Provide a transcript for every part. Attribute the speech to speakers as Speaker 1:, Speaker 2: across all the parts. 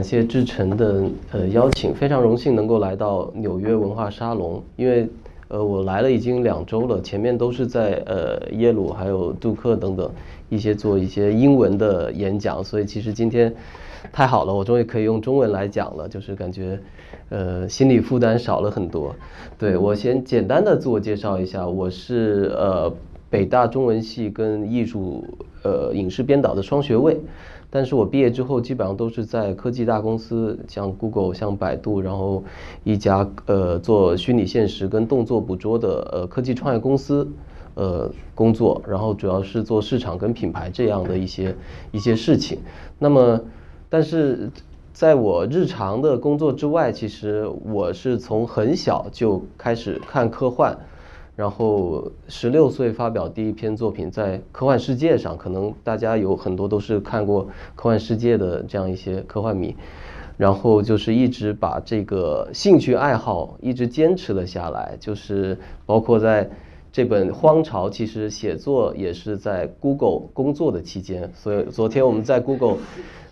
Speaker 1: 感谢志成的呃邀请，非常荣幸能够来到纽约文化沙龙。因为呃我来了已经两周了，前面都是在呃耶鲁还有杜克等等一些做一些英文的演讲，所以其实今天太好了，我终于可以用中文来讲了，就是感觉呃心理负担少了很多。对我先简单的自我介绍一下，我是呃北大中文系跟艺术呃影视编导的双学位。但是我毕业之后基本上都是在科技大公司，像 Google、像百度，然后一家呃做虚拟现实跟动作捕捉的呃科技创业公司呃工作，然后主要是做市场跟品牌这样的一些一些事情。那么，但是在我日常的工作之外，其实我是从很小就开始看科幻。然后十六岁发表第一篇作品，在科幻世界上，可能大家有很多都是看过科幻世界的这样一些科幻迷，然后就是一直把这个兴趣爱好一直坚持了下来，就是包括在这本《荒潮》，其实写作也是在 Google 工作的期间，所以昨天我们在 Google。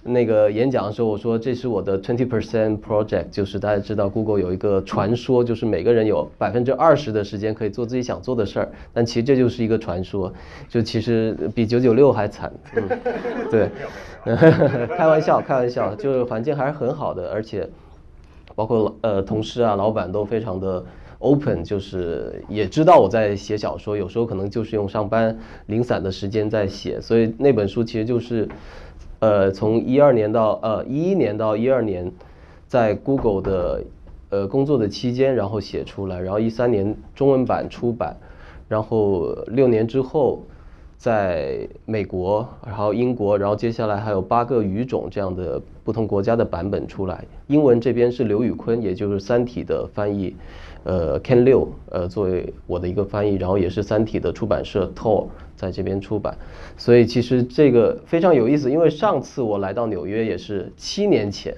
Speaker 1: 那个演讲的时候，我说这是我的 twenty percent project，就是大家知道 Google 有一个传说，就是每个人有百分之二十的时间可以做自己想做的事儿，但其实这就是一个传说，就其实比九九六还惨。嗯，对，开玩笑，开玩笑，就是环境还是很好的，而且包括呃同事啊、老板都非常的 open，就是也知道我在写小说，有时候可能就是用上班零散的时间在写，所以那本书其实就是。呃，从一二年到呃一一年到一二年，在 Google 的呃工作的期间，然后写出来，然后一三年中文版出版，然后六年之后，在美国，然后英国，然后接下来还有八个语种这样的不同国家的版本出来。英文这边是刘宇坤，也就是《三体》的翻译，呃，Ken 六，呃，作为我的一个翻译，然后也是《三体》的出版社 Tor。在这边出版，所以其实这个非常有意思。因为上次我来到纽约也是七年前，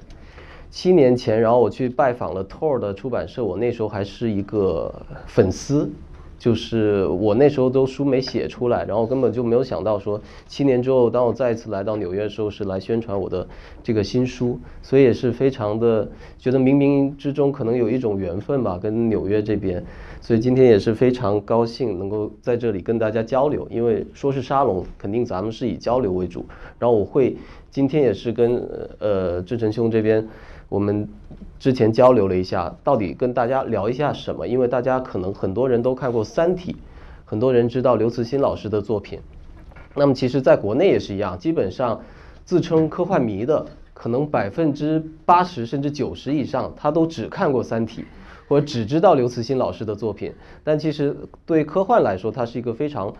Speaker 1: 七年前，然后我去拜访了 Tor 的出版社，我那时候还是一个粉丝。就是我那时候都书没写出来，然后根本就没有想到说七年之后，当我再一次来到纽约的时候，是来宣传我的这个新书，所以也是非常的觉得冥冥之中可能有一种缘分吧，跟纽约这边，所以今天也是非常高兴能够在这里跟大家交流，因为说是沙龙，肯定咱们是以交流为主，然后我会今天也是跟呃志成兄这边。我们之前交流了一下，到底跟大家聊一下什么？因为大家可能很多人都看过《三体》，很多人知道刘慈欣老师的作品。那么其实，在国内也是一样，基本上自称科幻迷的，可能百分之八十甚至九十以上，他都只看过《三体》，或者只知道刘慈欣老师的作品。但其实对科幻来说，它是一个非常。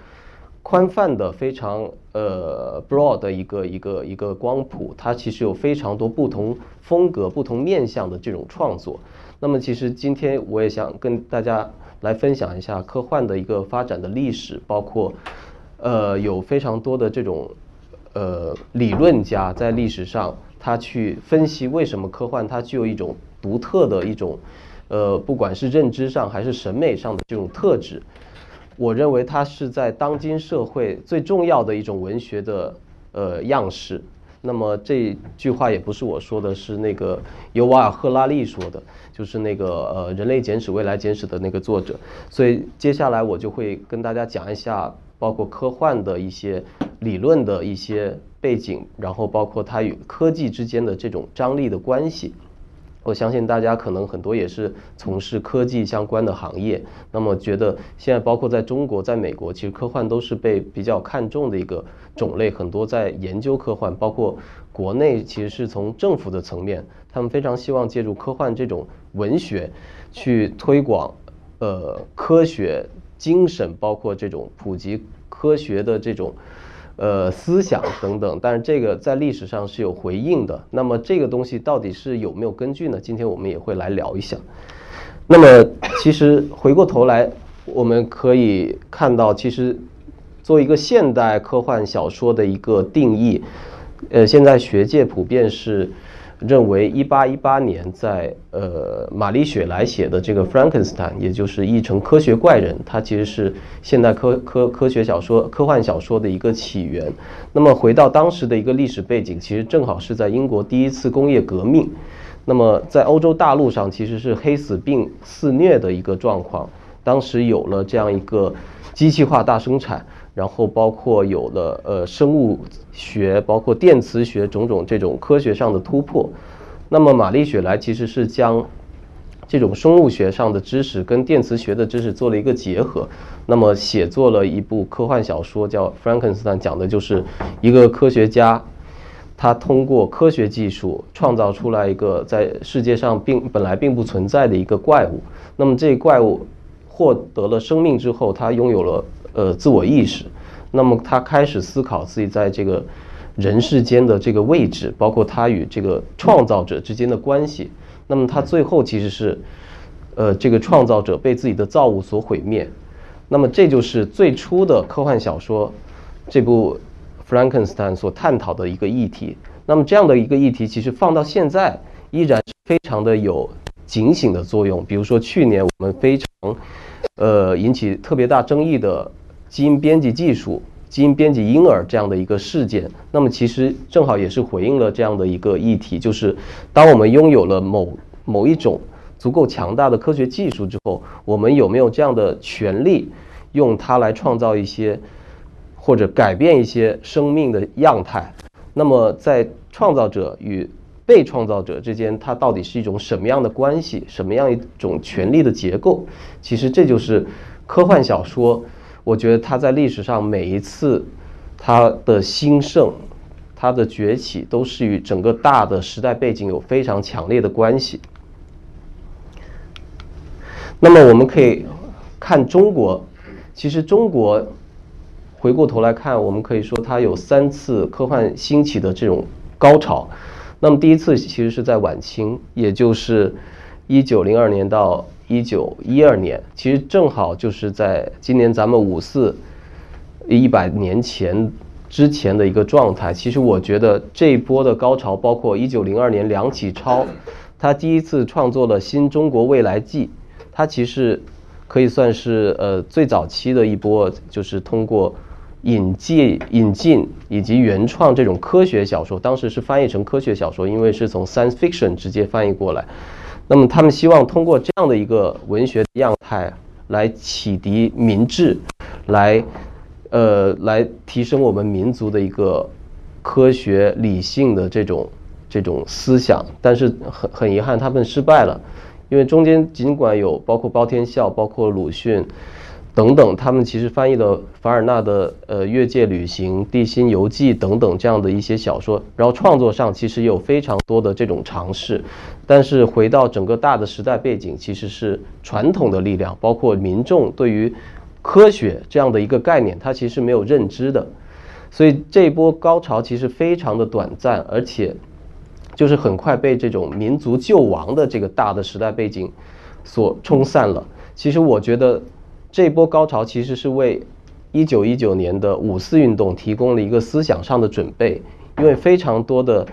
Speaker 1: 宽泛的、非常呃 broad 的一个一个一个光谱，它其实有非常多不同风格、不同面向的这种创作。那么，其实今天我也想跟大家来分享一下科幻的一个发展的历史，包括呃有非常多的这种呃理论家在历史上他去分析为什么科幻它具有一种独特的一种呃不管是认知上还是审美上的这种特质。我认为它是在当今社会最重要的一种文学的呃样式。那么这句话也不是我说的，是那个尤瓦尔·赫拉利说的，就是那个呃《人类简史》《未来简史》的那个作者。所以接下来我就会跟大家讲一下，包括科幻的一些理论的一些背景，然后包括它与科技之间的这种张力的关系。我相信大家可能很多也是从事科技相关的行业，那么觉得现在包括在中国、在美国，其实科幻都是被比较看重的一个种类，很多在研究科幻，包括国内其实是从政府的层面，他们非常希望借助科幻这种文学去推广呃科学精神，包括这种普及科学的这种。呃，思想等等，但是这个在历史上是有回应的。那么这个东西到底是有没有根据呢？今天我们也会来聊一下。那么其实回过头来，我们可以看到，其实作为一个现代科幻小说的一个定义，呃，现在学界普遍是认为，一八一八年在呃玛丽雪莱写的这个《Frankenstein》，也就是译成科学怪人，它其实是现代科科科学小说、科幻小说的一个起源。那么回到当时的一个历史背景，其实正好是在英国第一次工业革命。那么在欧洲大陆上，其实是黑死病肆虐的一个状况。当时有了这样一个机器化大生产。然后包括有了呃生物学，包括电磁学种种这种科学上的突破。那么玛丽雪莱其实是将这种生物学上的知识跟电磁学的知识做了一个结合，那么写作了一部科幻小说叫《Frankenstein》，讲的就是一个科学家，他通过科学技术创造出来一个在世界上并本来并不存在的一个怪物。那么这怪物获得了生命之后，他拥有了。呃，自我意识，那么他开始思考自己在这个人世间的这个位置，包括他与这个创造者之间的关系。那么他最后其实是，呃，这个创造者被自己的造物所毁灭。那么这就是最初的科幻小说这部《Frankenstein》所探讨的一个议题。那么这样的一个议题，其实放到现在依然非常的有警醒的作用。比如说去年我们非常，呃，引起特别大争议的。基因编辑技术、基因编辑婴儿这样的一个事件，那么其实正好也是回应了这样的一个议题，就是当我们拥有了某某一种足够强大的科学技术之后，我们有没有这样的权利用它来创造一些或者改变一些生命的样态？那么在创造者与被创造者之间，它到底是一种什么样的关系？什么样一种权力的结构？其实这就是科幻小说。我觉得它在历史上每一次它的兴盛、它的崛起，都是与整个大的时代背景有非常强烈的关系。那么我们可以看中国，其实中国回过头来看，我们可以说它有三次科幻兴起的这种高潮。那么第一次其实是在晚清，也就是一九零二年到。一九一二年，其实正好就是在今年咱们五四一百年前之前的一个状态。其实我觉得这一波的高潮，包括一九零二年梁启超他第一次创作了《新中国未来记》，他其实可以算是呃最早期的一波，就是通过引进、引进以及原创这种科学小说，当时是翻译成科学小说，因为是从 science fiction 直接翻译过来。那么他们希望通过这样的一个文学样态来启迪民智，来，呃，来提升我们民族的一个科学理性的这种这种思想。但是很很遗憾，他们失败了，因为中间尽管有包括包天笑、包括鲁迅。等等，他们其实翻译了凡尔纳的呃《越界旅行》《地心游记》等等这样的一些小说，然后创作上其实有非常多的这种尝试，但是回到整个大的时代背景，其实是传统的力量，包括民众对于科学这样的一个概念，它其实没有认知的，所以这波高潮其实非常的短暂，而且就是很快被这种民族救亡的这个大的时代背景所冲散了。其实我觉得。这波高潮其实是为一九一九年的五四运动提供了一个思想上的准备，因为非常多的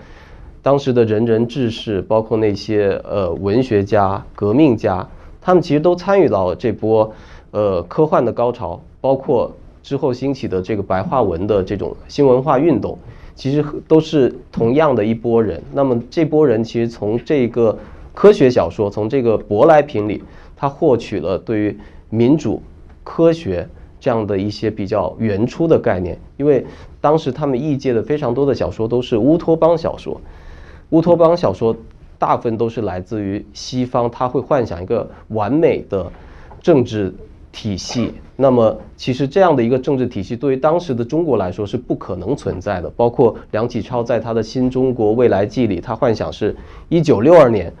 Speaker 1: 当时的仁人志士，包括那些呃文学家、革命家，他们其实都参与到了这波呃科幻的高潮，包括之后兴起的这个白话文的这种新文化运动，其实都是同样的一波人。那么这波人其实从这个科学小说，从这个舶来品里，他获取了对于民主、科学这样的一些比较原初的概念，因为当时他们译介的非常多的小说都是乌托邦小说，乌托邦小说大部分都是来自于西方，他会幻想一个完美的政治体系。那么，其实这样的一个政治体系对于当时的中国来说是不可能存在的。包括梁启超在他的《新中国未来记》里，他幻想是一九六二年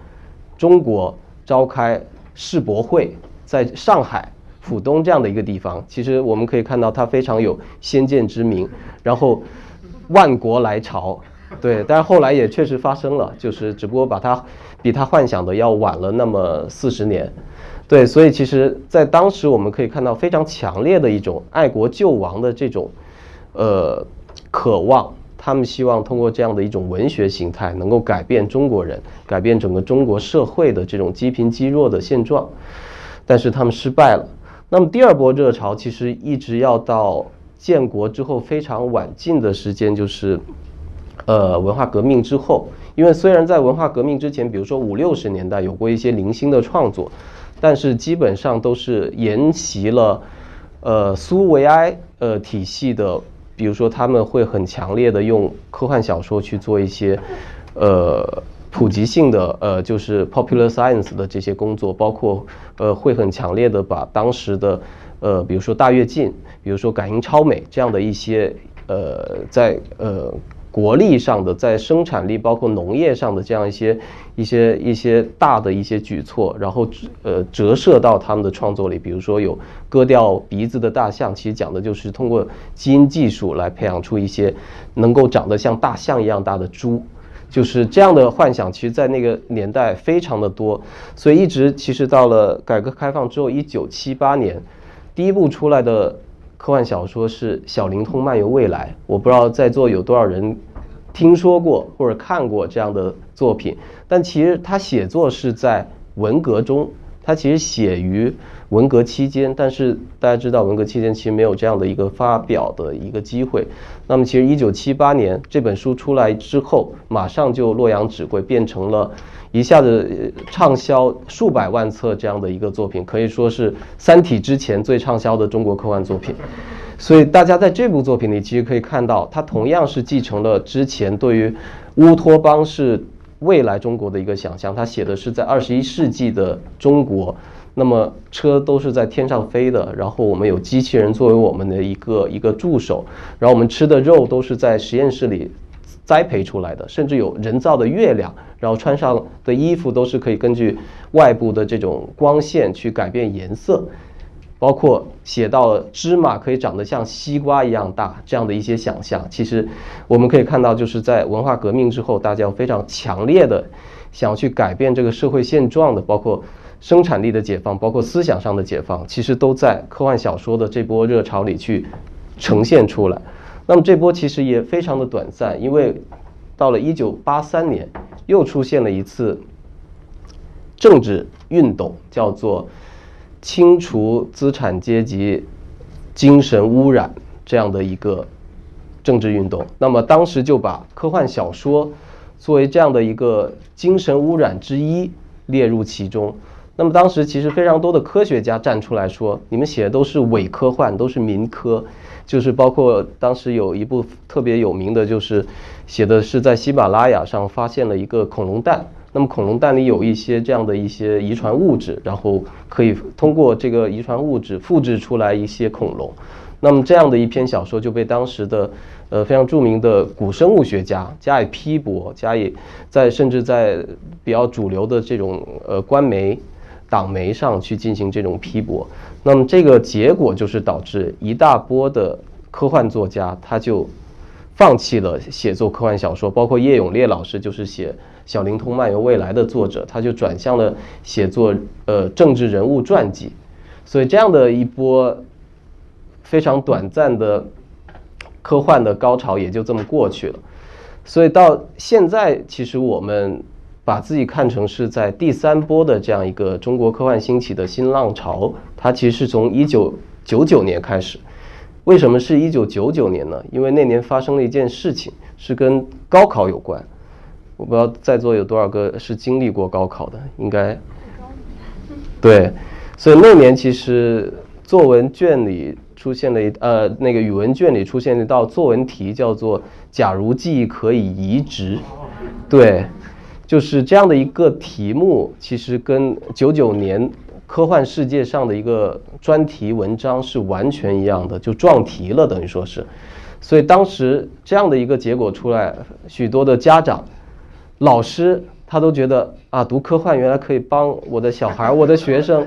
Speaker 1: 中国召开世博会。在上海浦东这样的一个地方，其实我们可以看到它非常有先见之明，然后万国来朝，对，但是后来也确实发生了，就是只不过把它比他幻想的要晚了那么四十年，对，所以其实，在当时我们可以看到非常强烈的一种爱国救亡的这种呃渴望，他们希望通过这样的一种文学形态，能够改变中国人，改变整个中国社会的这种积贫积弱的现状，但是他们失败了。那么第二波热潮其实一直要到建国之后非常晚近的时间，就是呃文化革命之后。因为虽然在文化革命之前，比如说五六十年代有过一些零星的创作，但是基本上都是沿袭了呃苏维埃呃体系的。比如说，他们会很强烈的用科幻小说去做一些，呃，普及性的，呃，就是 popular science 的这些工作，包括，呃，会很强烈的把当时的，呃，比如说大跃进，比如说感应超美这样的一些，呃，在呃。国力上的，在生产力包括农业上的这样一些一些一些大的一些举措，然后呃折射到他们的创作里。比如说有割掉鼻子的大象，其实讲的就是通过基因技术来培养出一些能够长得像大象一样大的猪，就是这样的幻想。其实，在那个年代非常的多，所以一直其实到了改革开放之后，一九七八年第一部出来的科幻小说是《小灵通漫游未来》。我不知道在座有多少人。听说过或者看过这样的作品，但其实他写作是在文革中，他其实写于文革期间。但是大家知道，文革期间其实没有这样的一个发表的一个机会。那么，其实一九七八年这本书出来之后，马上就洛阳纸贵，变成了一下子畅销数百万册这样的一个作品，可以说是《三体》之前最畅销的中国科幻作品。所以大家在这部作品里其实可以看到，它同样是继承了之前对于乌托邦是未来中国的一个想象。他写的是在二十一世纪的中国，那么车都是在天上飞的，然后我们有机器人作为我们的一个一个助手，然后我们吃的肉都是在实验室里栽培出来的，甚至有人造的月亮，然后穿上的衣服都是可以根据外部的这种光线去改变颜色。包括写到芝麻可以长得像西瓜一样大这样的一些想象，其实我们可以看到，就是在文化革命之后，大家非常强烈的想要去改变这个社会现状的，包括生产力的解放，包括思想上的解放，其实都在科幻小说的这波热潮里去呈现出来。那么这波其实也非常的短暂，因为到了一九八三年，又出现了一次政治运动，叫做。清除资产阶级精神污染这样的一个政治运动，那么当时就把科幻小说作为这样的一个精神污染之一列入其中。那么当时其实非常多的科学家站出来说：“你们写的都是伪科幻，都是民科。”就是包括当时有一部特别有名的，就是写的是在喜马拉雅上发现了一个恐龙蛋。那么恐龙蛋里有一些这样的一些遗传物质，然后可以通过这个遗传物质复制出来一些恐龙。那么这样的一篇小说就被当时的呃非常著名的古生物学家加以批驳，加以在甚至在比较主流的这种呃官媒、党媒上去进行这种批驳。那么这个结果就是导致一大波的科幻作家他就放弃了写作科幻小说，包括叶永烈老师就是写。《小灵通漫游未来》的作者，他就转向了写作呃政治人物传记，所以这样的一波非常短暂的科幻的高潮也就这么过去了。所以到现在，其实我们把自己看成是在第三波的这样一个中国科幻兴起的新浪潮，它其实是从一九九九年开始。为什么是一九九九年呢？因为那年发生了一件事情，是跟高考有关。我不知道在座有多少个是经历过高考的，应该，对，所以那年其实作文卷里出现了一呃那个语文卷里出现了一道作文题，叫做“假如记忆可以移植”，对，就是这样的一个题目，其实跟九九年科幻世界上的一个专题文章是完全一样的，就撞题了，等于说是，所以当时这样的一个结果出来，许多的家长。老师他都觉得啊，读科幻原来可以帮我的小孩、我的学生，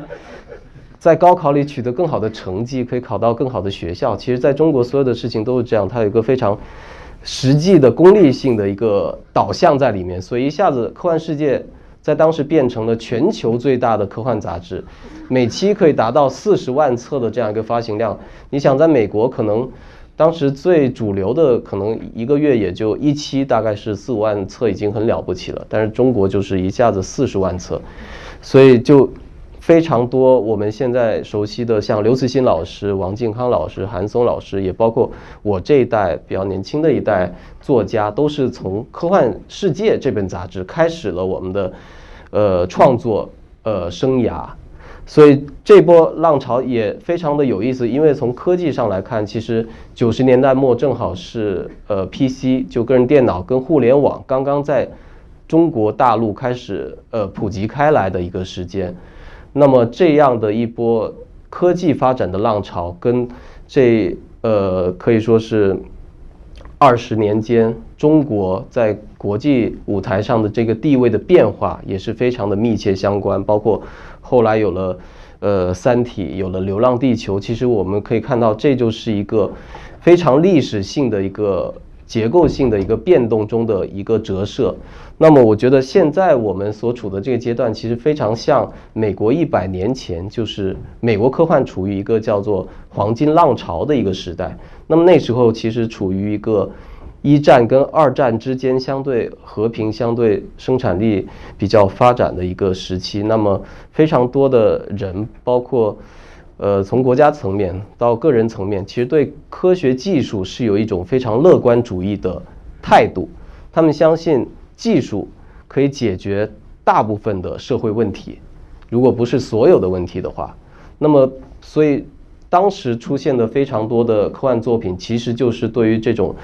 Speaker 1: 在高考里取得更好的成绩，可以考到更好的学校。其实，在中国所有的事情都是这样，它有一个非常实际的功利性的一个导向在里面。所以，一下子科幻世界在当时变成了全球最大的科幻杂志，每期可以达到四十万册的这样一个发行量。你想，在美国可能。当时最主流的可能一个月也就一期，大概是四五万册，已经很了不起了。但是中国就是一下子四十万册，所以就非常多。我们现在熟悉的像刘慈欣老师、王靖康老师、韩松老师，也包括我这一代比较年轻的一代作家，都是从《科幻世界》这本杂志开始了我们的呃创作呃生涯。所以这波浪潮也非常的有意思，因为从科技上来看，其实九十年代末正好是呃 PC 就个人电脑跟互联网刚刚在中国大陆开始呃普及开来的一个时间。那么这样的一波科技发展的浪潮，跟这呃可以说是二十年间中国在国际舞台上的这个地位的变化，也是非常的密切相关，包括。后来有了，呃，《三体》，有了《流浪地球》，其实我们可以看到，这就是一个非常历史性的一个结构性的一个变动中的一个折射。那么，我觉得现在我们所处的这个阶段，其实非常像美国一百年前，就是美国科幻处于一个叫做黄金浪潮的一个时代。那么那时候其实处于一个。一战跟二战之间相对和平、相对生产力比较发展的一个时期，那么非常多的人，包括呃从国家层面到个人层面，其实对科学技术是有一种非常乐观主义的态度。他们相信技术可以解决大部分的社会问题，如果不是所有的问题的话，那么所以当时出现的非常多的科幻作品，其实就是对于这种。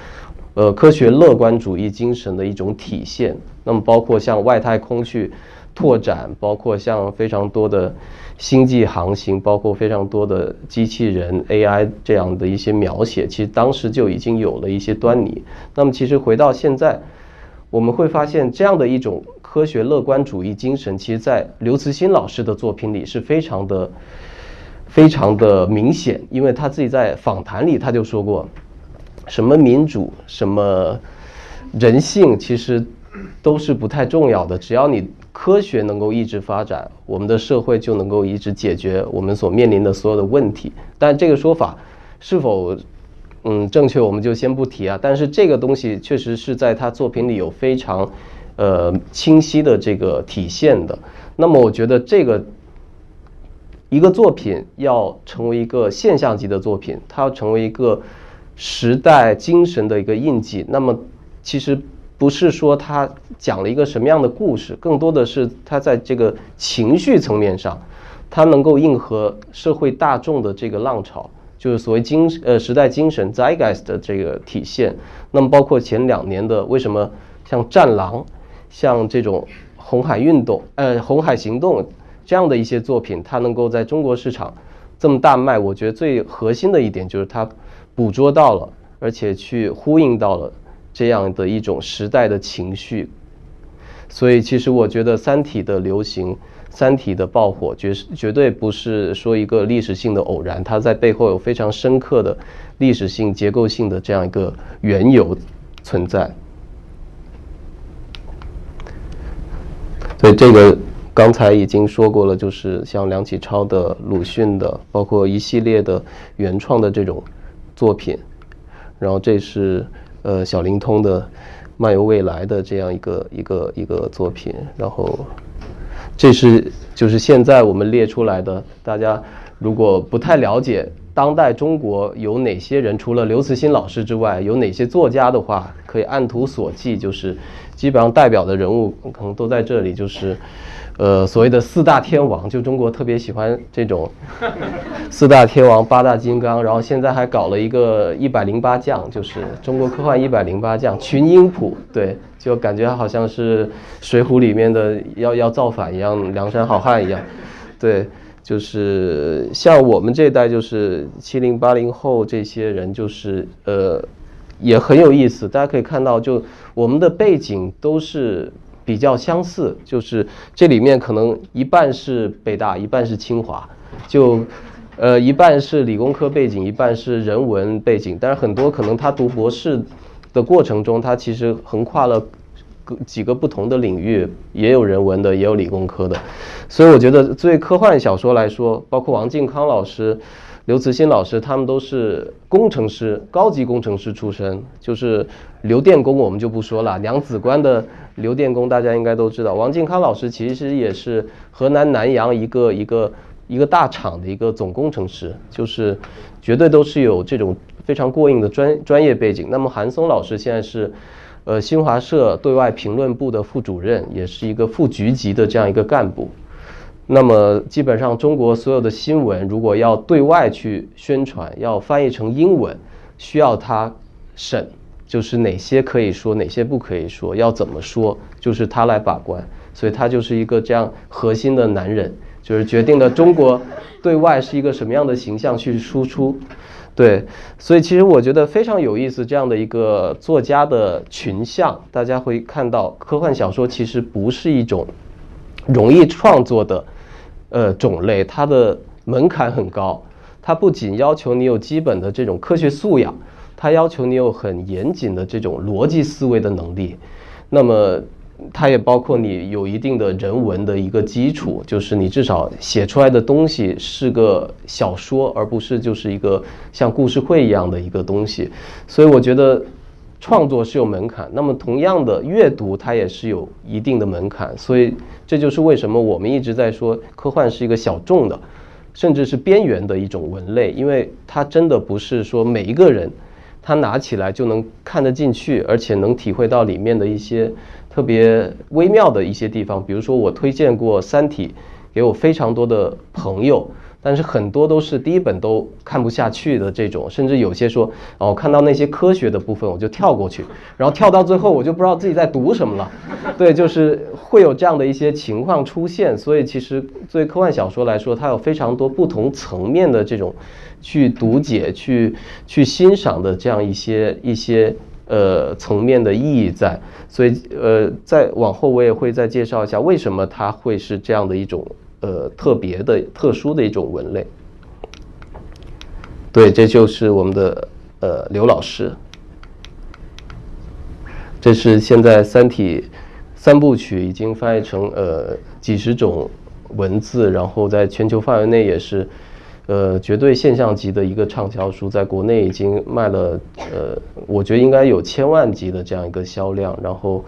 Speaker 1: 呃，科学乐观主义精神的一种体现。那么，包括像外太空去拓展，包括像非常多的星际航行，包括非常多的机器人 AI 这样的一些描写，其实当时就已经有了一些端倪。那么，其实回到现在，我们会发现这样的一种科学乐观主义精神，其实在刘慈欣老师的作品里是非常的、非常的明显，因为他自己在访谈里他就说过。什么民主，什么人性，其实都是不太重要的。只要你科学能够一直发展，我们的社会就能够一直解决我们所面临的所有的问题。但这个说法是否嗯正确，我们就先不提啊。但是这个东西确实是在他作品里有非常呃清晰的这个体现的。那么我觉得这个一个作品要成为一个现象级的作品，它要成为一个。时代精神的一个印记。那么，其实不是说他讲了一个什么样的故事，更多的是他在这个情绪层面上，他能够应和社会大众的这个浪潮，就是所谓精呃时代精神 zeitgeist 的这个体现。那么，包括前两年的为什么像《战狼》、像这种《红海运动》呃《红海行动》这样的一些作品，它能够在中国市场这么大卖，我觉得最核心的一点就是它。捕捉到了，而且去呼应到了这样的一种时代的情绪，所以其实我觉得《三体》的流行，《三体》的爆火，绝绝对不是说一个历史性的偶然，它在背后有非常深刻的历史性、结构性的这样一个缘由存在。所以这个刚才已经说过了，就是像梁启超的、鲁迅的，包括一系列的原创的这种。作品，然后这是呃小灵通的《漫游未来》的这样一个一个一个作品，然后这是就是现在我们列出来的，大家如果不太了解当代中国有哪些人，除了刘慈欣老师之外，有哪些作家的话，可以按图索骥，就是基本上代表的人物可能都在这里，就是。呃，所谓的四大天王，就中国特别喜欢这种 四大天王、八大金刚，然后现在还搞了一个一百零八将，就是中国科幻一百零八将群英谱，对，就感觉好像是《水浒》里面的要要造反一样，梁山好汉一样，对，就是像我们这代，就是七零八零后这些人，就是呃，也很有意思，大家可以看到，就我们的背景都是。比较相似，就是这里面可能一半是北大，一半是清华，就，呃，一半是理工科背景，一半是人文背景。但是很多可能他读博士的过程中，他其实横跨了几个不同的领域，也有人文的，也有理工科的。所以我觉得，作为科幻小说来说，包括王靖康老师刘慈欣老师，他们都是工程师，高级工程师出身，就是刘电工，我们就不说了。娘子关的刘电工，大家应该都知道。王靖康老师其实也是河南南阳一个一个一个大厂的一个总工程师，就是绝对都是有这种非常过硬的专专业背景。那么韩松老师现在是，呃，新华社对外评论部的副主任，也是一个副局级的这样一个干部。那么基本上，中国所有的新闻如果要对外去宣传，要翻译成英文，需要他审，就是哪些可以说，哪些不可以说，要怎么说，就是他来把关。所以他就是一个这样核心的男人，就是决定了中国对外是一个什么样的形象去输出。对，所以其实我觉得非常有意思，这样的一个作家的群像，大家会看到，科幻小说其实不是一种容易创作的。呃，种类它的门槛很高，它不仅要求你有基本的这种科学素养，它要求你有很严谨的这种逻辑思维的能力，那么它也包括你有一定的人文的一个基础，就是你至少写出来的东西是个小说，而不是就是一个像故事会一样的一个东西，所以我觉得。创作是有门槛，那么同样的阅读它也是有一定的门槛，所以这就是为什么我们一直在说科幻是一个小众的，甚至是边缘的一种文类，因为它真的不是说每一个人他拿起来就能看得进去，而且能体会到里面的一些特别微妙的一些地方。比如说，我推荐过《三体》给我非常多的朋友。但是很多都是第一本都看不下去的这种，甚至有些说哦，看到那些科学的部分我就跳过去，然后跳到最后我就不知道自己在读什么了。对，就是会有这样的一些情况出现。所以其实作为科幻小说来说，它有非常多不同层面的这种去读解、去去欣赏的这样一些一些呃层面的意义在。所以呃，再往后我也会再介绍一下为什么它会是这样的一种。呃，特别的、特殊的一种文类。对，这就是我们的呃刘老师。这是现在《三体》三部曲已经翻译成呃几十种文字，然后在全球范围内也是呃绝对现象级的一个畅销书，在国内已经卖了呃，我觉得应该有千万级的这样一个销量，然后。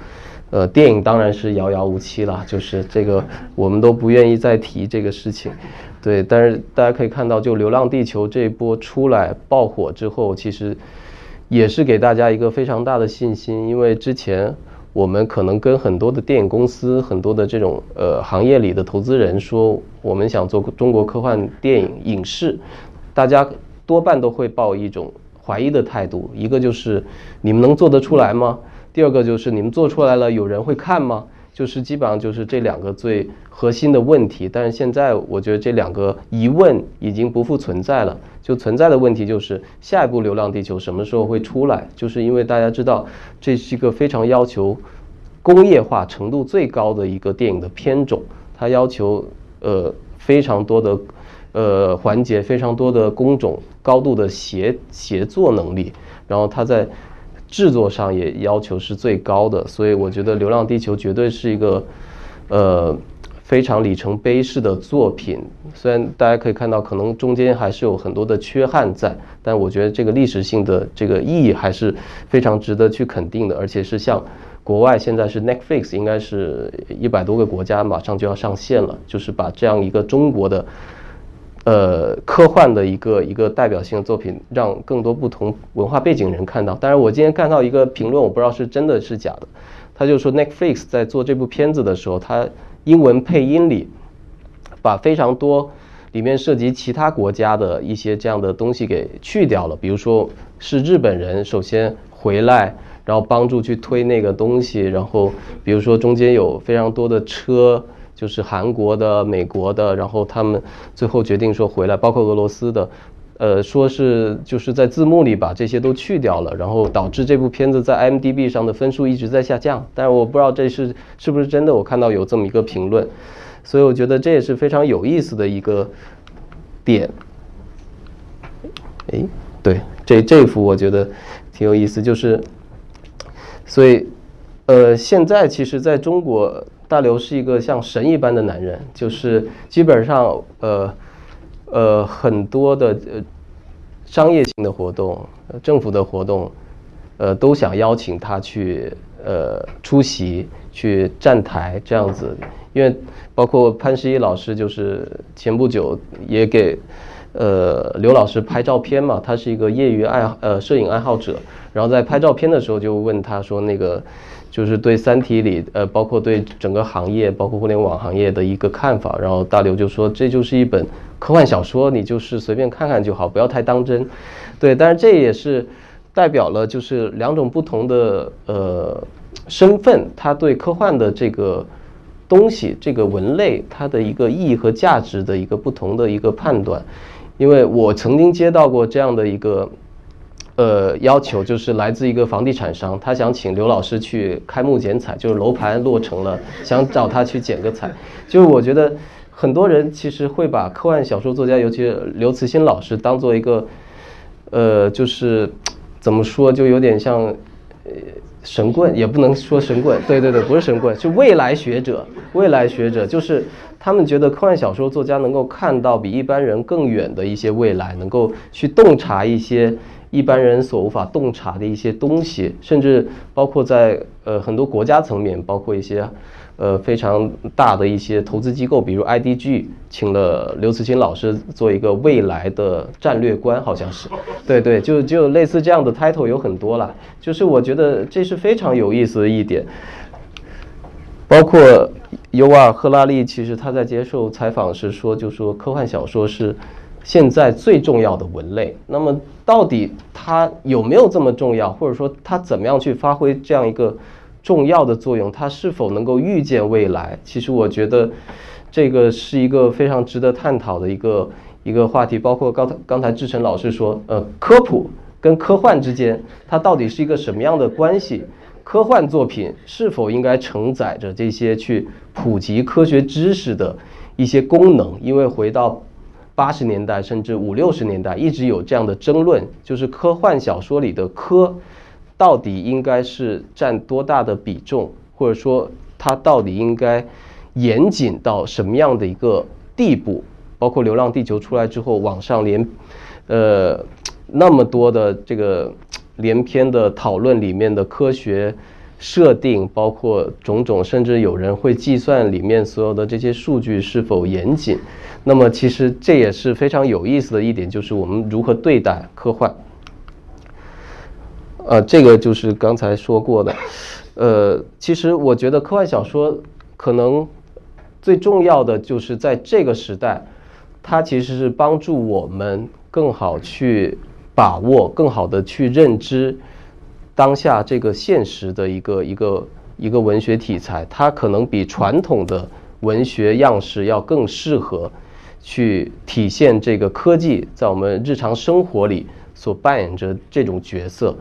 Speaker 1: 呃，电影当然是遥遥无期了，就是这个我们都不愿意再提这个事情，对。但是大家可以看到，就《流浪地球》这一波出来爆火之后，其实也是给大家一个非常大的信心，因为之前我们可能跟很多的电影公司、很多的这种呃行业里的投资人说，我们想做中国科幻电影影视，大家多半都会抱一种怀疑的态度，一个就是你们能做得出来吗？第二个就是你们做出来了，有人会看吗？就是基本上就是这两个最核心的问题。但是现在我觉得这两个疑问已经不复存在了，就存在的问题就是下一部《流浪地球》什么时候会出来？就是因为大家知道这是一个非常要求工业化程度最高的一个电影的片种，它要求呃非常多的呃环节，非常多的工种，高度的协协作能力，然后它在。制作上也要求是最高的，所以我觉得《流浪地球》绝对是一个，呃，非常里程碑式的作品。虽然大家可以看到，可能中间还是有很多的缺憾在，但我觉得这个历史性的这个意义还是非常值得去肯定的。而且是像国外现在是 Netflix，应该是一百多个国家马上就要上线了，就是把这样一个中国的。呃，科幻的一个一个代表性的作品，让更多不同文化背景人看到。但是，我今天看到一个评论，我不知道是真的是假的。他就说，Netflix 在做这部片子的时候，他英文配音里把非常多里面涉及其他国家的一些这样的东西给去掉了。比如说是日本人首先回来，然后帮助去推那个东西，然后比如说中间有非常多的车。就是韩国的、美国的，然后他们最后决定说回来，包括俄罗斯的，呃，说是就是在字幕里把这些都去掉了，然后导致这部片子在 m d b 上的分数一直在下降。但是我不知道这是是不是真的，我看到有这么一个评论，所以我觉得这也是非常有意思的一个点。哎，对，这这幅我觉得挺有意思，就是，所以，呃，现在其实在中国。大刘是一个像神一般的男人，就是基本上，呃，呃很多的呃商业性的活动、政府的活动，呃都想邀请他去呃出席、去站台这样子，因为包括潘石屹老师，就是前不久也给。呃，刘老师拍照片嘛，他是一个业余爱呃摄影爱好者，然后在拍照片的时候就问他说，那个就是对《三体》里呃，包括对整个行业，包括互联网行业的一个看法。然后大刘就说，这就是一本科幻小说，你就是随便看看就好，不要太当真。对，但是这也是代表了就是两种不同的呃身份，他对科幻的这个东西，这个文类它的一个意义和价值的一个不同的一个判断。因为我曾经接到过这样的一个，呃要求，就是来自一个房地产商，他想请刘老师去开幕剪彩，就是楼盘落成了，想找他去剪个彩。就是我觉得很多人其实会把科幻小说作家，尤其是刘慈欣老师，当做一个，呃，就是怎么说，就有点像，呃。神棍也不能说神棍，对对对，不是神棍，是未来学者。未来学者就是他们觉得科幻小说作家能够看到比一般人更远的一些未来，能够去洞察一些一般人所无法洞察的一些东西，甚至包括在呃很多国家层面，包括一些。呃，非常大的一些投资机构，比如 IDG，请了刘慈欣老师做一个未来的战略官，好像是，对对，就就类似这样的 title 有很多了。就是我觉得这是非常有意思的一点。包括尤瓦尔·赫拉利，其实他在接受采访时说，就说科幻小说是现在最重要的文类。那么到底它有没有这么重要，或者说它怎么样去发挥这样一个？重要的作用，它是否能够预见未来？其实我觉得，这个是一个非常值得探讨的一个一个话题。包括刚才刚才志成老师说，呃，科普跟科幻之间，它到底是一个什么样的关系？科幻作品是否应该承载着这些去普及科学知识的一些功能？因为回到八十年代甚至五六十年代，一直有这样的争论，就是科幻小说里的科。到底应该是占多大的比重，或者说它到底应该严谨到什么样的一个地步？包括《流浪地球》出来之后，网上连呃那么多的这个连篇的讨论里面的科学设定，包括种种，甚至有人会计算里面所有的这些数据是否严谨。那么其实这也是非常有意思的一点，就是我们如何对待科幻。呃，这个就是刚才说过的，呃，其实我觉得科幻小说可能最重要的就是在这个时代，它其实是帮助我们更好去把握、更好的去认知当下这个现实的一个一个一个文学题材，它可能比传统的文学样式要更适合去体现这个科技在我们日常生活里所扮演着这种角色。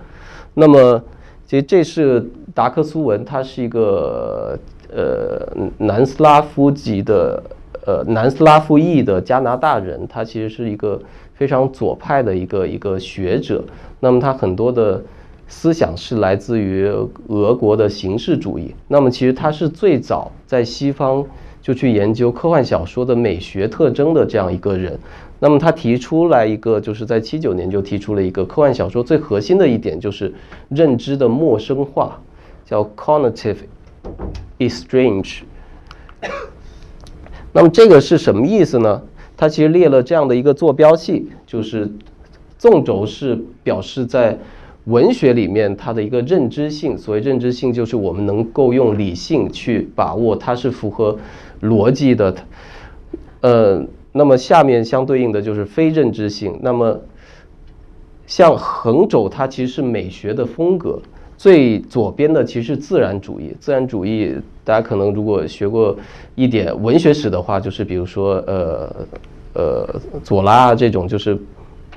Speaker 1: 那么，其实这是达克苏文，他是一个呃南斯拉夫籍的呃南斯拉夫裔的加拿大人，他其实是一个非常左派的一个一个学者。那么他很多的思想是来自于俄国的形式主义。那么其实他是最早在西方就去研究科幻小说的美学特征的这样一个人。那么他提出来一个，就是在七九年就提出了一个科幻小说最核心的一点，就是认知的陌生化，叫 cognitive estrange。那么这个是什么意思呢？他其实列了这样的一个坐标系，就是纵轴是表示在文学里面它的一个认知性。所谓认知性，就是我们能够用理性去把握，它是符合逻辑的，呃。那么下面相对应的就是非认知性。那么像横轴，它其实是美学的风格。最左边的其实是自然主义。自然主义，大家可能如果学过一点文学史的话，就是比如说呃呃左拉这种，就是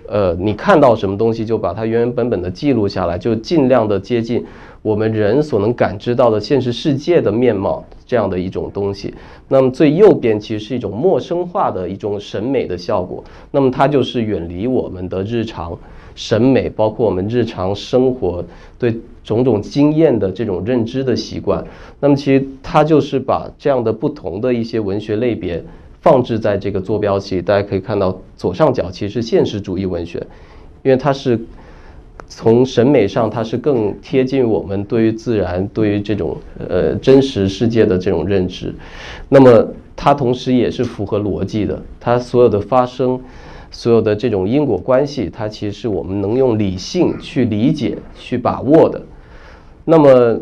Speaker 1: 呃你看到什么东西就把它原原本本的记录下来，就尽量的接近。我们人所能感知到的现实世界的面貌，这样的一种东西。那么最右边其实是一种陌生化的一种审美的效果。那么它就是远离我们的日常审美，包括我们日常生活对种种经验的这种认知的习惯。那么其实它就是把这样的不同的一些文学类别放置在这个坐标系，大家可以看到左上角其实是现实主义文学，因为它是从审美上它是更贴近我们对于自然、对于这种呃真实世界的这种认知。那么它同时也是符合逻辑的，它所有的发生，所有的这种因果关系，它其实是我们能用理性去理解、去把握的。那么。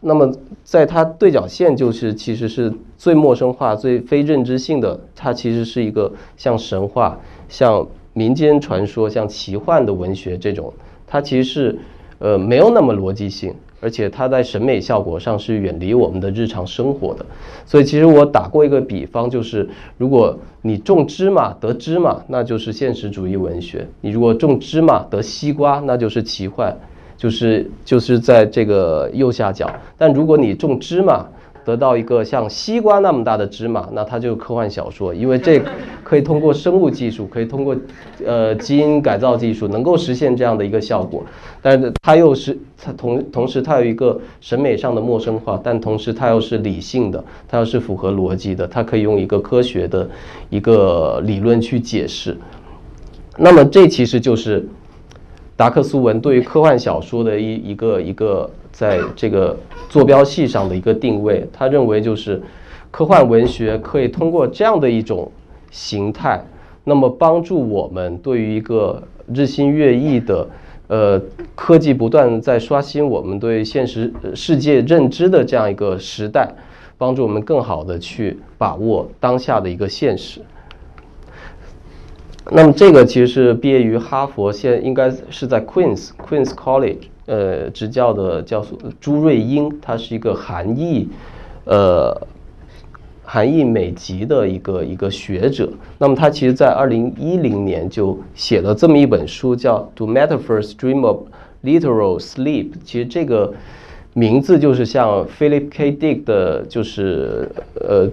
Speaker 1: 那么，在它对角线就是其实是最陌生化、最非认知性的，它其实是一个像神话、像民间传说、像奇幻的文学这种，它其实是呃没有那么逻辑性，而且它在审美效果上是远离我们的日常生活的。所以，其实我打过一个比方，就是如果你种芝麻得芝麻，那就是现实主义文学；你如果种芝麻得西瓜，那就是奇幻。就是就是在这个右下角，但如果你种芝麻得到一个像西瓜那么大的芝麻，那它就是科幻小说，因为这可以通过生物技术，可以通过呃基因改造技术能够实现这样的一个效果。但是它又是它同同时它有一个审美上的陌生化，但同时它又是理性的，它又是符合逻辑的，它可以用一个科学的一个理论去解释。那么这其实就是。达克苏文对于科幻小说的一一个一个在这个坐标系上的一个定位，他认为就是科幻文学可以通过这样的一种形态，那么帮助我们对于一个日新月异的呃科技不断在刷新我们对现实世界认知的这样一个时代，帮助我们更好的去把握当下的一个现实。那么这个其实是毕业于哈佛，现应该是在 Queens Queens College 呃执教的教授朱瑞英，他是一个韩裔呃韩裔美籍的一个一个学者。那么他其实在二零一零年就写了这么一本书，叫《Do Metaphors Dream of Literal Sleep》。其实这个名字就是像 Philip K. Dick 的，就是呃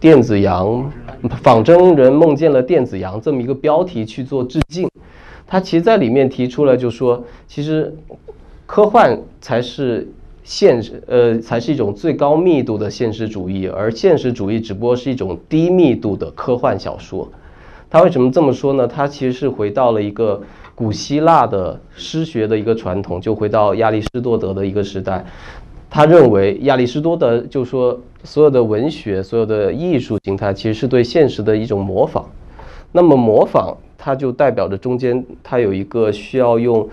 Speaker 1: 电子羊。仿真人梦见了电子羊这么一个标题去做致敬，他其实在里面提出了，就说其实科幻才是现实，呃，才是一种最高密度的现实主义，而现实主义只不过是一种低密度的科幻小说。他为什么这么说呢？他其实是回到了一个古希腊的诗学的一个传统，就回到亚里士多德的一个时代。他认为亚里士多德就说，所有的文学、所有的艺术形态其实是对现实的一种模仿。那么模仿，它就代表着中间它有一个需要用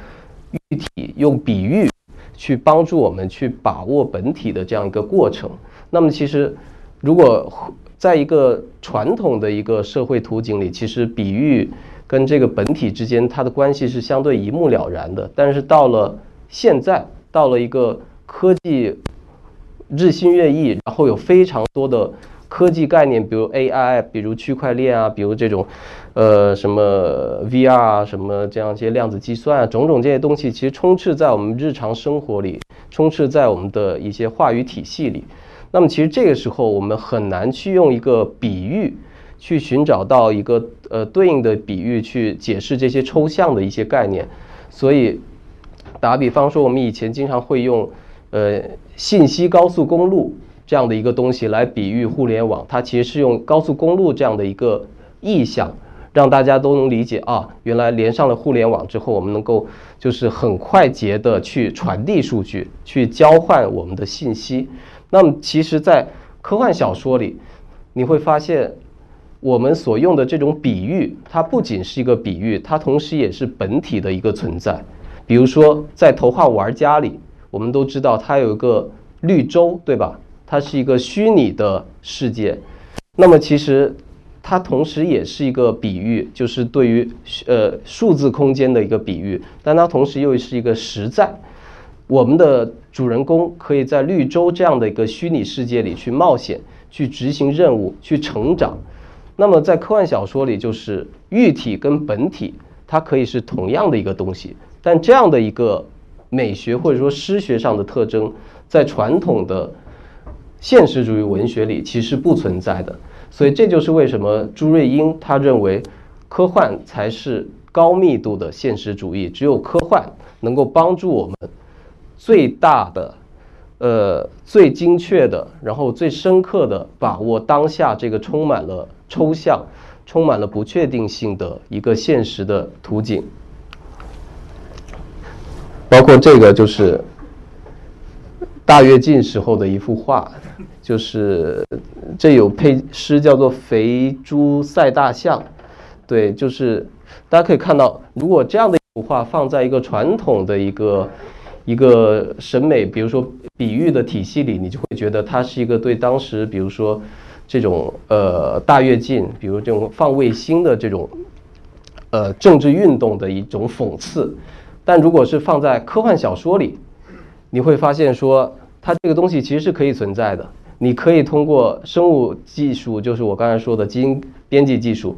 Speaker 1: 喻体、用比喻去帮助我们去把握本体的这样一个过程。那么其实，如果在一个传统的一个社会图景里，其实比喻跟这个本体之间它的关系是相对一目了然的。但是到了现在，到了一个科技日新月异，然后有非常多的科技概念，比如 AI，比如区块链啊，比如这种，呃，什么 VR 啊，什么这样一些量子计算啊，种种这些东西，其实充斥在我们日常生活里，充斥在我们的一些话语体系里。那么，其实这个时候我们很难去用一个比喻去寻找到一个呃对应的比喻去解释这些抽象的一些概念。所以，打比方说，我们以前经常会用。呃，信息高速公路这样的一个东西来比喻互联网，它其实是用高速公路这样的一个意象，让大家都能理解啊，原来连上了互联网之后，我们能够就是很快捷的去传递数据，去交换我们的信息。那么，其实，在科幻小说里，你会发现，我们所用的这种比喻，它不仅是一个比喻，它同时也是本体的一个存在。比如说，在头号玩家里。我们都知道它有一个绿洲，对吧？它是一个虚拟的世界。那么其实它同时也是一个比喻，就是对于呃数字空间的一个比喻。但它同时又是一个实在。我们的主人公可以在绿洲这样的一个虚拟世界里去冒险、去执行任务、去成长。那么在科幻小说里，就是喻体跟本体它可以是同样的一个东西，但这样的一个。美学或者说诗学上的特征，在传统的现实主义文学里其实不存在的，所以这就是为什么朱瑞英他认为科幻才是高密度的现实主义，只有科幻能够帮助我们最大的呃最精确的，然后最深刻的把握当下这个充满了抽象、充满了不确定性的一个现实的图景。包括这个就是大跃进时候的一幅画，就是这有配诗叫做“肥猪赛大象”，对，就是大家可以看到，如果这样的一幅画放在一个传统的一个一个审美，比如说比喻的体系里，你就会觉得它是一个对当时，比如说这种呃大跃进，比如这种放卫星的这种呃政治运动的一种讽刺。但如果是放在科幻小说里，你会发现说，它这个东西其实是可以存在的。你可以通过生物技术，就是我刚才说的基因编辑技术，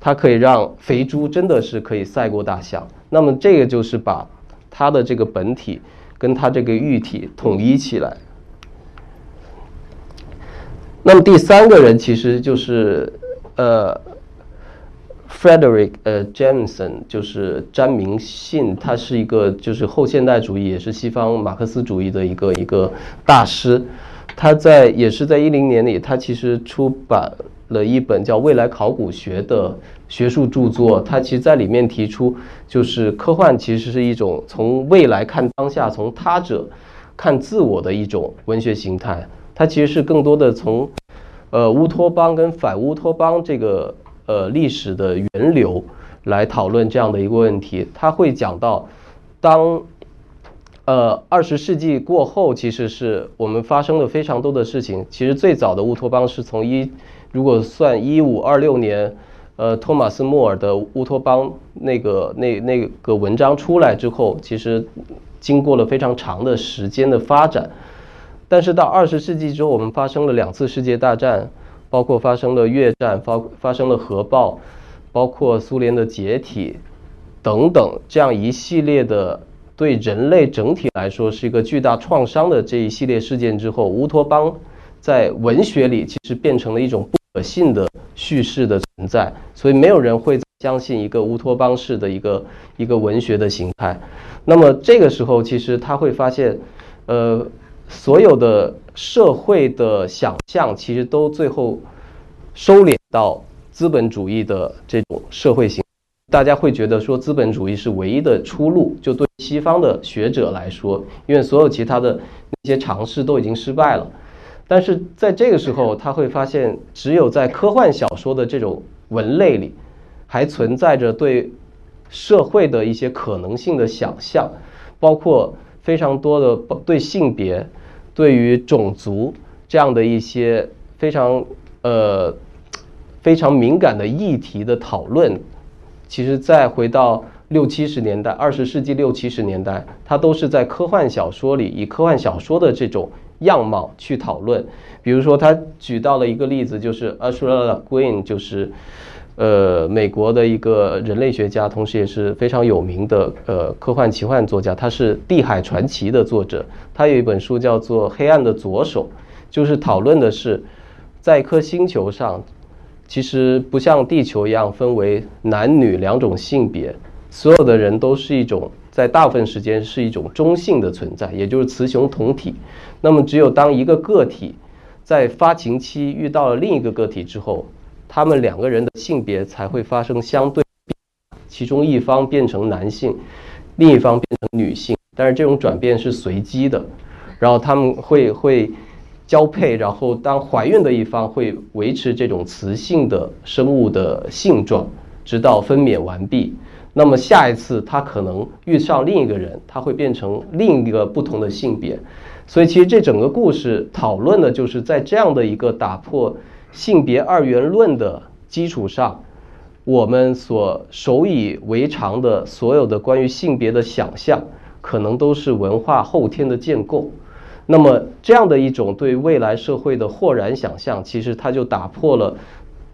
Speaker 1: 它可以让肥猪真的是可以赛过大象。那么这个就是把它的这个本体跟它这个喻体统一起来。那么第三个人其实就是呃。Frederick 呃 Jameson 就是詹明信，他是一个就是后现代主义，也是西方马克思主义的一个一个大师。他在也是在一零年里，他其实出版了一本叫《未来考古学》的学术著作。他其实在里面提出，就是科幻其实是一种从未来看当下，从他者看自我的一种文学形态。它其实是更多的从呃乌托邦跟反乌托邦这个。呃，历史的源流来讨论这样的一个问题，他会讲到，当呃二十世纪过后，其实是我们发生了非常多的事情。其实最早的乌托邦是从一，如果算一五二六年，呃，托马斯莫尔的乌托邦那个那那个文章出来之后，其实经过了非常长的时间的发展。但是到二十世纪之后，我们发生了两次世界大战。包括发生了越战，发发生了核爆，包括苏联的解体，等等，这样一系列的对人类整体来说是一个巨大创伤的这一系列事件之后，乌托邦在文学里其实变成了一种不可信的叙事的存在，所以没有人会相信一个乌托邦式的一个一个文学的形态。那么这个时候，其实他会发现，呃。所有的社会的想象，其实都最后收敛到资本主义的这种社会形。大家会觉得说，资本主义是唯一的出路。就对西方的学者来说，因为所有其他的那些尝试都已经失败了。但是在这个时候，他会发现，只有在科幻小说的这种文类里，还存在着对社会的一些可能性的想象，包括。非常多的对性别、对于种族这样的一些非常呃非常敏感的议题的讨论，其实再回到六七十年代、二十世纪六七十年代，它都是在科幻小说里以科幻小说的这种样貌去讨论。比如说，他举到了一个例子，就是 Ursula Green，就是。呃，美国的一个人类学家，同时也是非常有名的呃科幻奇幻作家，他是《地海传奇》的作者。他有一本书叫做《黑暗的左手》，就是讨论的是，在一颗星球上，其实不像地球一样分为男女两种性别，所有的人都是一种在大部分时间是一种中性的存在，也就是雌雄同体。那么，只有当一个个体在发情期遇到了另一个个体之后，他们两个人的性别才会发生相对，其中一方变成男性，另一方变成女性。但是这种转变是随机的，然后他们会会交配，然后当怀孕的一方会维持这种雌性的生物的性状，直到分娩完毕。那么下一次他可能遇上另一个人，他会变成另一个不同的性别。所以其实这整个故事讨论的就是在这样的一个打破。性别二元论的基础上，我们所首以为常的所有的关于性别的想象，可能都是文化后天的建构。那么，这样的一种对未来社会的豁然想象，其实它就打破了，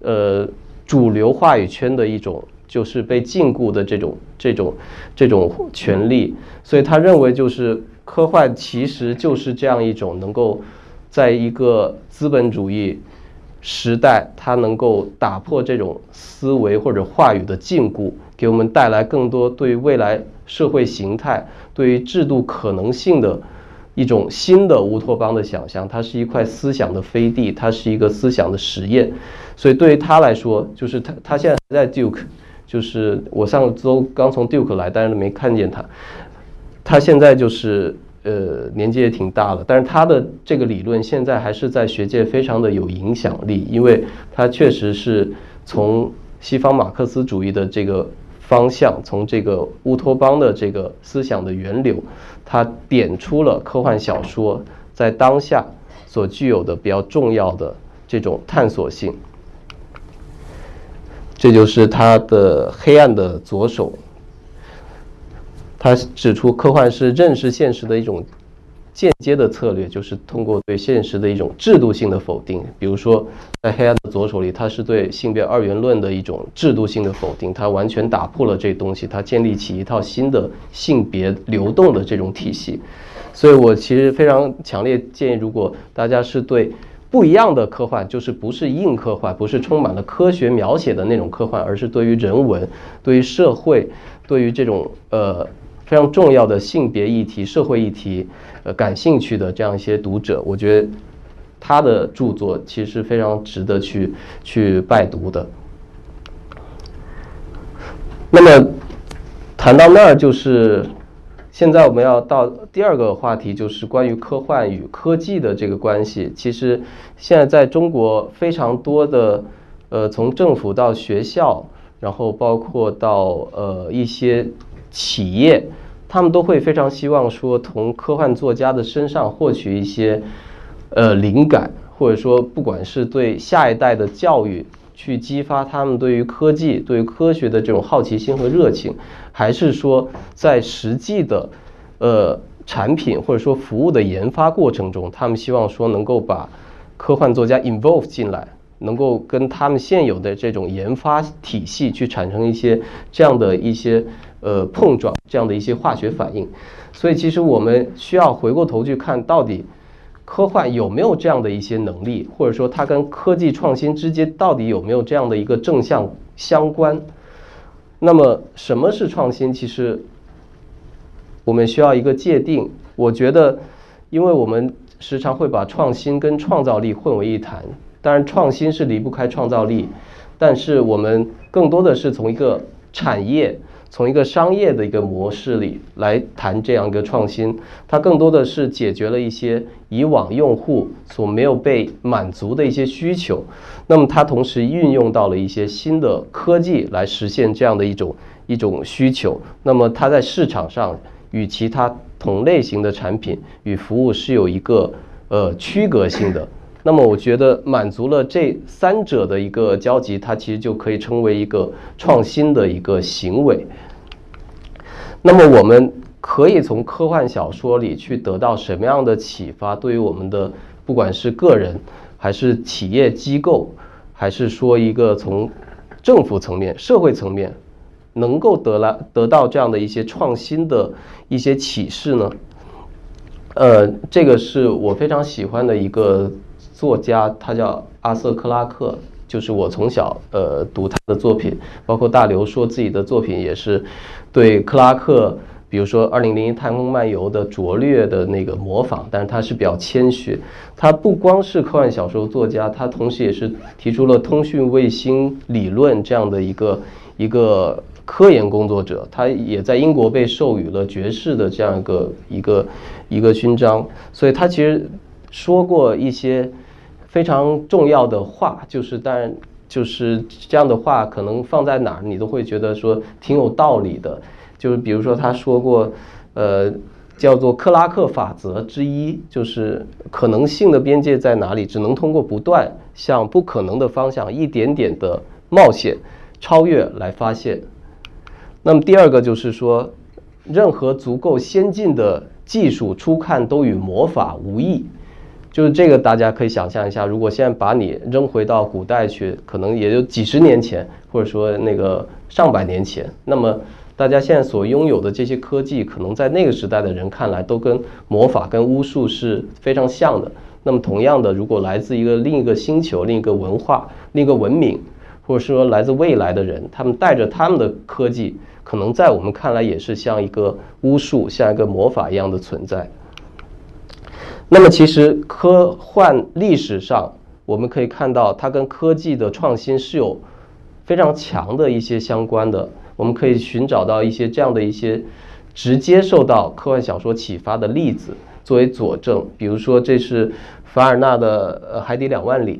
Speaker 1: 呃，主流话语圈的一种就是被禁锢的这种这种这种权利。所以，他认为就是科幻其实就是这样一种能够在一个资本主义。时代，它能够打破这种思维或者话语的禁锢，给我们带来更多对未来社会形态、对于制度可能性的一种新的乌托邦的想象，它是一块思想的飞地，它是一个思想的实验。所以对于他来说，就是他他现在还在 Duke，就是我上周刚从 Duke 来，但是没看见他。他现在就是呃年纪也挺大了，但是他的这个理论现在还是在学界非常的有影响力，因为他确实是从西方马克思主义的这个方向，从这个乌托邦的这个思想的源流，他点出了科幻小说在当下所具有的比较重要的这种探索性。这就是他的黑暗的左手。他指出，科幻是认识现实的一种间接的策略，就是通过对现实的一种制度性的否定。比如说，在黑暗的左手里，他是对性别二元论的一种制度性的否定，他完全打破了这东西，他建立起一套新的性别流动的这种体系。所以我其实非常强烈建议，如果大家是对。不一样的科幻就是不是硬科幻，不是充满了科学描写的那种科幻，而是对于人文、对于社会、对于这种呃非常重要的性别议题、社会议题呃感兴趣的这样一些读者，我觉得他的著作其实非常值得去去拜读的。那么谈到那儿就是。现在我们要到第二个话题，就是关于科幻与科技的这个关系。其实现在在中国非常多的，呃，从政府到学校，然后包括到呃一些企业，他们都会非常希望说从科幻作家的身上获取一些呃灵感，或者说不管是对下一代的教育。去激发他们对于科技、对于科学的这种好奇心和热情，还是说在实际的，呃，产品或者说服务的研发过程中，他们希望说能够把科幻作家 involve 进来，能够跟他们现有的这种研发体系去产生一些这样的一些呃碰撞，这样的一些化学反应。所以，其实我们需要回过头去看到底。科幻有没有这样的一些能力，或者说它跟科技创新之间到底有没有这样的一个正向相关？那么什么是创新？其实我们需要一个界定。我觉得，因为我们时常会把创新跟创造力混为一谈，当然创新是离不开创造力，但是我们更多的是从一个产业。从一个商业的一个模式里来谈这样一个创新，它更多的是解决了一些以往用户所没有被满足的一些需求。那么它同时运用到了一些新的科技来实现这样的一种一种需求。那么它在市场上与其他同类型的产品与服务是有一个呃区隔性的。那么我觉得满足了这三者的一个交集，它其实就可以称为一个创新的一个行为。那么我们可以从科幻小说里去得到什么样的启发？对于我们的不管是个人，还是企业机构，还是说一个从政府层面、社会层面，能够得来得到这样的一些创新的一些启示呢？呃，这个是我非常喜欢的一个。作家他叫阿瑟克拉克，就是我从小呃读他的作品，包括大刘说自己的作品也是对克拉克，比如说《二零零一太空漫游》的拙劣的那个模仿，但是他是比较谦虚。他不光是科幻小说作家，他同时也是提出了通讯卫星理论这样的一个一个科研工作者。他也在英国被授予了爵士的这样一个一个一个勋章，所以他其实说过一些。非常重要的话，就是当然就是这样的话，可能放在哪儿你都会觉得说挺有道理的。就是比如说他说过，呃，叫做克拉克法则之一，就是可能性的边界在哪里，只能通过不断向不可能的方向一点点的冒险超越来发现。那么第二个就是说，任何足够先进的技术初看都与魔法无异。就是这个，大家可以想象一下，如果现在把你扔回到古代去，可能也就几十年前，或者说那个上百年前，那么大家现在所拥有的这些科技，可能在那个时代的人看来，都跟魔法、跟巫术是非常像的。那么同样的，如果来自一个另一个星球、另一个文化、另一个文明，或者说来自未来的人，他们带着他们的科技，可能在我们看来也是像一个巫术、像一个魔法一样的存在。那么其实科幻历史上，我们可以看到它跟科技的创新是有非常强的一些相关的。我们可以寻找到一些这样的一些直接受到科幻小说启发的例子作为佐证。比如说，这是凡尔纳的《呃海底两万里》。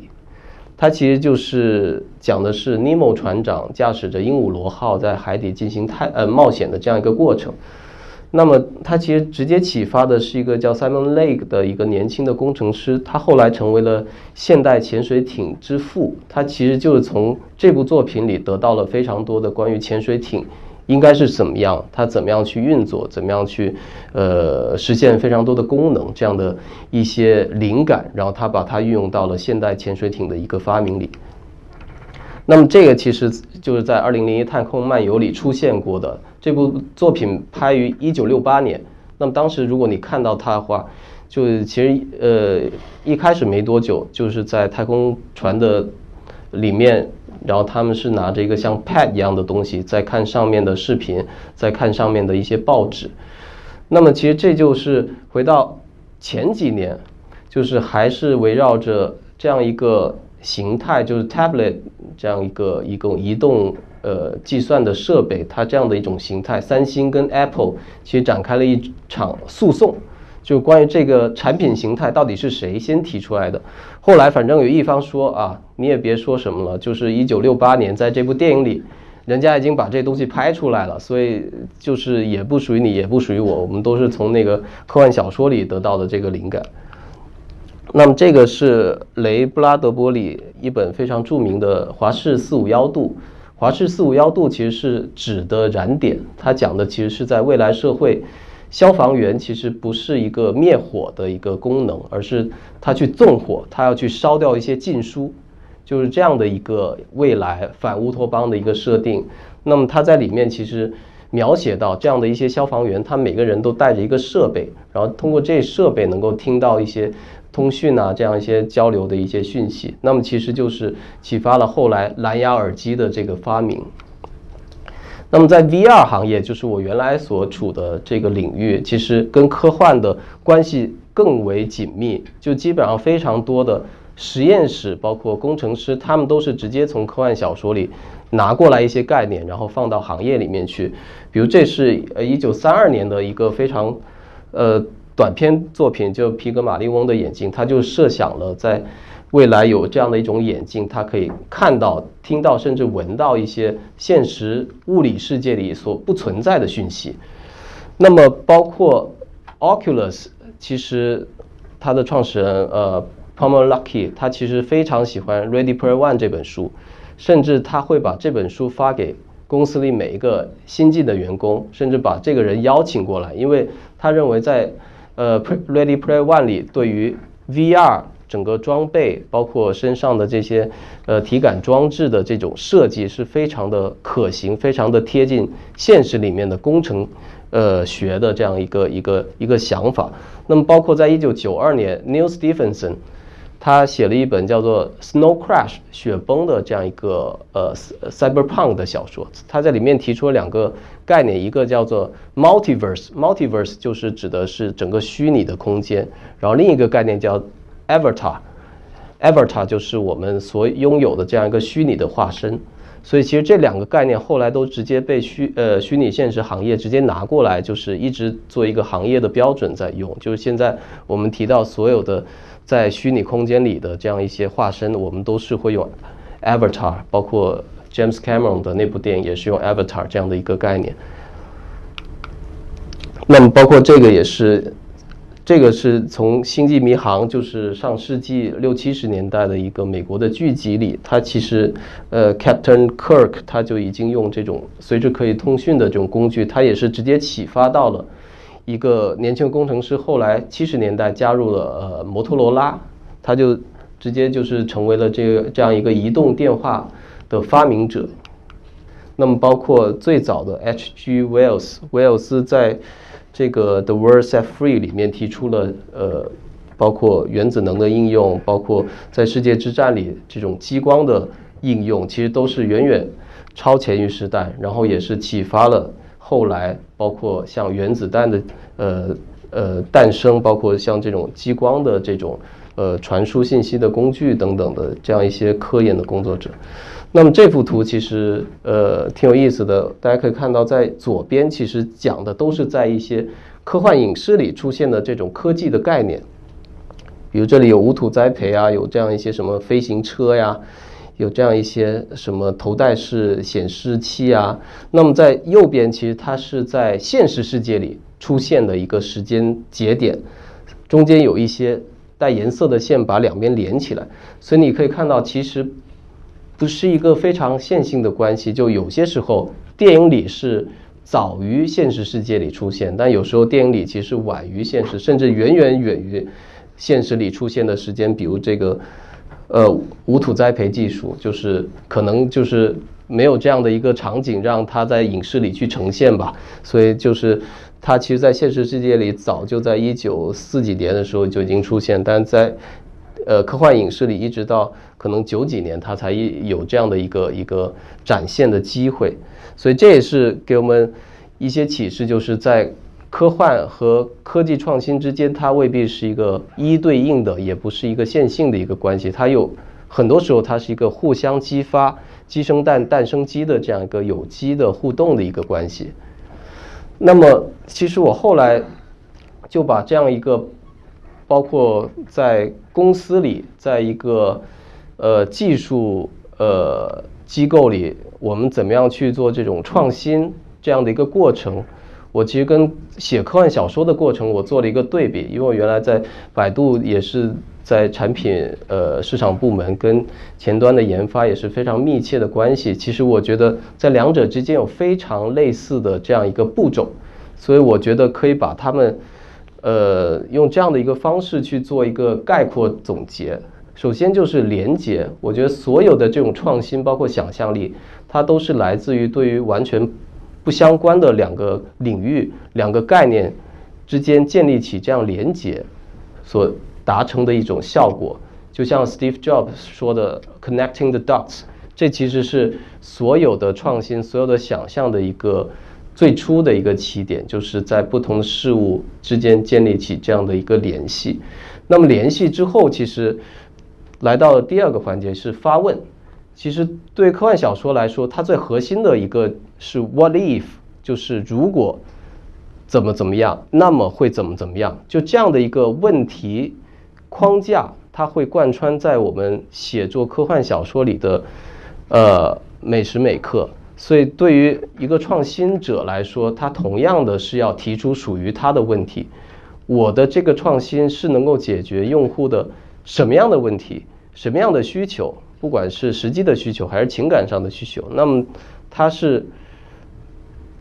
Speaker 1: 它其实就是讲的是尼莫船长驾驶着鹦鹉螺号在海底进行探呃冒险的这样一个过程。那么，它其实直接启发的是一个叫 Simon Lake 的一个年轻的工程师，他后来成为了现代潜水艇之父。他其实就是从这部作品里得到了非常多的关于潜水艇。应该是怎么样？它怎么样去运作？怎么样去呃实现非常多的功能？这样的一些灵感，然后他把它运用到了现代潜水艇的一个发明里。那么这个其实就是在《二零零一太空漫游》里出现过的。这部作品拍于一九六八年。那么当时如果你看到它的话，就其实呃一开始没多久，就是在太空船的里面。然后他们是拿着一个像 Pad 一样的东西，在看上面的视频，在看上面的一些报纸。那么其实这就是回到前几年，就是还是围绕着这样一个形态，就是 Tablet 这样一个一个移动呃计算的设备，它这样的一种形态，三星跟 Apple 其实展开了一场诉讼。就关于这个产品形态到底是谁先提出来的？后来反正有一方说啊，你也别说什么了，就是一九六八年在这部电影里，人家已经把这东西拍出来了，所以就是也不属于你，也不属于我，我们都是从那个科幻小说里得到的这个灵感。那么这个是雷布拉德伯里一本非常著名的《华氏四五幺度》，华氏四五幺度其实是指的燃点，它讲的其实是在未来社会。消防员其实不是一个灭火的一个功能，而是他去纵火，他要去烧掉一些禁书，就是这样的一个未来反乌托邦的一个设定。那么他在里面其实描写到这样的一些消防员，他每个人都带着一个设备，然后通过这设备能够听到一些通讯啊这样一些交流的一些讯息。那么其实就是启发了后来蓝牙耳机的这个发明。那么在 VR 行业，就是我原来所处的这个领域，其实跟科幻的关系更为紧密。就基本上非常多的实验室，包括工程师，他们都是直接从科幻小说里拿过来一些概念，然后放到行业里面去。比如这是呃一九三二年的一个非常呃短篇作品，就皮格马利翁的眼睛，他就设想了在。未来有这样的一种眼镜，它可以看到、听到，甚至闻到一些现实物理世界里所不存在的讯息。那么，包括 Oculus，其实它的创始人呃 Palmer Luckey，他其实非常喜欢《Ready Player One》这本书，甚至他会把这本书发给公司里每一个新进的员工，甚至把这个人邀请过来，因为他认为在呃《Ready Player One》里对于 VR。整个装备包括身上的这些呃体感装置的这种设计是非常的可行，非常的贴近现实里面的工程呃学的这样一个一个一个想法。那么包括在一九九二年，Neil Stephenson 他写了一本叫做《Snow Crash》雪崩的这样一个呃 cyberpunk 的小说，他在里面提出了两个概念，一个叫做 multiverse，multiverse 就是指的是整个虚拟的空间，然后另一个概念叫 Avatar，Avatar 就是我们所拥有的这样一个虚拟的化身，所以其实这两个概念后来都直接被虚呃虚拟现实行业直接拿过来，就是一直做一个行业的标准在用。就是现在我们提到所有的在虚拟空间里的这样一些化身，我们都是会用 Avatar，包括 James Cameron 的那部电影也是用 Avatar 这样的一个概念。那么包括这个也是。这个是从《星际迷航》就是上世纪六七十年代的一个美国的剧集里，它其实，呃，Captain Kirk 他就已经用这种随时可以通讯的这种工具，他也是直接启发到了一个年轻工程师，后来七十年代加入了呃摩托罗拉，他就直接就是成为了这个这样一个移动电话的发明者。那么包括最早的 H.G. Wells，威尔斯在。这个《The World Set Free》里面提出了，呃，包括原子能的应用，包括在世界之战里这种激光的应用，其实都是远远超前于时代，然后也是启发了后来包括像原子弹的呃呃诞生，包括像这种激光的这种呃传输信息的工具等等的这样一些科研的工作者。那么这幅图其实呃挺有意思的，大家可以看到，在左边其实讲的都是在一些科幻影视里出现的这种科技的概念，比如这里有无土栽培啊，有这样一些什么飞行车呀。有这样一些什么头戴式显示器啊？那么在右边，其实它是在现实世界里出现的一个时间节点，中间有一些带颜色的线把两边连起来，所以你可以看到，其实不是一个非常线性的关系。就有些时候电影里是早于现实世界里出现，但有时候电影里其实晚于现实，甚至远远远于现实里出现的时间，比如这个。呃，无土栽培技术就是可能就是没有这样的一个场景让它在影视里去呈现吧，所以就是它其实，在现实世界里早就在一九四几年的时候就已经出现，但在呃科幻影视里一直到可能九几年它才有这样的一个一个展现的机会，所以这也是给我们一些启示，就是在。科幻和科技创新之间，它未必是一个一对应的，也不是一个线性的一个关系。它有很多时候，它是一个互相激发、鸡生蛋、蛋生鸡的这样一个有机的互动的一个关系。那么，其实我后来就把这样一个，包括在公司里，在一个呃技术呃机构里，我们怎么样去做这种创新这样的一个过程。我其实跟写科幻小说的过程，我做了一个对比，因为我原来在百度也是在产品呃市场部门，跟前端的研发也是非常密切的关系。其实我觉得在两者之间有非常类似的这样一个步骤，所以我觉得可以把它们呃用这样的一个方式去做一个概括总结。首先就是连接，我觉得所有的这种创新，包括想象力，它都是来自于对于完全。不相关的两个领域、两个概念之间建立起这样连接，所达成的一种效果，就像 Steve Jobs 说的 “connecting the dots”，这其实是所有的创新、所有的想象的一个最初的一个起点，就是在不同的事物之间建立起这样的一个联系。那么联系之后，其实来到了第二个环节是发问。其实对科幻小说来说，它最核心的一个是 “what if”，就是如果怎么怎么样，那么会怎么怎么样？就这样的一个问题框架，它会贯穿在我们写作科幻小说里的呃每时每刻。所以，对于一个创新者来说，他同样的是要提出属于他的问题。我的这个创新是能够解决用户的什么样的问题，什么样的需求？不管是实际的需求还是情感上的需求，那么它是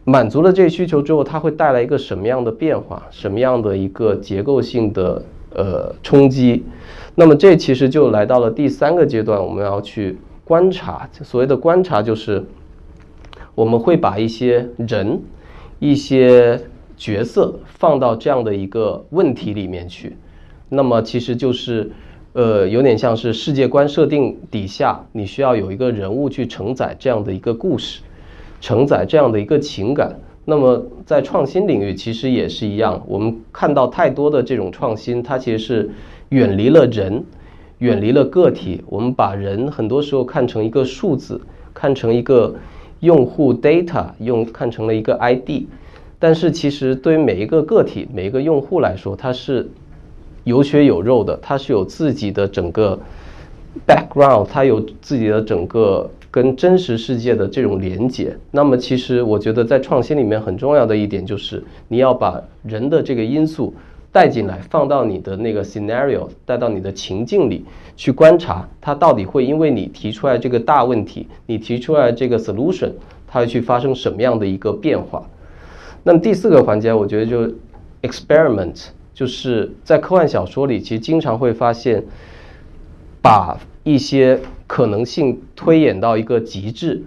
Speaker 1: 满足了这些需求之后，它会带来一个什么样的变化，什么样的一个结构性的呃冲击？那么这其实就来到了第三个阶段，我们要去观察。所谓的观察，就是我们会把一些人、一些角色放到这样的一个问题里面去。那么其实就是。呃，有点像是世界观设定底下，你需要有一个人物去承载这样的一个故事，承载这样的一个情感。那么在创新领域其实也是一样，我们看到太多的这种创新，它其实是远离了人，远离了个体。我们把人很多时候看成一个数字，看成一个用户 data，用看成了一个 ID。但是其实对于每一个个体、每一个用户来说，它是。有血有肉的，它是有自己的整个 background，它有自己的整个跟真实世界的这种连接。那么，其实我觉得在创新里面很重要的一点就是，你要把人的这个因素带进来，放到你的那个 scenario，带到你的情境里去观察，它到底会因为你提出来这个大问题，你提出来这个 solution，它会去发生什么样的一个变化。那么第四个环节，我觉得就 experiment。就是在科幻小说里，其实经常会发现，把一些可能性推演到一个极致，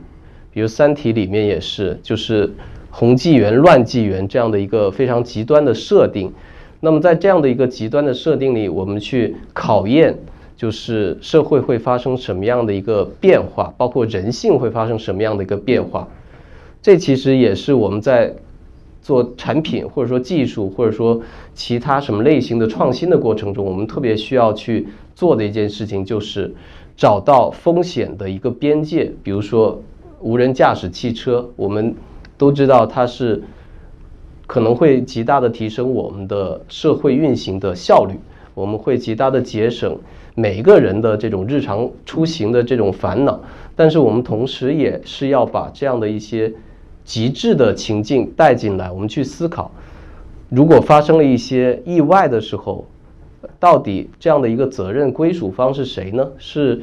Speaker 1: 比如《三体》里面也是，就是红纪元、乱纪元这样的一个非常极端的设定。那么在这样的一个极端的设定里，我们去考验，就是社会会发生什么样的一个变化，包括人性会发生什么样的一个变化。这其实也是我们在。做产品或者说技术或者说其他什么类型的创新的过程中，我们特别需要去做的一件事情就是找到风险的一个边界。比如说无人驾驶汽车，我们都知道它是可能会极大的提升我们的社会运行的效率，我们会极大的节省每一个人的这种日常出行的这种烦恼。但是我们同时也是要把这样的一些。极致的情境带进来，我们去思考，如果发生了一些意外的时候，到底这样的一个责任归属方是谁呢？是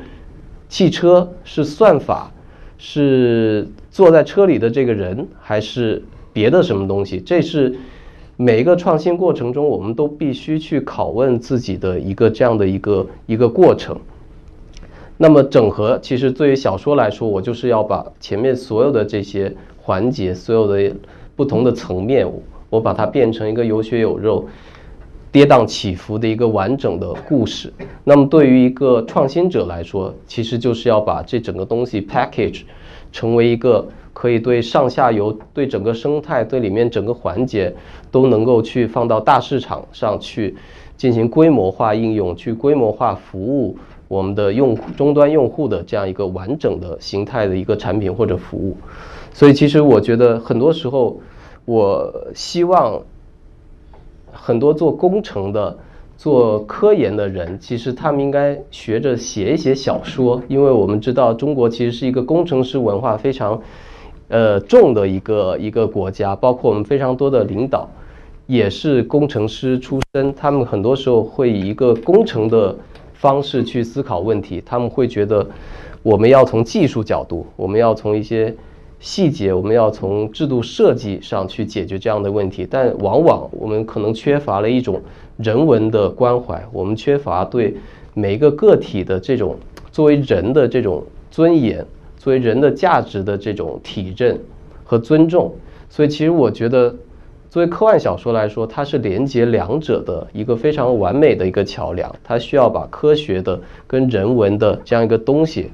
Speaker 1: 汽车，是算法，是坐在车里的这个人，还是别的什么东西？这是每一个创新过程中，我们都必须去拷问自己的一个这样的一个一个过程。那么整合，其实对于小说来说，我就是要把前面所有的这些。环节所有的不同的层面，我把它变成一个有血有肉、跌宕起伏的一个完整的故事。那么对于一个创新者来说，其实就是要把这整个东西 package 成为一个可以对上下游、对整个生态、对里面整个环节都能够去放到大市场上去进行规模化应用、去规模化服务我们的用终端用户的这样一个完整的形态的一个产品或者服务。所以，其实我觉得很多时候，我希望很多做工程的、做科研的人，其实他们应该学着写一写小说，因为我们知道中国其实是一个工程师文化非常呃重的一个一个国家，包括我们非常多的领导也是工程师出身，他们很多时候会以一个工程的方式去思考问题，他们会觉得我们要从技术角度，我们要从一些。细节我们要从制度设计上去解决这样的问题，但往往我们可能缺乏了一种人文的关怀，我们缺乏对每一个个体的这种作为人的这种尊严，作为人的价值的这种体认和尊重。所以，其实我觉得，作为科幻小说来说，它是连接两者的一个非常完美的一个桥梁。它需要把科学的跟人文的这样一个东西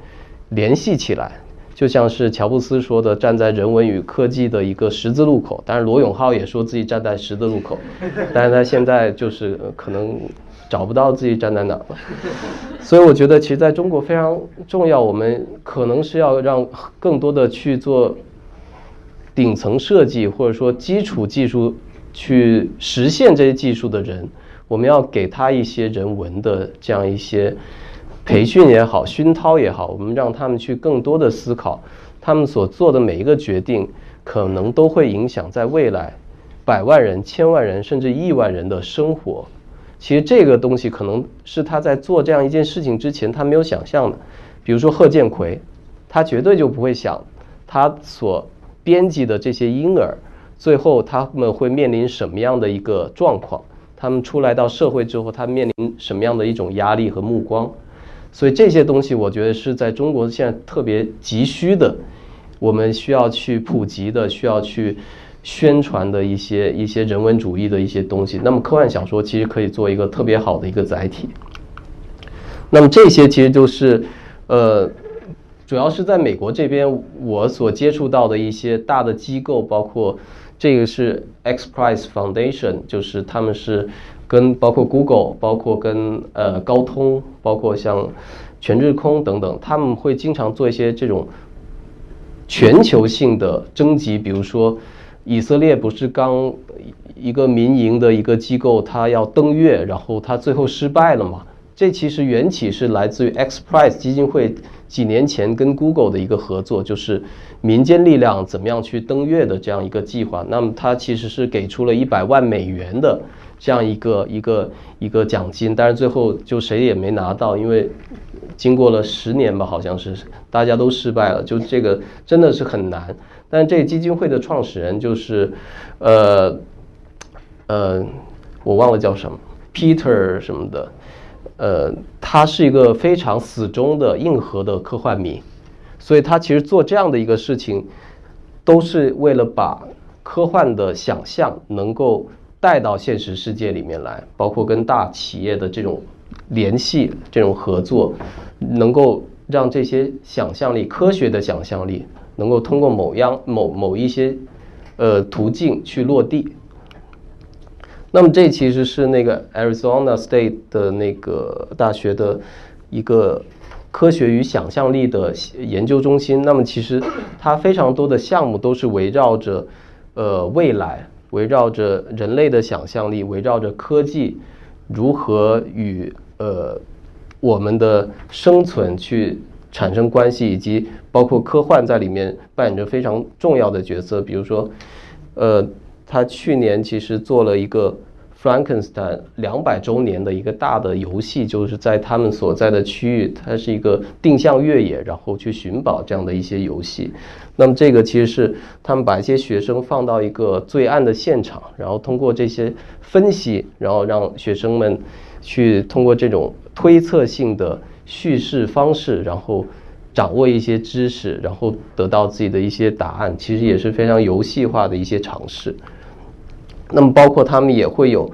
Speaker 1: 联系起来。就像是乔布斯说的，站在人文与科技的一个十字路口。当然，罗永浩也说自己站在十字路口，但是他现在就是可能找不到自己站在哪了。所以我觉得，其实在中国非常重要，我们可能是要让更多的去做顶层设计，或者说基础技术去实现这些技术的人，我们要给他一些人文的这样一些。培训也好，熏陶也好，我们让他们去更多的思考，他们所做的每一个决定，可能都会影响在未来百万人、千万人甚至亿万人的生活。其实这个东西可能是他在做这样一件事情之前他没有想象的。比如说贺建奎，他绝对就不会想他所编辑的这些婴儿，最后他们会面临什么样的一个状况？他们出来到社会之后，他面临什么样的一种压力和目光？所以这些东西，我觉得是在中国现在特别急需的，我们需要去普及的，需要去宣传的一些一些人文主义的一些东西。那么科幻小说其实可以做一个特别好的一个载体。那么这些其实就是，呃，主要是在美国这边我所接触到的一些大的机构，包括这个是 X Prize Foundation，就是他们是。跟包括 Google，包括跟呃高通，包括像全日空等等，他们会经常做一些这种全球性的征集。比如说，以色列不是刚一个民营的一个机构，它要登月，然后它最后失败了嘛？这其实缘起是来自于 X Prize 基金会几年前跟 Google 的一个合作，就是民间力量怎么样去登月的这样一个计划。那么它其实是给出了一百万美元的。这样一个一个一个奖金，但是最后就谁也没拿到，因为经过了十年吧，好像是大家都失败了，就这个真的是很难。但这基金会的创始人就是，呃，呃，我忘了叫什么，Peter 什么的，呃，他是一个非常死忠的硬核的科幻迷，所以他其实做这样的一个事情，都是为了把科幻的想象能够。带到现实世界里面来，包括跟大企业的这种联系、这种合作，能够让这些想象力、科学的想象力，能够通过某样、某某一些呃途径去落地。那么这其实是那个 Arizona State 的那个大学的一个科学与想象力的研究中心。那么其实它非常多的项目都是围绕着呃未来，围绕着人类的想象力，围绕着科技如何与呃我们的生存去产生关系，以及包括科幻在里面扮演着非常重要的角色。比如说，呃。他去年其实做了一个 Frankenstein 两百周年的一个大的游戏，就是在他们所在的区域，它是一个定向越野，然后去寻宝这样的一些游戏。那么这个其实是他们把一些学生放到一个罪案的现场，然后通过这些分析，然后让学生们去通过这种推测性的叙事方式，然后。掌握一些知识，然后得到自己的一些答案，其实也是非常游戏化的一些尝试。那么，包括他们也会有，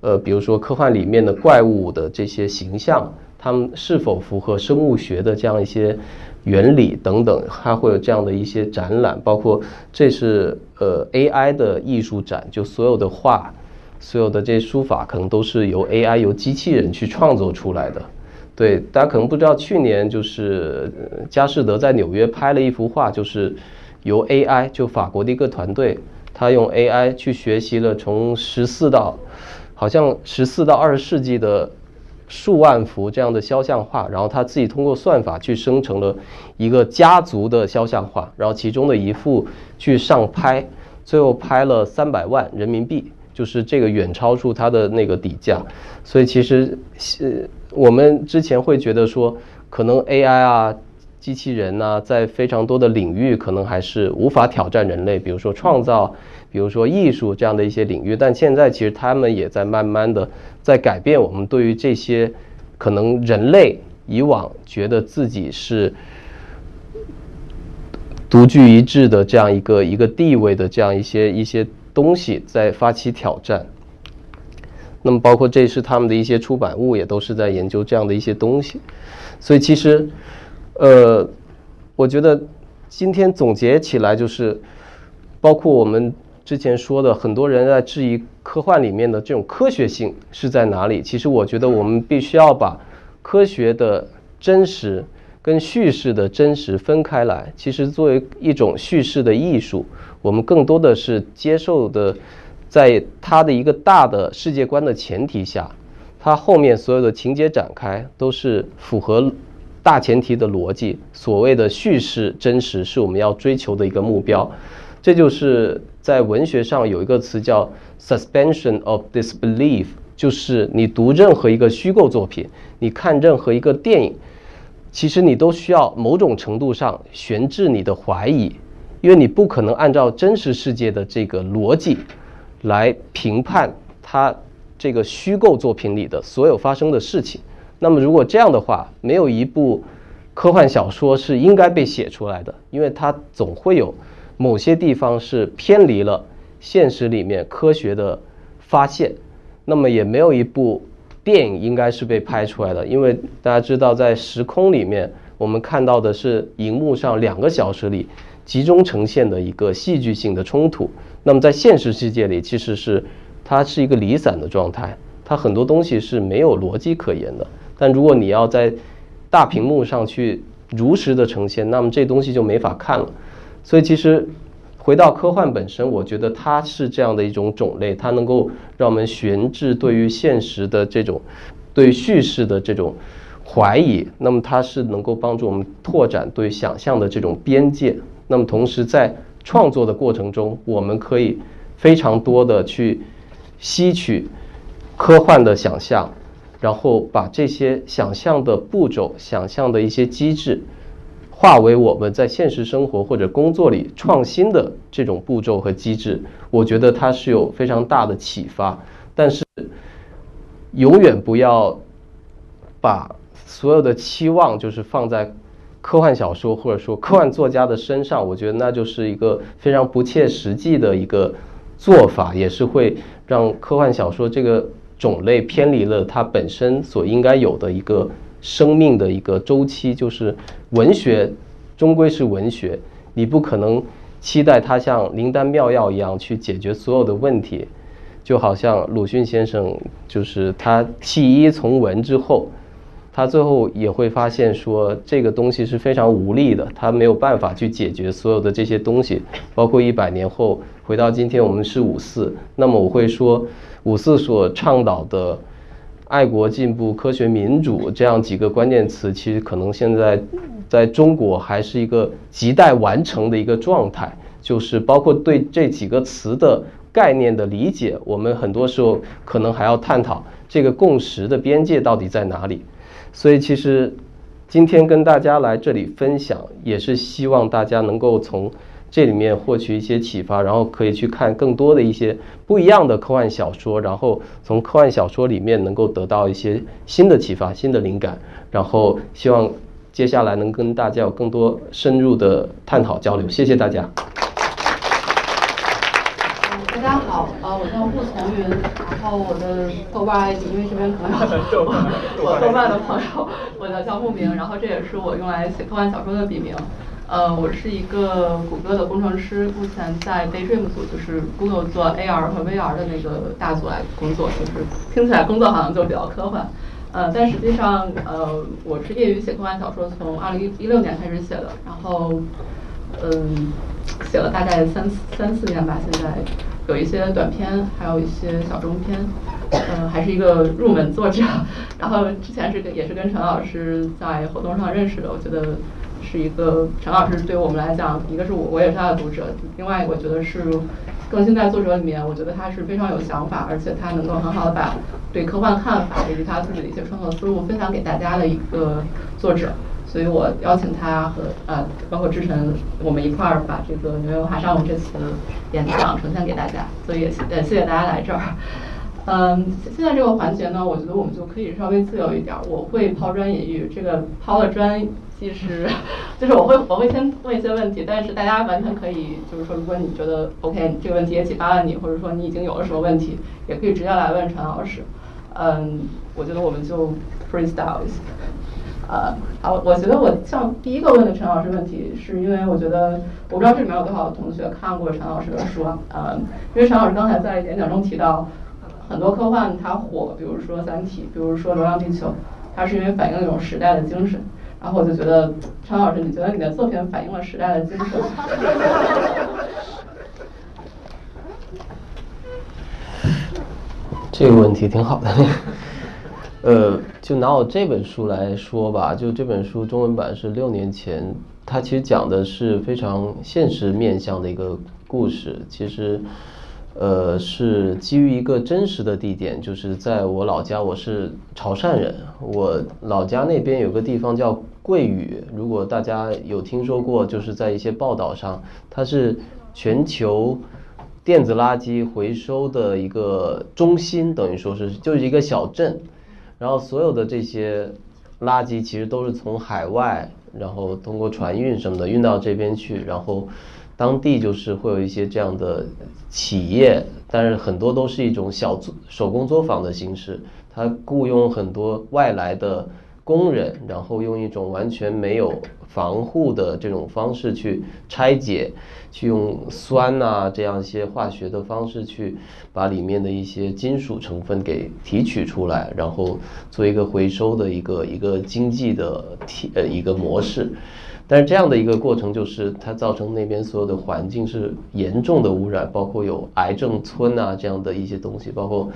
Speaker 1: 呃，比如说科幻里面的怪物的这些形象，他们是否符合生物学的这样一些原理等等，还会有这样的一些展览。包括这是呃 AI 的艺术展，就所有的画，所有的这些书法，可能都是由 AI 由机器人去创作出来的。对，大家可能不知道，去年就是佳士得在纽约拍了一幅画，就是由 AI，就法国的一个团队，他用 AI 去学习了从十四到，好像十四到二十世纪的数万幅这样的肖像画，然后他自己通过算法去生成了一个家族的肖像画，然后其中的一幅去上拍，最后拍了三百万人民币，就是这个远超出他的那个底价，所以其实是。我们之前会觉得说，可能 AI 啊、机器人呐，在非常多的领域可能还是无法挑战人类，比如说创造，比如说艺术这样的一些领域。但现在其实他们也在慢慢的在改变我们对于这些可能人类以往觉得自己是独具一帜的这样一个一个地位的这样一些一些东西，在发起挑战。那么，包括这是他们的一些出版物，也都是在研究这样的一些东西。所以，其实，呃，我觉得今天总结起来就是，包括我们之前说的，很多人在质疑科幻里面的这种科学性是在哪里。其实，我觉得我们必须要把科学的真实跟叙事的真实分开来。其实，作为一种叙事的艺术，我们更多的是接受的。在它的一个大的世界观的前提下，它后面所有的情节展开都是符合大前提的逻辑。所谓的叙事真实是我们要追求的一个目标。这就是在文学上有一个词叫 suspension of disbelief，就是你读任何一个虚构作品，你看任何一个电影，其实你都需要某种程度上悬置你的怀疑，因为你不可能按照真实世界的这个逻辑。来评判他这个虚构作品里的所有发生的事情。那么，如果这样的话，没有一部科幻小说是应该被写出来的，因为它总会有某些地方是偏离了现实里面科学的发现。那么，也没有一部电影应该是被拍出来的，因为大家知道，在时空里面，我们看到的是荧幕上两个小时里集中呈现的一个戏剧性的冲突。那么在现实世界里，其实是它是一个离散的状态，它很多东西是没有逻辑可言的。但如果你要在大屏幕上去如实的呈现，那么这东西就没法看了。所以其实回到科幻本身，我觉得它是这样的一种种类，它能够让我们悬置对于现实的这种对叙事的这种怀疑。那么它是能够帮助我们拓展对想象的这种边界。那么同时在创作的过程中，我们可以非常多的去吸取科幻的想象，然后把这些想象的步骤、想象的一些机制，化为我们在现实生活或者工作里创新的这种步骤和机制。我觉得它是有非常大的启发，但是永远不要把所有的期望就是放在。科幻小说或者说科幻作家的身上，我觉得那就是一个非常不切实际的一个做法，也是会让科幻小说这个种类偏离了它本身所应该有的一个生命的一个周期。就是文学终归是文学，你不可能期待它像灵丹妙药一样去解决所有的问题，就好像鲁迅先生，就是他弃医从文之后，他最后也会发现说这个东西是非常无力的，他没有办法去解决所有的这些东西，包括一百年后回到今天我们是五四，那么我会说五四所倡导的。爱国、进步、科学、民主这样几个关键词，其实可能现在在中国还是一个亟待完成的一个状态。就是包括对这几个词的概念的理解，我们很多时候可能还要探讨这个共识的边界到底在哪里。所以，其实今天跟大家来这里分享，也是希望大家能够从。这里面获取一些启发，然后可以去看更多的一些不一样的科幻小说，然后从科幻小说里面能够得到一些新的启发、新的灵感，然后希望接下来能跟大家有更多深入的探讨交流。谢谢大家。
Speaker 2: 大家好，呃，我叫顾从云，然后我的豆瓣 ID，因为这边可能有我 豆瓣的朋友，我的叫木明，然后这也是我用来写科幻小说的笔名。呃，我是一个谷歌的工程师，目前在 Daydream 组，就是 Google 做 AR 和 VR 的那个大组来工作，就是听起来工作好像就比较科幻，呃，但实际上，呃，我是业余写科幻小说，从二零一六年开始写的，然后，嗯，写了大概三三四年吧，现在有一些短篇，还有一些小中篇，嗯，还是一个入门作者，然后之前是跟也是跟陈老师在活动上认识的，我觉得。是一个陈老师对我们来讲，一个是我我也是他的读者，另外一个我觉得是更新在作者里面，我觉得他是非常有想法，而且他能够很好的把对科幻看法以及他自己的一些创作思路分享给大家的一个作者，所以我邀请他和呃包括志晨，我们一块儿把这个纽约文化沙龙这次演讲呈现给大家，所以也呃谢谢大家来这儿。嗯，现在这个环节呢，我觉得我们就可以稍微自由一点，我会抛砖引玉，这个抛了砖。其实，就是我会我会先问一些问题，但是大家完全可以，就是说，如果你觉得 OK，这个问题也启发了你，或者说你已经有了什么问题，也可以直接来问陈老师。嗯，我觉得我们就 freestyle 一下。呃，好，我觉得我像第一个问的陈老师问题，是因为我觉得我不知道这里面有多少同学看过陈老师的书啊。呃，因为陈老师刚才在演讲中提到，很多科幻它火，比如说《三体》，比如说《流浪地球》，它是因为反映一种时代的精神。然后我就觉得，陈老师，你觉得你的作品反映了时代的精神？
Speaker 1: 这个问题挺好的。呃，就拿我这本书来说吧，就这本书中文版是六年前，它其实讲的是非常现实面向的一个故事。其实。呃，是基于一个真实的地点，就是在我老家，我是潮汕人，我老家那边有个地方叫桂屿，如果大家有听说过，就是在一些报道上，它是全球电子垃圾回收的一个中心，等于说是就是一个小镇，然后所有的这些垃圾其实都是从海外，然后通过船运什么的运到这边去，然后。当地就是会有一些这样的企业，但是很多都是一种小作手工作坊的形式，他雇佣很多外来的工人，然后用一种完全没有防护的这种方式去拆解，去用酸呐这样一些化学的方式去把里面的一些金属成分给提取出来，然后做一个回收的一个一个经济的体呃一个模式。但是这样的一个过程，就是它造成那边所有的环境是严重的污染，包括有癌症村啊这样的一些东西，包括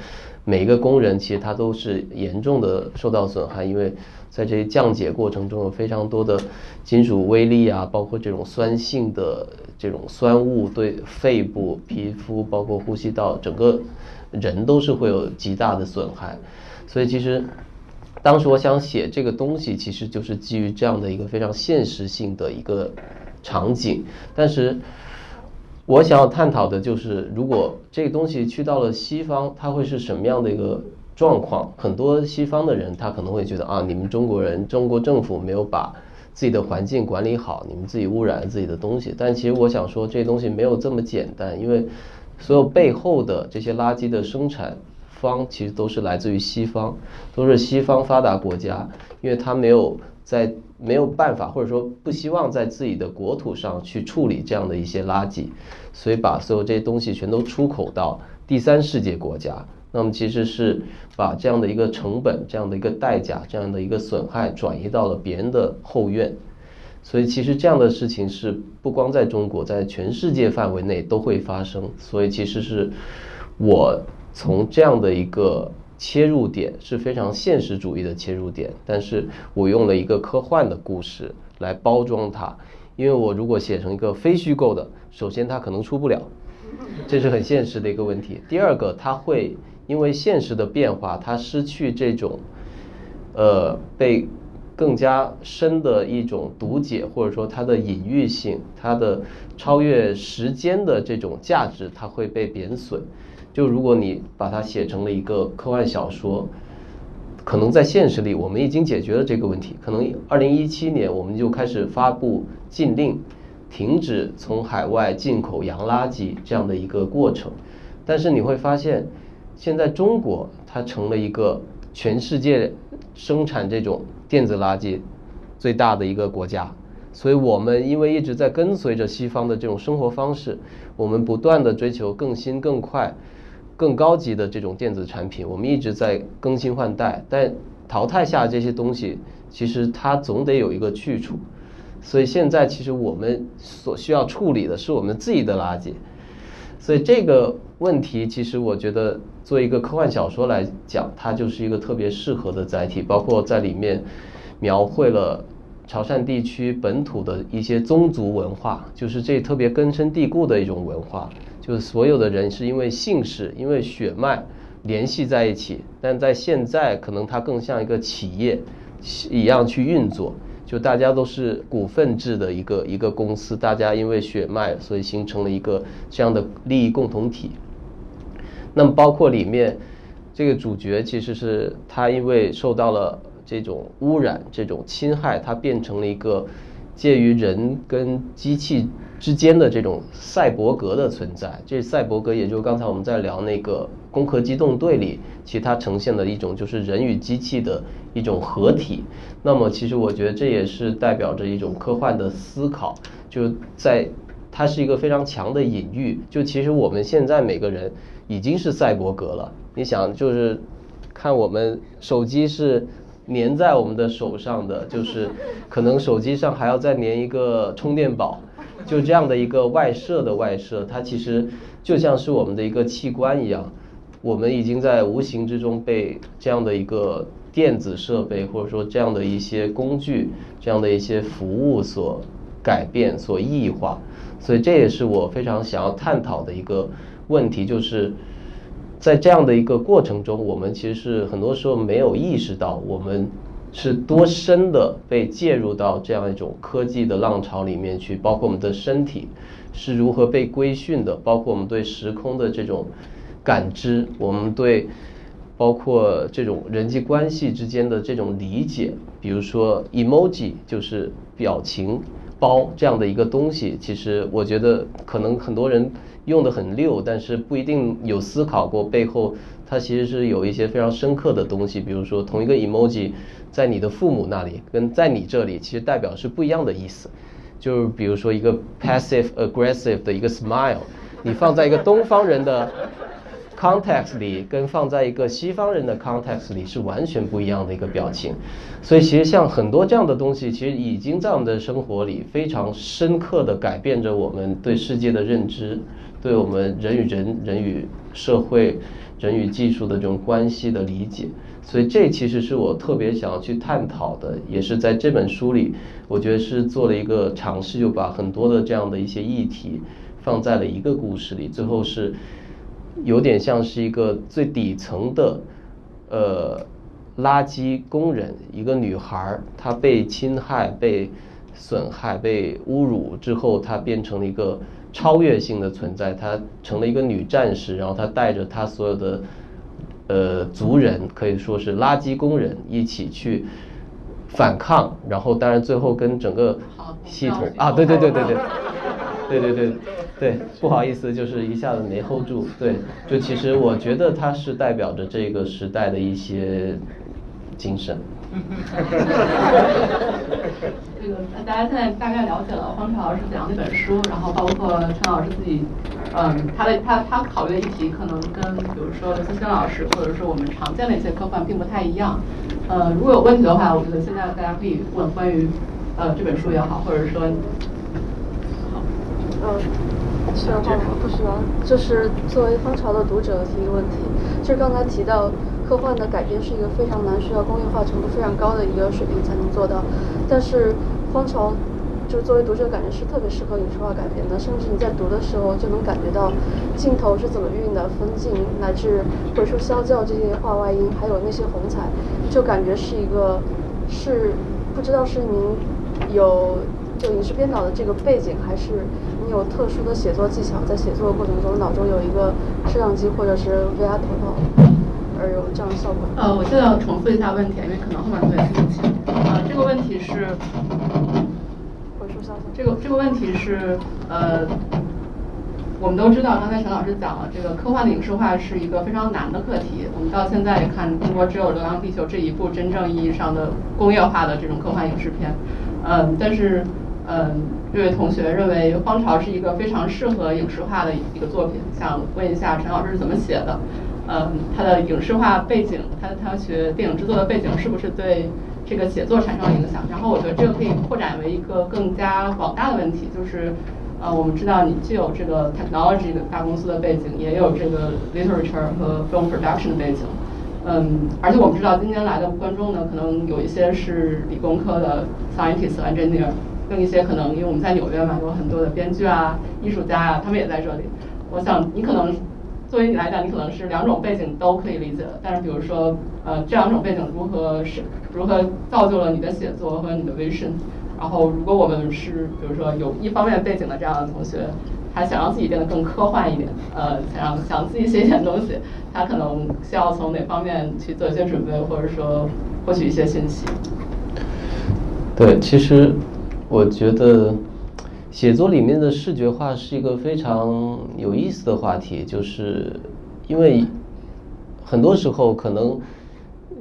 Speaker 1: 每一个工人其实他都是严重的受到损害，因为在这些降解过程中有非常多的金属微粒啊，包括这种酸性的这种酸物对肺部、皮肤，包括呼吸道，整个人都是会有极大的损害，所以其实。当时我想写这个东西，其实就是基于这样的一个非常现实性的一个场景。但是，我想要探讨的就是，如果这个东西去到了西方，它会是什么样的一个状况？很多西方的人他可能会觉得啊，你们中国人、中国政府没有把自己的环境管理好，你们自己污染了自己的东西。但其实我想说，这东西没有这么简单，因为所有背后的这些垃圾的生产。方其实都是来自于西方，都是西方发达国家，因为他没有在没有办法或者说不希望在自己的国土上去处理这样的一些垃圾，所以把所有这些东西全都出口到第三世界国家。那么其实是把这样的一个成本、这样的一个代价、这样的一个损害转移到了别人的后院。所以其实这样的事情是不光在中国，在全世界范围内都会发生。所以其实是我从这样的一个。切入点是非常现实主义的切入点，但是我用了一个科幻的故事来包装它，因为我如果写成一个非虚构的，首先它可能出不了，这是很现实的一个问题。第二个，它会因为现实的变化，它失去这种，呃，被更加深的一种读解，或者说它的隐喻性，它的超越时间的这种价值，它会被贬损。就如果你把它写成了一个科幻小说，可能在现实里我们已经解决了这个问题。可能二零一七年我们就开始发布禁令，停止从海外进口洋垃圾这样的一个过程。但是你会发现，现在中国它成了一个全世界生产这种电子垃圾最大的一个国家。所以我们因为一直在跟随着西方的这种生活方式，我们不断的追求更新更快。更高级的这种电子产品，我们一直在更新换代，但淘汰下这些东西，其实它总得有一个去处。所以现在其实我们所需要处理的是我们自己的垃圾。所以这个问题，其实我觉得做一个科幻小说来讲，它就是一个特别适合的载体，包括在里面描绘了潮汕地区本土的一些宗族文化，就是这特别根深蒂固的一种文化。就是所有的人是因为姓氏、因为血脉联系在一起，但在现在可能它更像一个企业一样去运作。就大家都是股份制的一个一个公司，大家因为血脉，所以形成了一个这样的利益共同体。那么包括里面这个主角，其实是他因为受到了这种污染、这种侵害，他变成了一个介于人跟机器。之间的这种赛博格的存在，这赛博格也就是刚才我们在聊那个《攻壳机动队》里，其实它呈现的一种就是人与机器的一种合体。那么，其实我觉得这也是代表着一种科幻的思考，就在它是一个非常强的隐喻。就其实我们现在每个人已经是赛博格了。你想，就是看我们手机是粘在我们的手上的，就是可能手机上还要再粘一个充电宝。就这样的一个外设的外设，它其实就像是我们的一个器官一样，我们已经在无形之中被这样的一个电子设备或者说这样的一些工具、这样的一些服务所改变、所异化。所以这也是我非常想要探讨的一个问题，就是在这样的一个过程中，我们其实是很多时候没有意识到我们。是多深的被介入到这样一种科技的浪潮里面去，包括我们的身体是如何被规训的，包括我们对时空的这种感知，我们对包括这种人际关系之间的这种理解，比如说 emoji 就是表情包这样的一个东西，其实我觉得可能很多人用的很溜，但是不一定有思考过背后它其实是有一些非常深刻的东西，比如说同一个 emoji。在你的父母那里，跟在你这里，其实代表是不一样的意思。就是比如说一个 passive aggressive 的一个 smile，你放在一个东方人的 context 里，跟放在一个西方人的 context 里是完全不一样的一个表情。所以其实像很多这样的东西，其实已经在我们的生活里非常深刻的改变着我们对世界的认知，对我们人与人、人与社会、人与技术的这种关系的理解。所以这其实是我特别想要去探讨的，也是在这本书里，我觉得是做了一个尝试，就把很多的这样的一些议题放在了一个故事里，最后是有点像是一个最底层的，呃，垃圾工人，一个女孩，她被侵害、被损害、被侮辱之后，她变成了一个超越性的存在，她成了一个女战士，然后她带着她所有的。呃，族人可以说是垃圾工人一起去反抗，然后当然最后跟整个系统啊，对对对对对，对对对对，不好意思，就是一下子没 hold 住。对，就其实我觉得它是代表着这个时代的一些精神。
Speaker 2: 这个大家现在大概了解了方潮是怎样的一本书，然后包括陈老师自己，嗯，他的他他考虑的议题可能跟比如说刘慈欣老师或者是我们常见的一些科幻并不太一样。呃，如果有问题的话，我觉得现在大家可以问关于呃这本书也好，或者说，好，
Speaker 3: 嗯，需要吗？不需要。就是作为方潮的读者提一个问题，就是刚才提到。科幻的改编是一个非常难、需要工业化程度非常高的一个水平才能做到，但是《荒潮》就作为读者感觉是特别适合影视化改编的，甚至你在读的时候就能感觉到镜头是怎么运的、分镜乃至或者说消教这些画外音，还有那些红彩，就感觉是一个是不知道是您有就影视编导的这个背景，还是你有特殊的写作技巧，在写作的过程中脑中有一个摄像机或者是 VR 头套。而有这样的效果。
Speaker 2: 呃，我现在要重复一下问题，因为可能后面同学听不清。呃，这个问题是，
Speaker 3: 回说消息。
Speaker 2: 这个这个问题是，呃，我们都知道，刚才陈老师讲了，这个科幻的影视化是一个非常难的课题。我们到现在看，中国只有《流浪地球》这一部真正意义上的工业化的这种科幻影视片。嗯，但是，嗯，这位同学认为《荒潮》是一个非常适合影视化的一个作品，想问一下陈老师是怎么写的？嗯，它的影视化背景，他他学电影制作的背景是不是对这个写作产生了影响？然后我觉得这个可以扩展为一个更加广大的问题，就是呃，我们知道你既有这个 technology 的大公司的背景，也有这个 literature 和 film production 的背景，嗯，而且我们知道今天来的观众呢，可能有一些是理工科的 scientist engineer，另一些可能因为我们在纽约嘛，有很多的编剧啊、艺术家啊，他们也在这里。我想你可能。作为你来讲，你可能是两种背景都可以理解的。但是，比如说，呃，这两种背景如何是如何造就了你的写作和你的 vision？然后，如果我们是比如说有一方面背景的这样的同学，他想让自己变得更科幻一点，呃，想让想自己写一点东西，他可能需要从哪方面去做一些准备，或者说获取一些信息？
Speaker 1: 对，其实我觉得。写作里面的视觉化是一个非常有意思的话题，就是因为很多时候可能，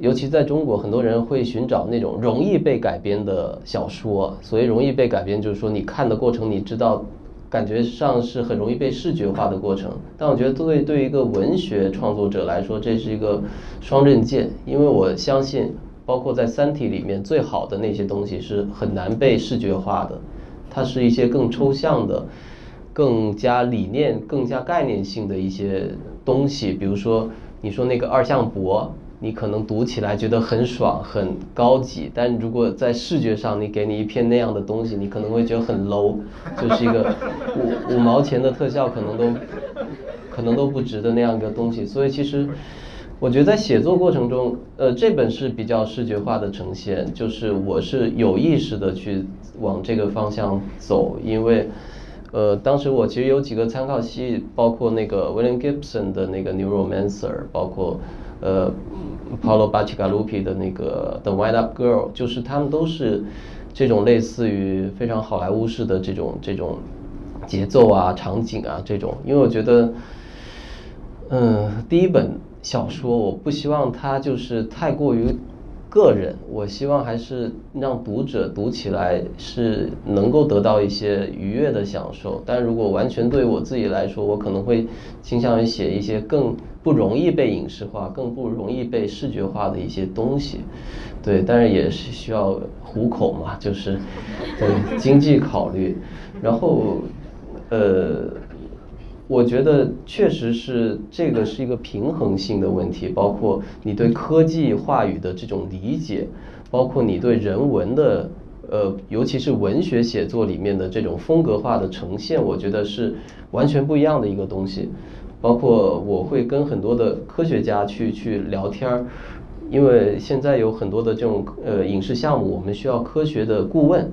Speaker 1: 尤其在中国，很多人会寻找那种容易被改编的小说。所以容易被改编，就是说你看的过程，你知道，感觉上是很容易被视觉化的过程。但我觉得，作为对一个文学创作者来说，这是一个双刃剑，因为我相信，包括在《三体》里面最好的那些东西是很难被视觉化的。它是一些更抽象的、更加理念、更加概念性的一些东西。比如说，你说那个二向箔，你可能读起来觉得很爽、很高级，但如果在视觉上，你给你一片那样的东西，你可能会觉得很 low，就是一个五五毛钱的特效可能都可能都不值的那样一个东西。所以其实。我觉得在写作过程中，呃，这本是比较视觉化的呈现，就是我是有意识的去往这个方向走，因为，呃，当时我其实有几个参考系，包括那个 William Gibson 的那个 Neuromancer，包括呃，Paulo Bacigalupi 的那个 The Wind Up Girl，就是他们都是这种类似于非常好莱坞式的这种这种节奏啊、场景啊这种，因为我觉得，嗯，第一本。小说我不希望它就是太过于个人，我希望还是让读者读起来是能够得到一些愉悦的享受。但如果完全对我自己来说，我可能会倾向于写一些更不容易被影视化、更不容易被视觉化的一些东西。对，但是也是需要糊口嘛，就是对经济考虑。然后，呃。我觉得确实是这个是一个平衡性的问题，包括你对科技话语的这种理解，包括你对人文的，呃，尤其是文学写作里面的这种风格化的呈现，我觉得是完全不一样的一个东西。包括我会跟很多的科学家去去聊天儿，因为现在有很多的这种呃影视项目，我们需要科学的顾问，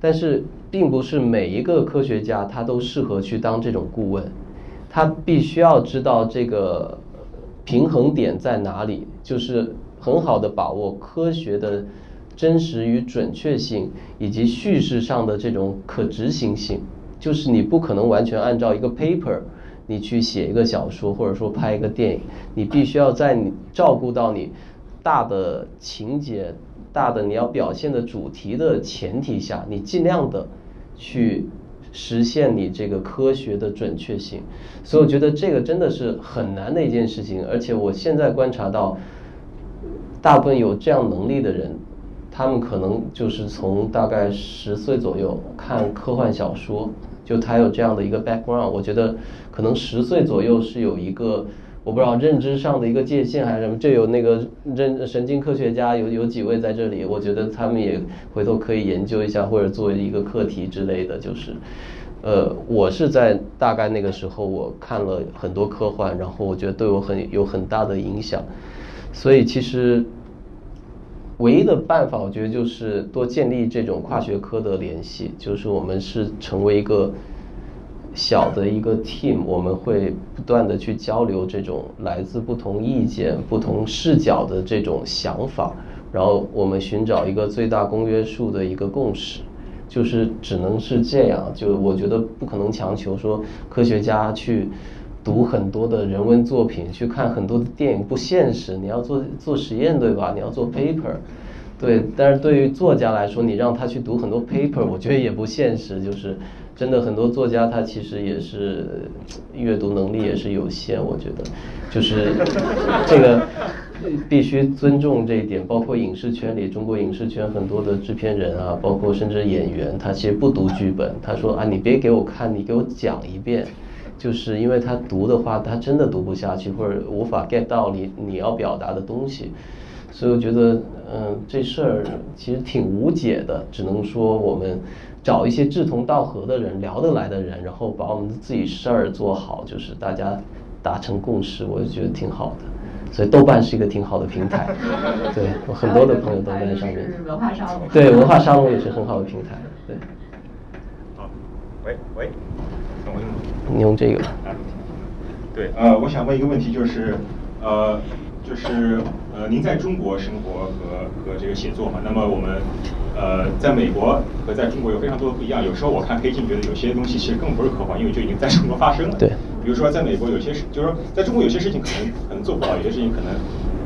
Speaker 1: 但是并不是每一个科学家他都适合去当这种顾问。他必须要知道这个平衡点在哪里，就是很好的把握科学的真实与准确性，以及叙事上的这种可执行性。就是你不可能完全按照一个 paper，你去写一个小说或者说拍一个电影，你必须要在你照顾到你大的情节、大的你要表现的主题的前提下，你尽量的去实现你这个科学的准确性。所以我觉得这个真的是很难的一件事情，而且我现在观察到，大部分有这样能力的人。他们可能就是从大概十岁左右看科幻小说，就他有这样的一个 background。我觉得可能十岁左右是有一个我不知道认知上的一个界限还是什么。这有那个认神经科学家有有几位在这里，我觉得他们也回头可以研究一下或者作为一个课题之类的。就是，呃，我是在大概那个时候我看了很多科幻，然后我觉得对我很有很大的影响。所以其实。唯一的办法，我觉得就是多建立这种跨学科的联系，就是我们是成为一个小的一个 team，我们会不断的去交流这种来自不同意见、不同视角的这种想法，然后我们寻找一个最大公约数的一个共识，就是只能是这样。就我觉得不可能强求说科学家去。读很多的人文作品，去看很多的电影不现实。你要做做实验，对吧？你要做 paper，对。但是对于作家来说，你让他去读很多 paper，我觉得也不现实。就是真的很多作家他其实也是阅读能力也是有限。我觉得就是 这个必须尊重这一点。包括影视圈里，中国影视圈很多的制片人啊，包括甚至演员，他其实不读剧本。他说啊，你别给我看，你给我讲一遍。就是因为他读的话，他真的读不下去，或者无法 get 到你你要表达的东西，所以我觉得，嗯，这事儿其实挺无解的，只能说我们找一些志同道合的人，聊得来的人，然后把我们自己事儿做好，就是大家达成共识，我就觉得挺好的。所以豆瓣是一个挺好的平台，对我很多的朋友都在上面。
Speaker 2: 文化沙龙。
Speaker 1: 对文化沙龙也是很好的平台，对。
Speaker 4: 好，喂喂。
Speaker 1: 你用这个。
Speaker 4: 对，呃，我想问一个问题，就是，呃，就是呃，您在中国生活和和这个写作嘛？那么我们，呃，在美国和在中国有非常多的不一样。有时候我看黑镜，觉得有些东西其实根本不是科幻，因为就已经在中国发生了。
Speaker 1: 对。
Speaker 4: 比如说，在美国有些事，就是说，在中国有些事情可能可能做不到，有些事情可能。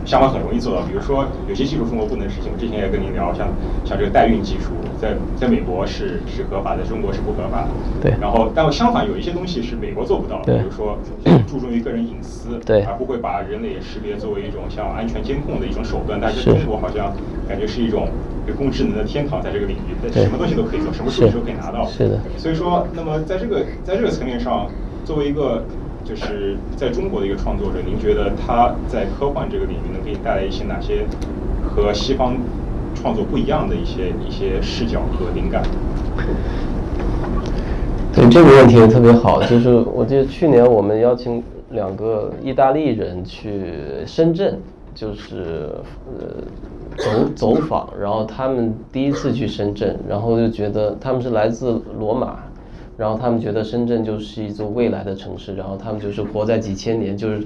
Speaker 4: 相反很容易做到，比如说有些技术中国不能实行。之前也跟您聊，像像这个代孕技术，在在美国是是合法的，中国是不合法的。
Speaker 1: 对。
Speaker 4: 然后，但相反有一些东西是美国做不到，比如说 注重于个人隐私，
Speaker 1: 对，
Speaker 4: 而不会把人脸识别作为一种像安全监控的一种手段。但是中国好像感觉是一种人工智能的天堂，在这个领域，什么东西都可以做，什么数据都可以拿到。
Speaker 1: 是的。
Speaker 4: 所以说，那么在这个在这个层面上，作为一个。就是在中国的一个创作者，您觉得他在科幻这个领域能给你带来一些哪些和西方创作不一样的一些一些视角和灵感？
Speaker 1: 对这个问题也特别好，就是我记得去年我们邀请两个意大利人去深圳，就是呃走走访，然后他们第一次去深圳，然后就觉得他们是来自罗马。然后他们觉得深圳就是一座未来的城市，然后他们就是活在几千年，就是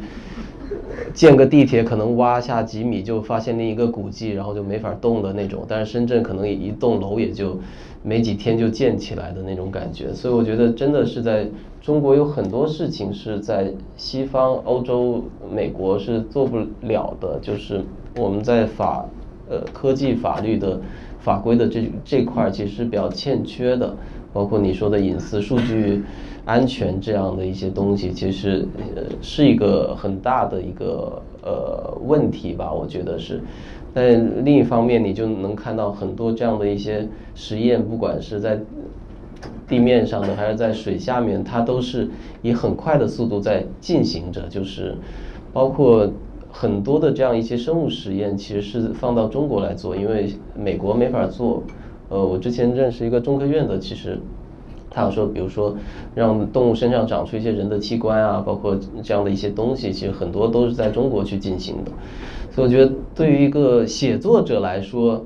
Speaker 1: 建个地铁可能挖下几米就发现另一个古迹，然后就没法动的那种。但是深圳可能一栋楼也就没几天就建起来的那种感觉。所以我觉得真的是在中国有很多事情是在西方、欧洲、美国是做不了的，就是我们在法呃科技法律的法规的这这块其实比较欠缺的。包括你说的隐私、数据安全这样的一些东西，其实是一个很大的一个呃问题吧，我觉得是。但另一方面，你就能看到很多这样的一些实验，不管是在地面上的还是在水下面，它都是以很快的速度在进行着。就是包括很多的这样一些生物实验，其实是放到中国来做，因为美国没法做。呃，我之前认识一个中科院的，其实他有说，比如说让动物身上长出一些人的器官啊，包括这样的一些东西，其实很多都是在中国去进行的。所以我觉得对于一个写作者来说，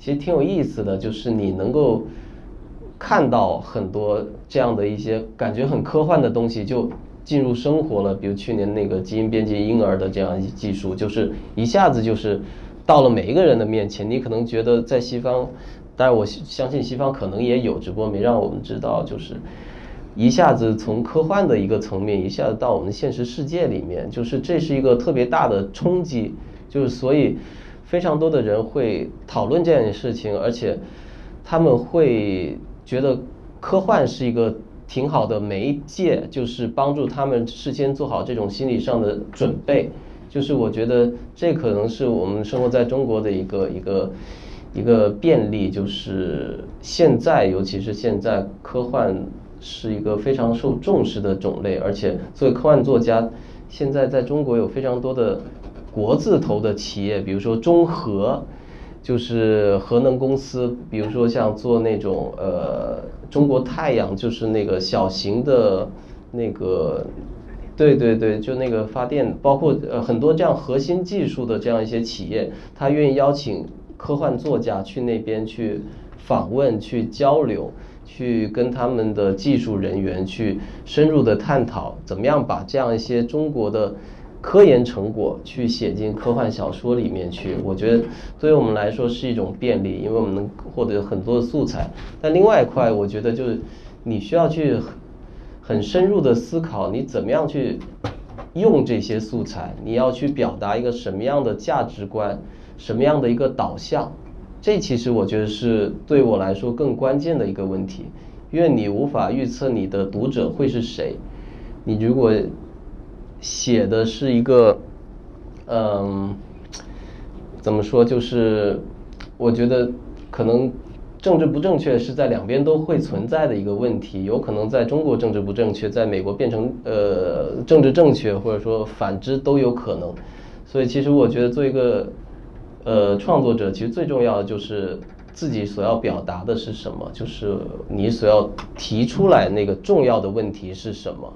Speaker 1: 其实挺有意思的，就是你能够看到很多这样的一些感觉很科幻的东西就进入生活了。比如去年那个基因编辑婴儿的这样一技术，就是一下子就是到了每一个人的面前。你可能觉得在西方。但我相信西方可能也有，只不过没让我们知道，就是一下子从科幻的一个层面，一下子到我们现实世界里面，就是这是一个特别大的冲击，就是所以非常多的人会讨论这件事情，而且他们会觉得科幻是一个挺好的媒介，就是帮助他们事先做好这种心理上的准备。就是我觉得这可能是我们生活在中国的一个一个一个便利，就是现在尤其是现在科幻是一个非常受重视的种类，而且作为科幻作家，现在在中国有非常多的国字头的企业，比如说中核，就是核能公司，比如说像做那种呃中国太阳，就是那个小型的那个。对对对，就那个发电，包括呃很多这样核心技术的这样一些企业，他愿意邀请科幻作家去那边去访问、去交流、去跟他们的技术人员去深入的探讨，怎么样把这样一些中国的科研成果去写进科幻小说里面去。我觉得对于我们来说是一种便利，因为我们能获得很多的素材。但另外一块，我觉得就是你需要去。很深入的思考，你怎么样去用这些素材？你要去表达一个什么样的价值观，什么样的一个导向？这其实我觉得是对我来说更关键的一个问题，因为你无法预测你的读者会是谁。你如果写的是一个，嗯，怎么说？就是我觉得可能。政治不正确是在两边都会存在的一个问题，有可能在中国政治不正确，在美国变成呃政治正确，或者说反之都有可能。所以其实我觉得做一个呃创作者，其实最重要的就是自己所要表达的是什么，就是你所要提出来那个重要的问题是什么。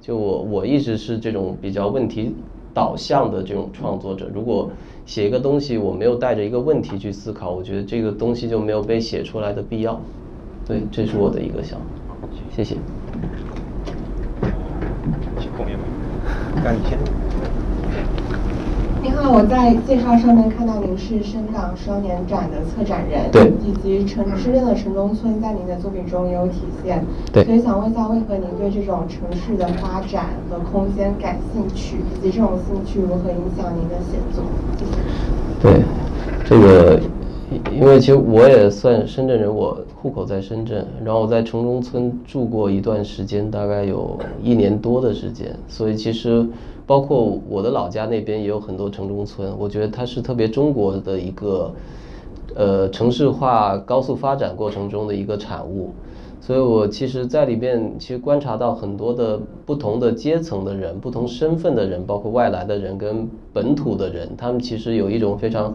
Speaker 1: 就我我一直是这种比较问题导向的这种创作者，如果。写一个东西，我没有带着一个问题去思考，我觉得这个东西就没有被写出来的必要。对，这是我的一个想法。谢谢。
Speaker 4: 请后面吧。赶紧。
Speaker 5: 你好，我在介绍上面看到您是深港双年展的策展人，
Speaker 1: 对，
Speaker 5: 以及城市的城中村在您的作品中也有体现，
Speaker 1: 对，
Speaker 5: 所以想问一下，为何您对这种城市的发展和空间感兴趣，以及这种兴趣如何影响您的写作？
Speaker 1: 对，这个，因为其实我也算深圳人，我户口在深圳，然后我在城中村住过一段时间，大概有一年多的时间，所以其实。包括我的老家那边也有很多城中村，我觉得它是特别中国的一个，呃，城市化高速发展过程中的一个产物，所以我其实在里面其实观察到很多的不同的阶层的人、不同身份的人，包括外来的人跟本土的人，他们其实有一种非常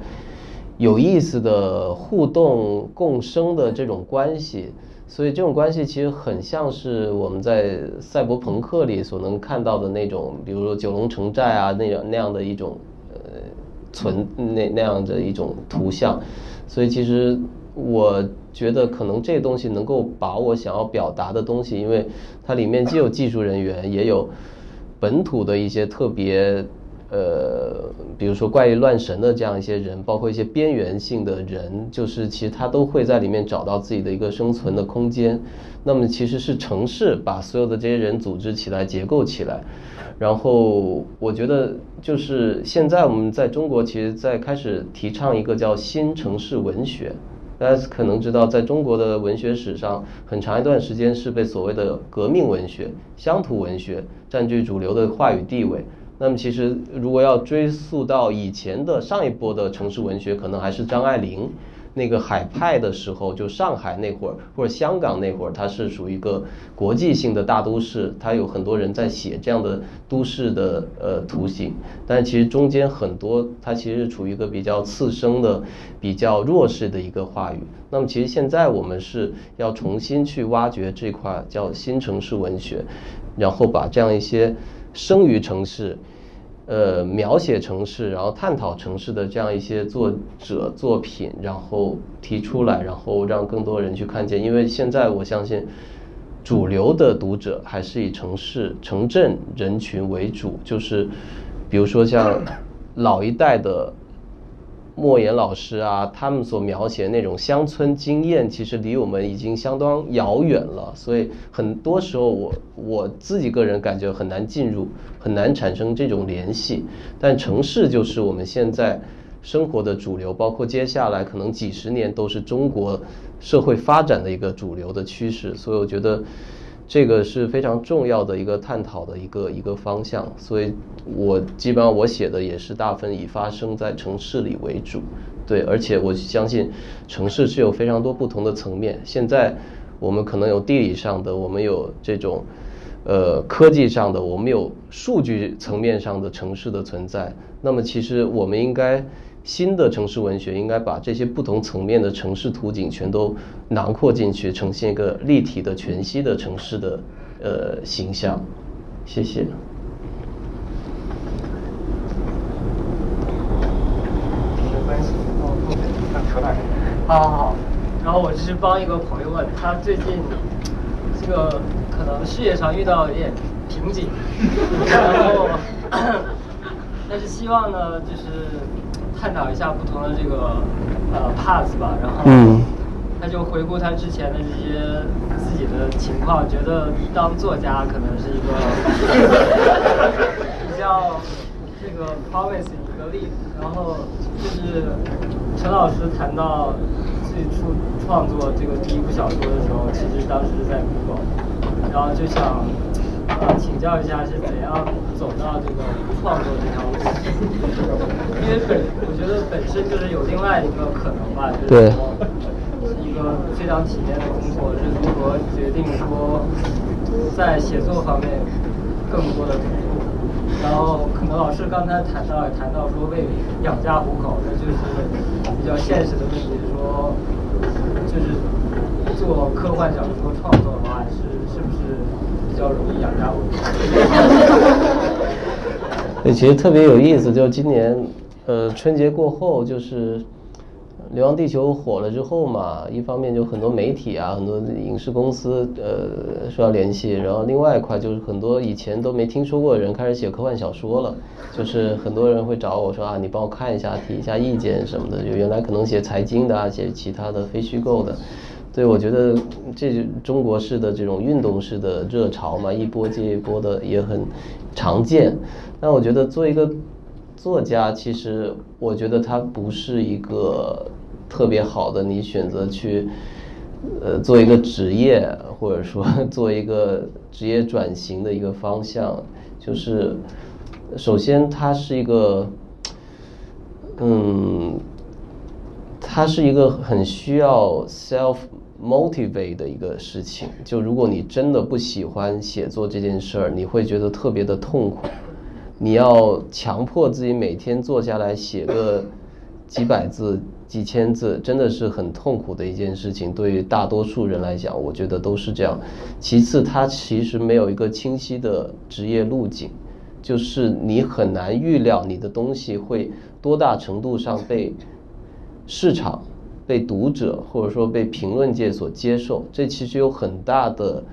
Speaker 1: 有意思的互动共生的这种关系。所以这种关系其实很像是我们在赛博朋克里所能看到的那种，比如说九龙城寨啊那样那样的一种呃存那那样的一种图像。所以其实我觉得可能这东西能够把我想要表达的东西，因为它里面既有技术人员，也有本土的一些特别。呃，比如说怪力乱神的这样一些人，包括一些边缘性的人，就是其实他都会在里面找到自己的一个生存的空间。那么其实是城市把所有的这些人组织起来、结构起来。然后我觉得就是现在我们在中国，其实在开始提倡一个叫新城市文学。大家可能知道，在中国的文学史上，很长一段时间是被所谓的革命文学、乡土文学占据主流的话语地位。那么其实，如果要追溯到以前的上一波的城市文学，可能还是张爱玲那个海派的时候，就上海那会儿或者香港那会儿，它是属于一个国际性的大都市，它有很多人在写这样的都市的呃图形。但其实中间很多，它其实是处于一个比较次生的、比较弱势的一个话语。那么其实现在我们是要重新去挖掘这块叫新城市文学，然后把这样一些生于城市。呃，描写城市，然后探讨城市的这样一些作者作品，然后提出来，然后让更多人去看见。因为现在我相信，主流的读者还是以城市、城镇人群为主，就是比如说像老一代的莫言老师啊，他们所描写的那种乡村经验，其实离我们已经相当遥远了。所以很多时候，我我自己个人感觉很难进入，很难产生这种联系。但城市就是我们现在生活的主流，包括接下来可能几十年都是中国社会发展的一个主流的趋势。所以我觉得。这个是非常重要的一个探讨的一个一个方向，所以我基本上我写的也是大分以发生在城市里为主，对，而且我相信城市是有非常多不同的层面。现在我们可能有地理上的，我们有这种呃科技上的，我们有数据层面上的城市的存在。那么其实我们应该。新的城市文学应该把这些不同层面的城市图景全都囊括进去，呈现一个立体的全息的城市的呃形象。谢谢。
Speaker 6: 好好好，然后我就是帮一个朋友问，他最近这个可能事业上遇到一点瓶颈，然后 但是希望呢就是。探讨一下不同的这个呃 path 吧，然后他就回顾他之前的这些自己的情况，觉得当作家可能是一个 比较这个 promising 一个例子。然后就是陈老师谈到最初创作这个第一部小说的时候，其实当时是在 Google，然后就想。呃，请教一下是怎样走到这个创作这条路？因为本我觉得本身就是有另外一个可能吧，就是说是一个非常体面的工作，是如何决定说在写作方面更多的投入？然后可能老师刚才谈到也谈到说为养家糊口，那就是比较现实的问题，说就是做科幻小说创作的话，是是不是？比较容易养家糊口。
Speaker 1: 对，其实特别有意思，就今年，呃，春节过后，就是《流浪地球》火了之后嘛，一方面就很多媒体啊，很多影视公司，呃，说要联系，然后另外一块就是很多以前都没听说过的人开始写科幻小说了，就是很多人会找我说啊，你帮我看一下，提一下意见什么的，就原来可能写财经的啊，写其他的非虚构的。对，我觉得这中国式的这种运动式的热潮嘛，一波接一波的也很常见。那我觉得做一个作家，其实我觉得他不是一个特别好的你选择去呃做一个职业，或者说 做一个职业转型的一个方向。就是首先，它是一个嗯，它是一个很需要 self。Motivate 的一个事情，就如果你真的不喜欢写作这件事儿，你会觉得特别的痛苦。你要强迫自己每天坐下来写个几百字、几千字，真的是很痛苦的一件事情。对于大多数人来讲，我觉得都是这样。其次，它其实没有一个清晰的职业路径，就是你很难预料你的东西会多大程度上被市场。被读者或者说被评论界所接受，这其实有很大的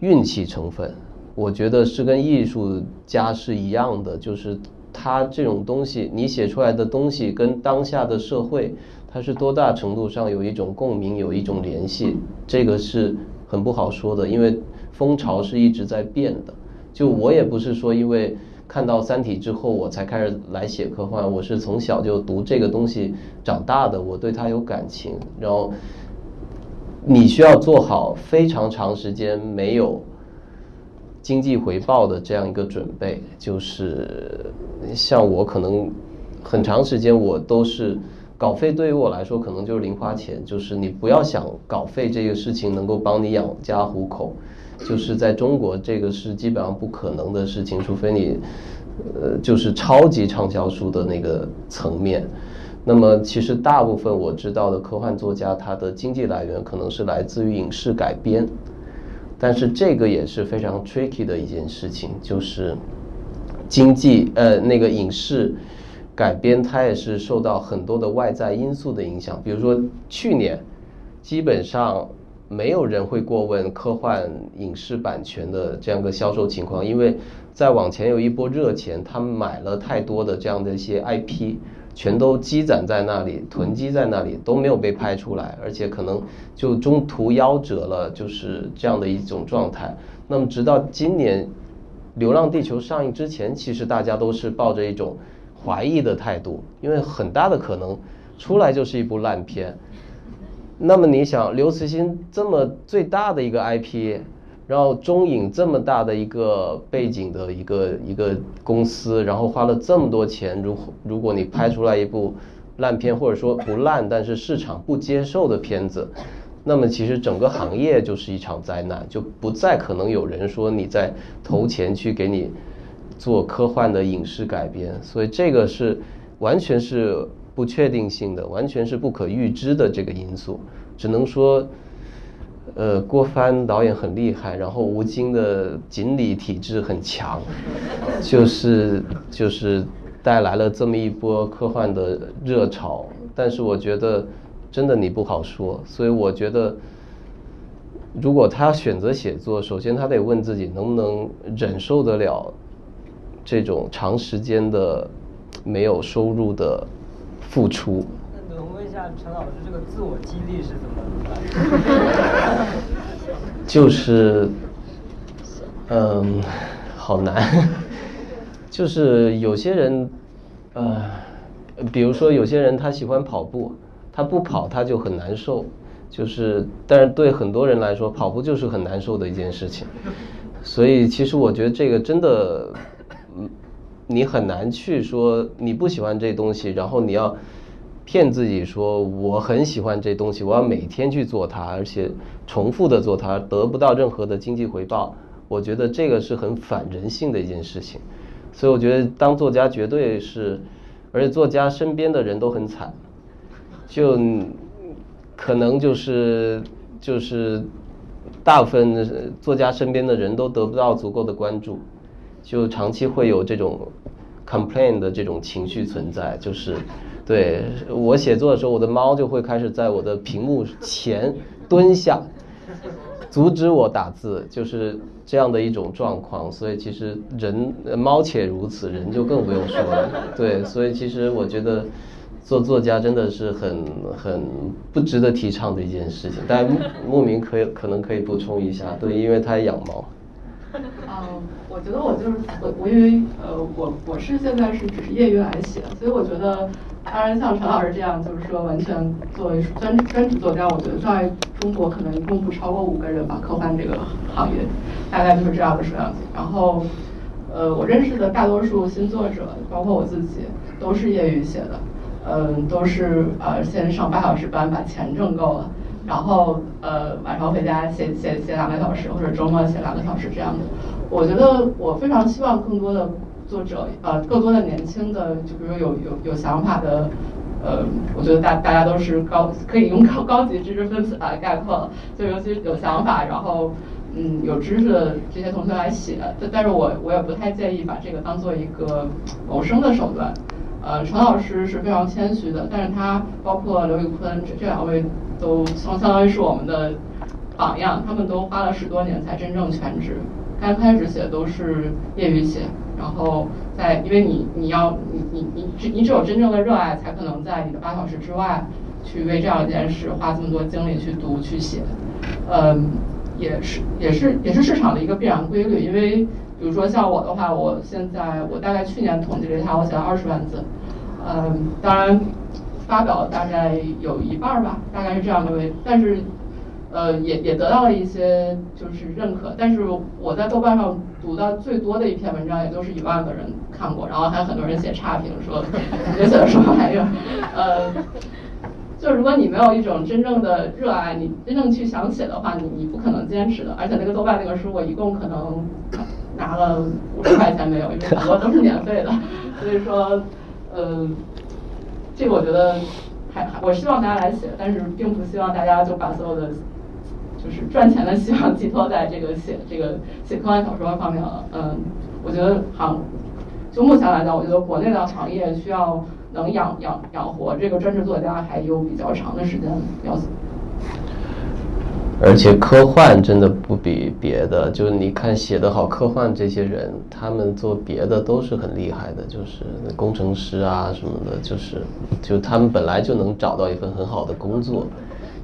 Speaker 1: 运气成分。我觉得是跟艺术家是一样的，就是他这种东西，你写出来的东西跟当下的社会，它是多大程度上有一种共鸣，有一种联系，这个是很不好说的，因为风潮是一直在变的。就我也不是说因为。看到《三体》之后，我才开始来写科幻。我是从小就读这个东西长大的，我对它有感情。然后，你需要做好非常长时间没有经济回报的这样一个准备。就是像我，可能很长时间我都是稿费，对于我来说可能就是零花钱。就是你不要想稿费这个事情能够帮你养家糊口。就是在中国，这个是基本上不可能的事情，除非你，呃，就是超级畅销书的那个层面。那么，其实大部分我知道的科幻作家，他的经济来源可能是来自于影视改编。但是这个也是非常 tricky 的一件事情，就是经济，呃，那个影视改编，它也是受到很多的外在因素的影响。比如说去年，基本上。没有人会过问科幻影视版权的这样个销售情况，因为在往前有一波热钱，他们买了太多的这样的一些 IP，全都积攒在那里，囤积在那里，都没有被拍出来，而且可能就中途夭折了，就是这样的一种状态。那么直到今年《流浪地球》上映之前，其实大家都是抱着一种怀疑的态度，因为很大的可能出来就是一部烂片。那么你想，刘慈欣这么最大的一个 IP。然后中影这么大的一个背景的一个一个公司，然后花了这么多钱，如如果你拍出来一部烂片，或者说不烂，但是市场不接受的片子，那么其实整个行业就是一场灾难，就不再可能有人说你在投钱去给你做科幻的影视改编，所以这个是完全是不确定性的，完全是不可预知的这个因素，只能说。呃，郭帆导演很厉害，然后吴京的锦鲤体质很强，就是就是带来了这么一波科幻的热潮。但是我觉得真的你不好说，所以我觉得如果他选择写作，首先他得问自己能不能忍受得了这种长时间的没有收入的付出。
Speaker 6: 那能问一下陈老师，这个自我激励是怎么？
Speaker 1: 就是，嗯，好难。就是有些人，呃，比如说有些人他喜欢跑步，他不跑他就很难受。就是，但是对很多人来说，跑步就是很难受的一件事情。所以，其实我觉得这个真的，嗯，你很难去说你不喜欢这东西，然后你要。骗自己说我很喜欢这东西，我要每天去做它，而且重复的做它，得不到任何的经济回报。我觉得这个是很反人性的一件事情。所以我觉得当作家绝对是，而且作家身边的人都很惨，就可能就是就是大部分作家身边的人都得不到足够的关注，就长期会有这种 complain 的这种情绪存在，就是。对我写作的时候，我的猫就会开始在我的屏幕前蹲下，阻止我打字，就是这样的一种状况。所以其实人猫且如此，人就更不用说了。对，所以其实我觉得做作家真的是很很不值得提倡的一件事情。但牧民可以可能可以补充一下，对，因为他养猫。
Speaker 2: 嗯，我觉得我就是我我因为呃我我是现在是只是业余来写，所以我觉得。当然，像陈老师这样，就是说完全作为专专职作家，我觉得在中国可能一共不超过五个人吧。科幻这个行业，大概就是这样的数量级。然后，呃，我认识的大多数新作者，包括我自己，都是业余写的，嗯，都是呃先上八小时班把钱挣够了，然后呃晚上回家写写写两个小时，或者周末写两个小时这样的。我觉得我非常希望更多的。作者呃，更多的年轻的，就比如有有有想法的，呃，我觉得大大家都是高，可以用高高级知识分子来概括，就尤其是有想法，然后嗯有知识的这些同学来写，但但是我我也不太建议把这个当做一个谋生的手段。呃，陈老师是非常谦虚的，但是他包括刘宇坤这这两位都相相当于是我们的榜样，他们都花了十多年才真正全职，刚开始写都是业余写。然后在，因为你你要你你你只你只有真正的热爱，才可能在你的八小时之外，去为这样一件事花这么多精力去读去写，嗯，也是也是也是市场的一个必然规律。因为比如说像我的话，我现在我大概去年统计了一下，我写了二十万字，嗯，当然发表大概有一半吧，大概是这样的位，但是。呃，也也得到了一些就是认可，但是我在豆瓣上读到最多的一篇文章，也都是一万个人看过，然后还有很多人写差评，说你写的什么玩意儿？呃，就如果你没有一种真正的热爱，你真正去想写的话，你你不可能坚持的。而且那个豆瓣那个书，我一共可能拿了五十块钱没有，因为很多都是免费的。所以说，呃，这个我觉得还还，我希望大家来写，但是并不希望大家就把所有的。就是赚钱的希望寄托在这个写这个写科幻小说方面了。嗯，我觉得行，就目前来讲，我觉得国内的行业需要能养养养活这个专职作家，还有比较长的时间要。
Speaker 1: 而且科幻真的不比别的，就是你看写得好科幻这些人，他们做别的都是很厉害的，就是工程师啊什么的，就是就他们本来就能找到一份很好的工作，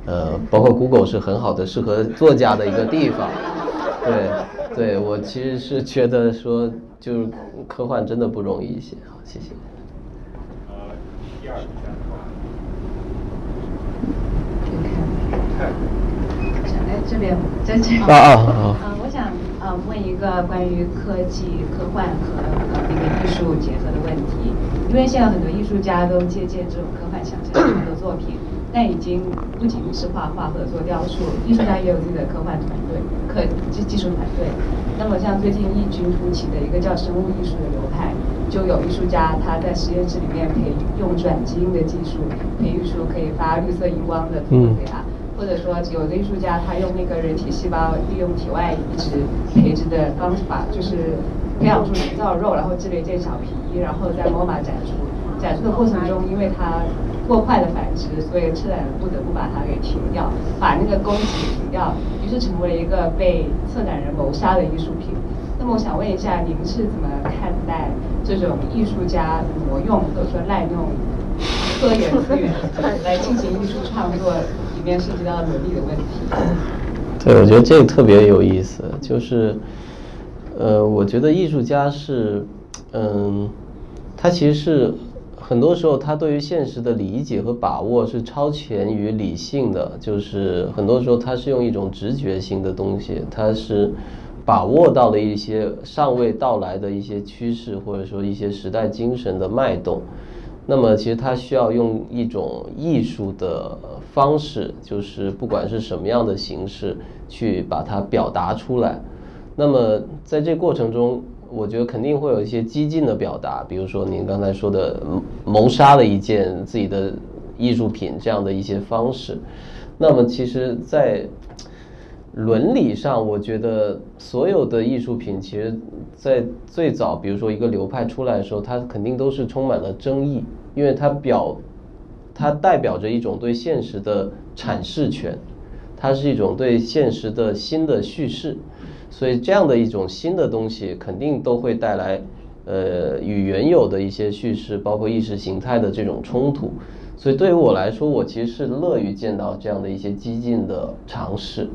Speaker 1: 呃，包括 Google 是很好的适合作家的一个地方，对，对我其实是觉得说，就是科幻真的不容易一些，好，谢谢。呃，第二
Speaker 7: 这边在这啊啊啊！嗯，我想呃问一个关于科技、科幻和呃那个艺术结合的问题，因为现在很多艺术家都借鉴这种科幻想象的作品，但已经不仅是画画或者做雕塑，艺术家也有自己的科幻团队、科技技术团队。那么像最近异军突起的一个叫生物艺术的流派，就有艺术家他在实验室里面可以用转基因的技术培育出可以发绿色荧光的图啊。或者说，有的艺术家他用那个人体细胞利用体外移植培植的方法，就是培养出人造肉，然后制了一件小皮衣，然后在 MoMA 展出。展出的过程中，因为它过快的繁殖，所以策展人不得不把它给停掉，把那个供给停掉，于是成为了一个被策展人谋杀的艺术品。那么我想问一下，您是怎么看待这种艺术家挪用或者说滥用科研资源来进行艺术创作？里面涉及到伦理的问题。
Speaker 1: 对，我觉得这个特别有意思，就是，呃，我觉得艺术家是，嗯，他其实是很多时候他对于现实的理解和把握是超前于理性的，就是很多时候他是用一种直觉性的东西，他是把握到了一些尚未到来的一些趋势，或者说一些时代精神的脉动。那么，其实他需要用一种艺术的方式，就是不管是什么样的形式，去把它表达出来。那么，在这过程中，我觉得肯定会有一些激进的表达，比如说您刚才说的谋杀了一件自己的艺术品这样的一些方式。那么，其实，在伦理上，我觉得所有的艺术品，其实，在最早，比如说一个流派出来的时候，它肯定都是充满了争议。因为它表，它代表着一种对现实的阐释权，它是一种对现实的新的叙事，所以这样的一种新的东西肯定都会带来，呃，与原有的一些叙事，包括意识形态的这种冲突。所以对于我来说，我其实是乐于见到这样的一些激进的尝试，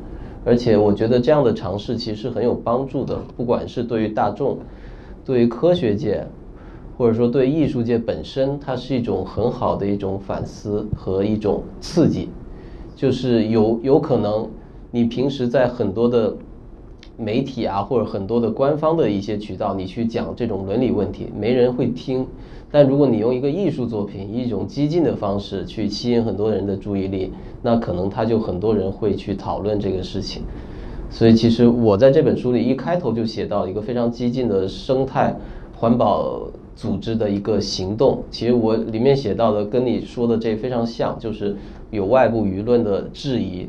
Speaker 1: 而且我觉得这样的尝试其实很有帮助的，不管是对于大众，对于科学界。或者说，对艺术界本身，它是一种很好的一种反思和一种刺激，就是有有可能，你平时在很多的媒体啊，或者很多的官方的一些渠道，你去讲这种伦理问题，没人会听。但如果你用一个艺术作品，一种激进的方式去吸引很多人的注意力，那可能他就很多人会去讨论这个事情。所以，其实我在这本书里一开头就写到一个非常激进的生态环保。组织的一个行动，其实我里面写到的跟你说的这非常像，就是有外部舆论的质疑，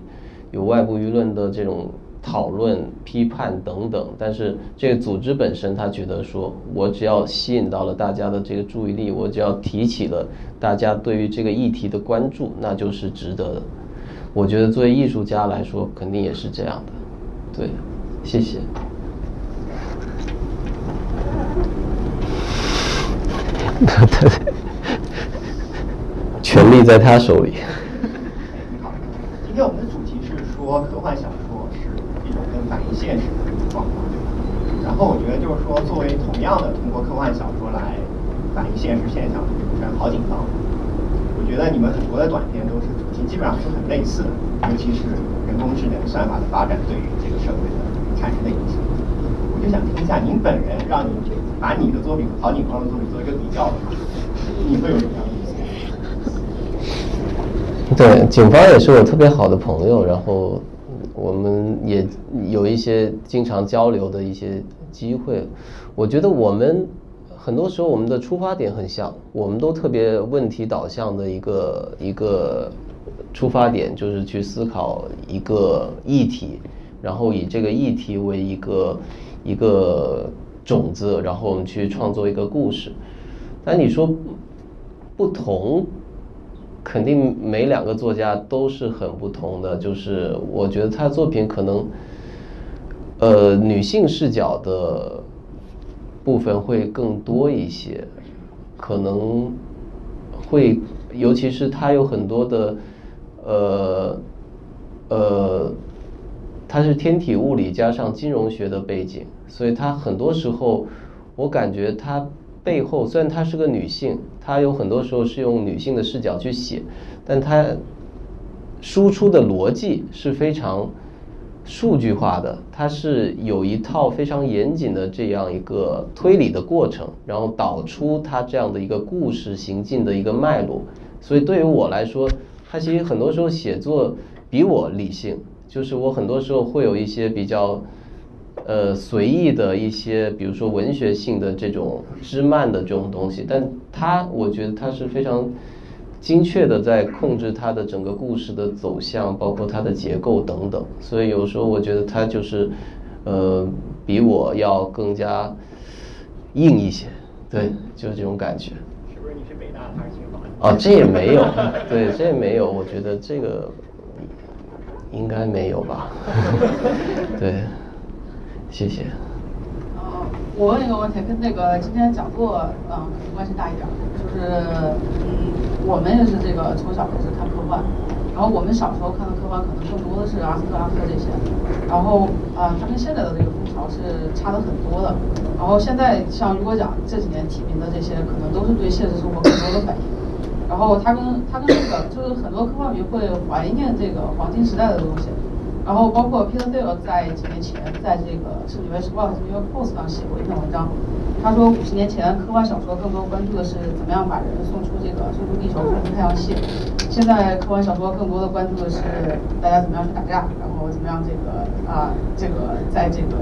Speaker 1: 有外部舆论的这种讨论、批判等等。但是这个组织本身，他觉得说，我只要吸引到了大家的这个注意力，我只要提起了大家对于这个议题的关注，那就是值得的。我觉得作为艺术家来说，肯定也是这样的。对，谢谢。对，权力在他手里。
Speaker 8: 你好，今天我们的主题是说科幻小说反映现实的状况。对吧然后我觉得就是说，作为同样的通过科幻小说来反映现实现象的主持人郝景芳，我觉得你们很多的短片都是主题基本上是很类似的，尤其是人工智能算法的发展对于这个社会的产生的影响。我就想听一下您本人让你。把你的作品和郝景芳的作品做一个比较的话，你会有什么样的意思？对，
Speaker 1: 警方也是我特别好的朋友，然后我们也有一些经常交流的一些机会。我觉得我们很多时候我们的出发点很像，我们都特别问题导向的一个一个出发点，就是去思考一个议题，然后以这个议题为一个一个。种子，然后我们去创作一个故事。但你说不同肯定每两个作家都是很不同的，就是我觉得他的作品可能，呃，女性视角的部分会更多一些，可能会，尤其是他有很多的，呃，呃，他是天体物理加上金融学的背景，所以他很多时候，我感觉他。背后虽然她是个女性，他有很多时候是用女性的视角去写，但他输出的逻辑是非常数据化的，它是有一套非常严谨的这样一个推理的过程，然后导出它这样的一个故事行进的一个脉络。所以对于我来说，他其实很多时候写作比我理性，就是我很多时候会有一些比较。呃，随意的一些，比如说文学性的这种枝蔓的这种东西，但他我觉得他是非常精确的在控制他的整个故事的走向，包括它的结构等等。所以有时候我觉得他就是，呃，比我要更加硬一些，对，就是这种感觉。
Speaker 8: 是不是你是北大还是清华？
Speaker 1: 哦，这也没有，对，这也没有。我觉得这个应该没有吧？对。谢谢。
Speaker 9: 嗯，我问一个问题，跟那个今天讲座，嗯，可能关系大一点，就是，嗯，我们也是这个从小开始看科幻，然后我们小时候看的科幻可能更多的是阿斯克拉克这些，然后啊，它跟现在的这个风潮是差的很多的。然后现在像雨果奖这几年提名的这些，可能都是对现实生活更多的反应。然后它跟它跟那个就是很多科幻迷会怀念这个黄金时代的东西。然后包括 Peter Thiel 在几年前在这个是纽约时报还是 New York Post 上写过一篇文章，他说五十年前科幻小说更多关注的是怎么样把人送出这个送出地球送出太阳系，现在科幻小说更多的关注的是大家怎么样去打架，然后怎么样这个啊这个在这个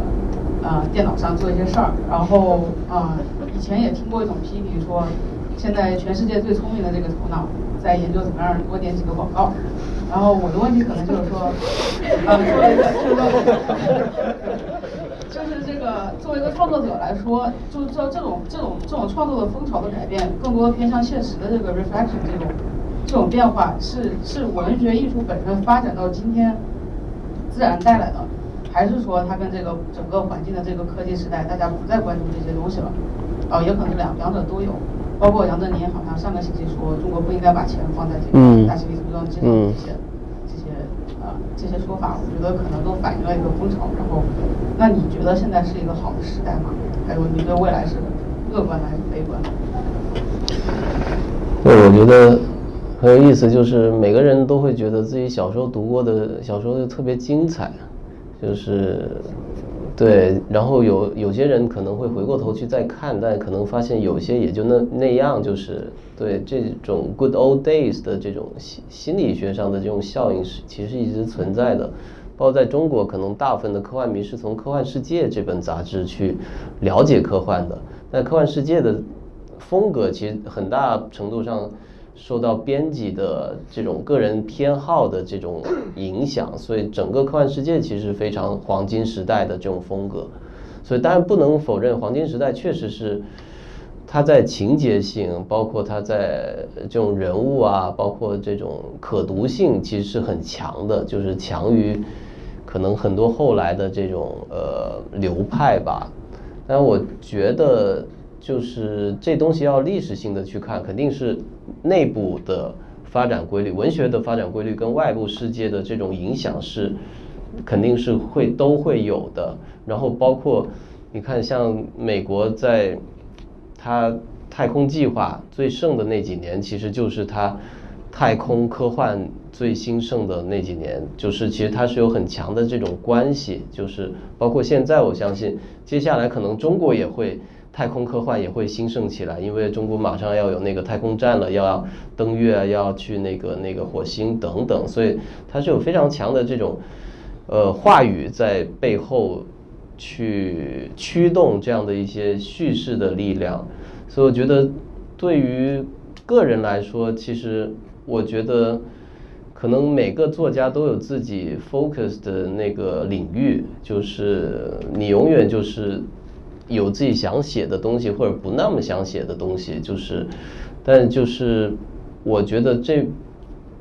Speaker 9: 啊电脑上做一些事儿，然后啊以前也听过一种批评说，现在全世界最聪明的这个头脑在研究怎么样多点几个广告。然后我的问题可能就是说，呃，作为一个就是这个作为一个创作者来说，就这这种这种这种创作的风潮的改变，更多偏向现实的这个 reflection 这种这种变化，是是文学艺术本身发展到今天自然带来的，还是说它跟这个整个环境的这个科技时代，大家不再关注这些东西了？哦，也可能两两者都有。包括杨振宁好像上个星期说，中国不应该把钱放在这个大型理财基金上这些这些啊这些说法，我觉得可能都反映了一个风潮。然后，那你觉得现在是一个好的时代吗？还有你对未来是乐观还是悲观？
Speaker 1: 对，我觉得很有意思，就是每个人都会觉得自己小时候读过的小说就特别精彩，就是。对，然后有有些人可能会回过头去再看，但可能发现有些也就那那样，就是对这种 good old days 的这种心心理学上的这种效应是其实一直存在的。包括在中国，可能大部分的科幻迷是从《科幻世界》这本杂志去了解科幻的，但《科幻世界》的风格其实很大程度上。受到编辑的这种个人偏好的这种影响，所以整个科幻世界其实非常黄金时代的这种风格。所以当然不能否认，黄金时代确实是它在情节性，包括它在这种人物啊，包括这种可读性，其实是很强的，就是强于可能很多后来的这种呃流派吧。但我觉得。就是这东西要历史性的去看，肯定是内部的发展规律，文学的发展规律跟外部世界的这种影响是，肯定是会都会有的。然后包括你看，像美国在它太空计划最盛的那几年，其实就是它太空科幻最兴盛的那几年，就是其实它是有很强的这种关系。就是包括现在，我相信接下来可能中国也会。太空科幻也会兴盛起来，因为中国马上要有那个太空站了，要登月，要去那个那个火星等等，所以它是有非常强的这种呃话语在背后去驱动这样的一些叙事的力量。所以我觉得对于个人来说，其实我觉得可能每个作家都有自己 focus 的那个领域，就是你永远就是。有自己想写的东西，或者不那么想写的东西，就是，但就是，我觉得这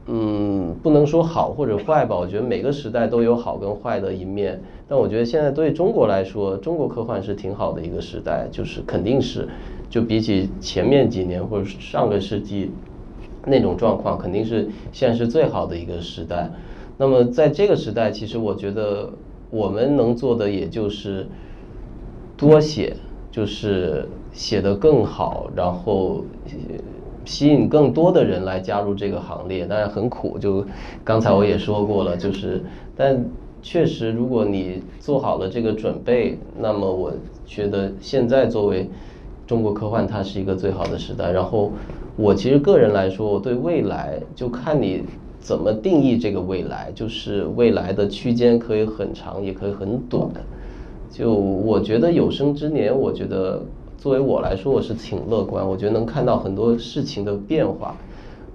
Speaker 1: 嗯，不能说好或者坏吧，我觉得每个时代都有好跟坏的一面。但我觉得现在对中国来说，中国科幻是挺好的一个时代，就是肯定是，就比起前面几年或者上个世纪那种状况，肯定是现在是最好的一个时代。那么在这个时代，其实我觉得我们能做的也就是多写，就是写得更好，然后。吸引更多的人来加入这个行列，当然很苦。就刚才我也说过了，就是，但确实，如果你做好了这个准备，那么我觉得现在作为中国科幻，它是一个最好的时代。然后我其实个人来说，我对未来就看你怎么定义这个未来，就是未来的区间可以很长，也可以很短。就我觉得有生之年，我觉得。作为我来说，我是挺乐观。我觉得能看到很多事情的变化，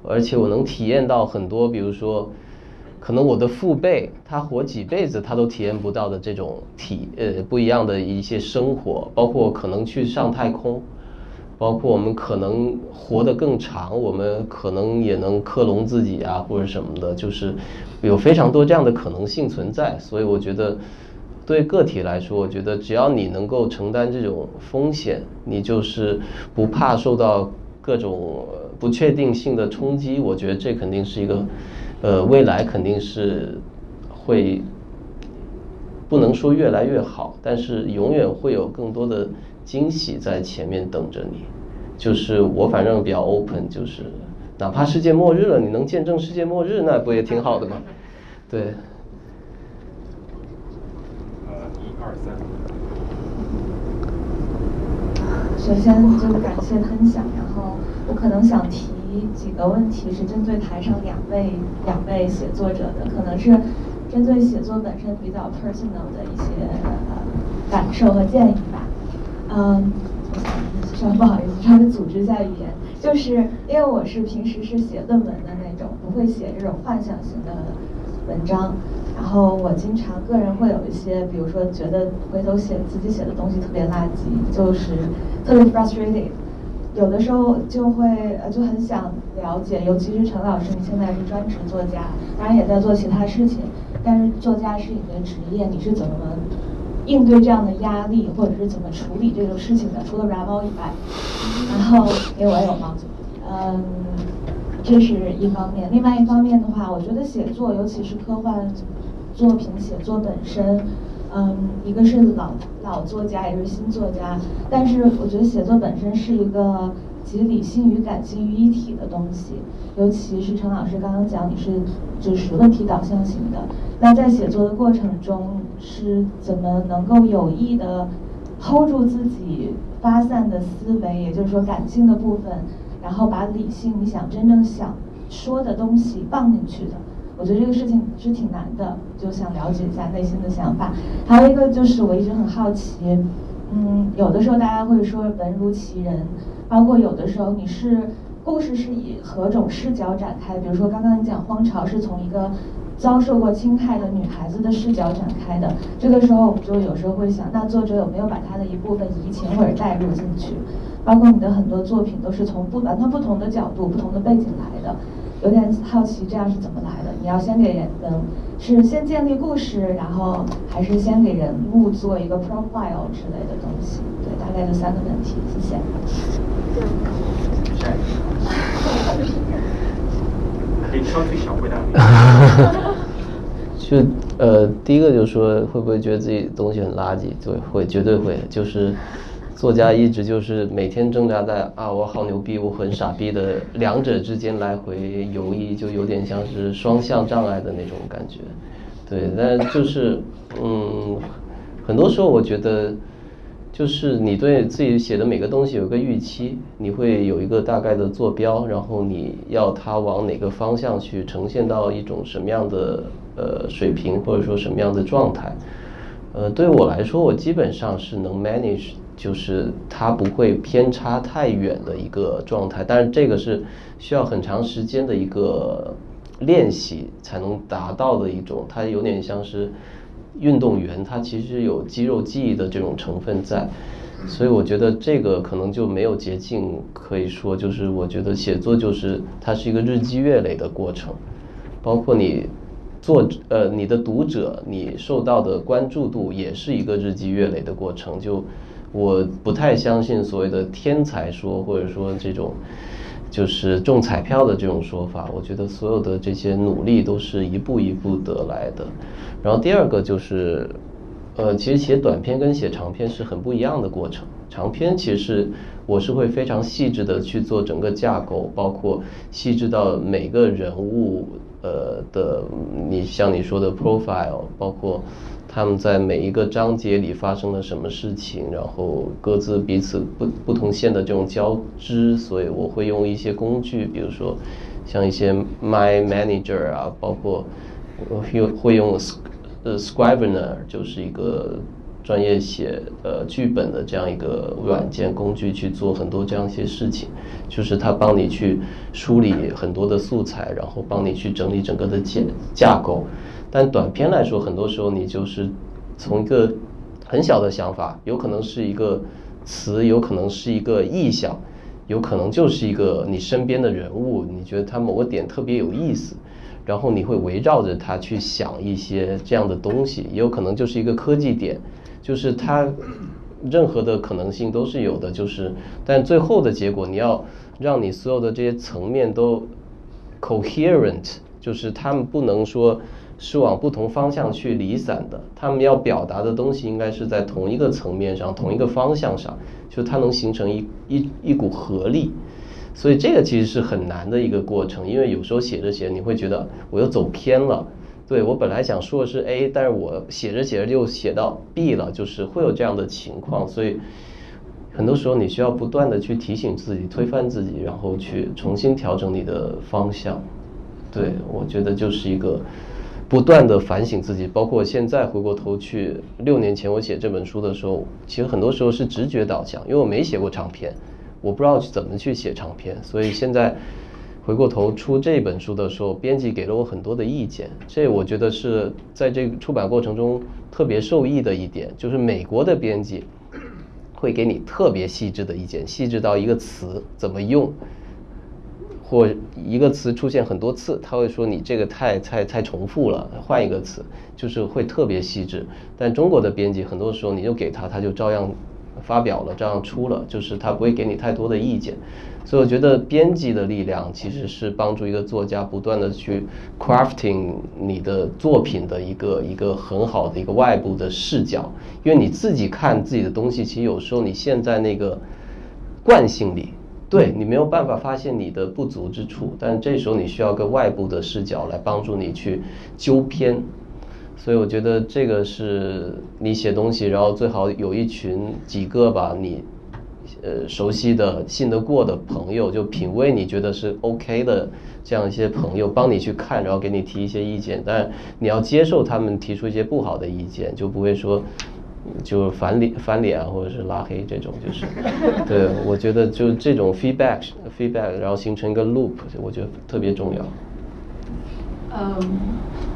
Speaker 1: 而且我能体验到很多，比如说，可能我的父辈他活几辈子他都体验不到的这种体呃不一样的一些生活，包括可能去上太空，包括我们可能活得更长，我们可能也能克隆自己啊或者什么的，就是有非常多这样的可能性存在。所以我觉得。对个体来说，我觉得只要你能够承担这种风险，你就是不怕受到各种不确定性的冲击。我觉得这肯定是一个，呃，未来肯定是会不能说越来越好，但是永远会有更多的惊喜在前面等着你。就是我反正比较 open，就是哪怕世界末日了，你能见证世界末日，那不也挺好的吗？对。
Speaker 10: 首先就是感谢分享，然后我可能想提几个问题，是针对台上两位两位写作者的，可能是针对写作本身比较 personal 的一些感受和建议吧。嗯，稍不好意思，稍微组织一下语言，就是因为我是平时是写论文的那种，不会写这种幻想型的文章。然后我经常个人会有一些，比如说觉得回头写自己写的东西特别垃圾，就是特别 frustrated。有的时候就会呃就很想了解，尤其是陈老师，你现在是专职作家，当然也在做其他事情，但是作家是你的职业，你是怎么应对这样的压力，或者是怎么处理这种事情的？除了软包以外，然后因为我有吗？嗯，这是一方面。另外一方面的话，我觉得写作，尤其是科幻。作品写作本身，嗯，一个是老老作家，也是新作家，但是我觉得写作本身是一个集理性与感性于一体的东西。尤其是陈老师刚刚讲，你是就是问题导向型的，那在写作的过程中是怎么能够有意的 hold 住自己发散的思维，也就是说感性的部分，然后把理性你想真正想说的东西放进去的。我觉得这个事情是挺难的，就想了解一下内心的想法。还有一个就是我一直很好奇，嗯，有的时候大家会说文如其人，包括有的时候你是故事是以何种视角展开？比如说刚刚你讲荒潮是从一个遭受过侵害的女孩子的视角展开的，这个时候我们就有时候会想，那作者有没有把他的一部分移情或者带入进去？包括你的很多作品都是从不完全不同的角度、不同的背景来的。有点好奇，这样是怎么来的？你要先给人，是先建立故事，然后还是先给人物做一个 profile 之类的东西？对，大概就三个问题，谢谢。
Speaker 4: 可以挑最小回答。
Speaker 1: 就呃，第一个就是说，会不会觉得自己东西很垃圾？对，会，绝对会，就是。作家一直就是每天挣扎在啊，我好牛逼，我很傻逼的两者之间来回游移，就有点像是双向障碍的那种感觉。对，但就是 嗯，很多时候我觉得，就是你对自己写的每个东西有个预期，你会有一个大概的坐标，然后你要它往哪个方向去呈现到一种什么样的呃水平，或者说什么样的状态。呃，对我来说，我基本上是能 manage。就是它不会偏差太远的一个状态，但是这个是需要很长时间的一个练习才能达到的一种，它有点像是运动员，他其实有肌肉记忆的这种成分在，所以我觉得这个可能就没有捷径可以说，就是我觉得写作就是它是一个日积月累的过程，包括你作呃你的读者，你受到的关注度也是一个日积月累的过程。就我不太相信所谓的天才说，或者说这种就是中彩票的这种说法。我觉得所有的这些努力都是一步一步得来的。然后第二个就是，呃，其实写短篇跟写长篇是很不一样的过程。长篇其实我是会非常细致的去做整个架构，包括细致到每个人物呃的，你像你说的 profile，包括他们在每一个章节里发生了什么事情，然后各自彼此不不同线的这种交织，所以我会用一些工具，比如说像一些 my manager 啊，包括我用会用呃 scrivener，就是一个。专业写呃剧本的这样一个软件工具去做很多这样一些事情，就是它帮你去梳理很多的素材，然后帮你去整理整个的架架构。但短片来说，很多时候你就是从一个很小的想法，有可能是一个词，有可能是一个意象，有可能就是一个你身边的人物，你觉得他某个点特别有意思，然后你会围绕着他去想一些这样的东西，也有可能就是一个科技点。就是它，任何的可能性都是有的，就是，但最后的结果你要让你所有的这些层面都 coherent，就是他们不能说是往不同方向去离散的，他们要表达的东西应该是在同一个层面上、同一个方向上，就它能形成一一一股合力，所以这个其实是很难的一个过程，因为有时候写着写，你会觉得我又走偏了。对我本来想说的是 A，但是我写着写着就写到 B 了，就是会有这样的情况，所以很多时候你需要不断的去提醒自己、推翻自己，然后去重新调整你的方向。对我觉得就是一个不断的反省自己，包括现在回过头去，六年前我写这本书的时候，其实很多时候是直觉导向，因为我没写过长篇，我不知道怎么去写长篇，所以现在。回过头出这本书的时候，编辑给了我很多的意见，这我觉得是在这个出版过程中特别受益的一点，就是美国的编辑会给你特别细致的意见，细致到一个词怎么用，或一个词出现很多次，他会说你这个太太太重复了，换一个词，就是会特别细致。但中国的编辑很多时候你就给他，他就照样发表了，照样出了，就是他不会给你太多的意见。所以我觉得编辑的力量其实是帮助一个作家不断的去 crafting 你的作品的一个一个很好的一个外部的视角，因为你自己看自己的东西，其实有时候你现在那个惯性里，对你没有办法发现你的不足之处，但这时候你需要个外部的视角来帮助你去纠偏。所以我觉得这个是你写东西，然后最好有一群几个吧，你。呃，熟悉的、信得过的朋友，就品味你觉得是 OK 的这样一些朋友，帮你去看，然后给你提一些意见。但你要接受他们提出一些不好的意见，就不会说就翻脸、翻脸，或者是拉黑这种。就是，对我觉得就这种 feedback，feedback，然后形成一个 loop，我觉得特别重要。
Speaker 2: 嗯，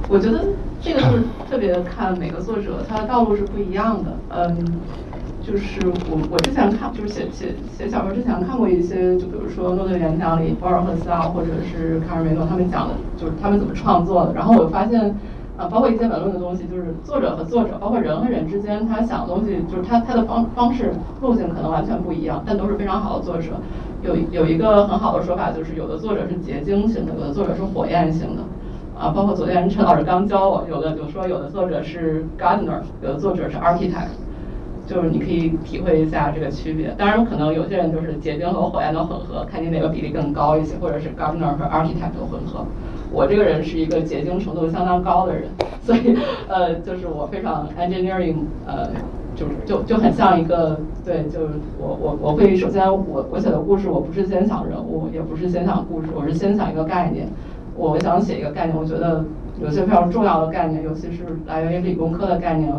Speaker 2: 我觉得这个就是特别看每个作者他的道路是不一样的。嗯。就是我我之前看就是写写写小说之前看过一些，就比如说诺顿演讲里博尔赫斯啊，或者是卡尔梅诺他们讲的，就是他们怎么创作的。然后我发现，啊，包括一些文论的东西，就是作者和作者，包括人和人之间，他想的东西，就是他他的方方式路径可能完全不一样，但都是非常好的作者。有有一个很好的说法，就是有的作者是结晶型的，有的作者是火焰型的。啊，包括昨天陈老师刚教我，有的就说有的作者是 gardener，有的作者是 architect。就是你可以体会一下这个区别，当然可能有些人就是结晶和火焰的混合，看你哪个比例更高一些，或者是 gardener 和 architect 的混合。我这个人是一个结晶程度相当高的人，所以呃，就是我非常 engineering，呃，就就就很像一个对，就是我我我会首先我我写的故事，我不是先想人物，也不是先想故事，我是先想一个概念。我想写一个概念，我觉得有些非常重要的概念，尤其是来源于理工科的概念。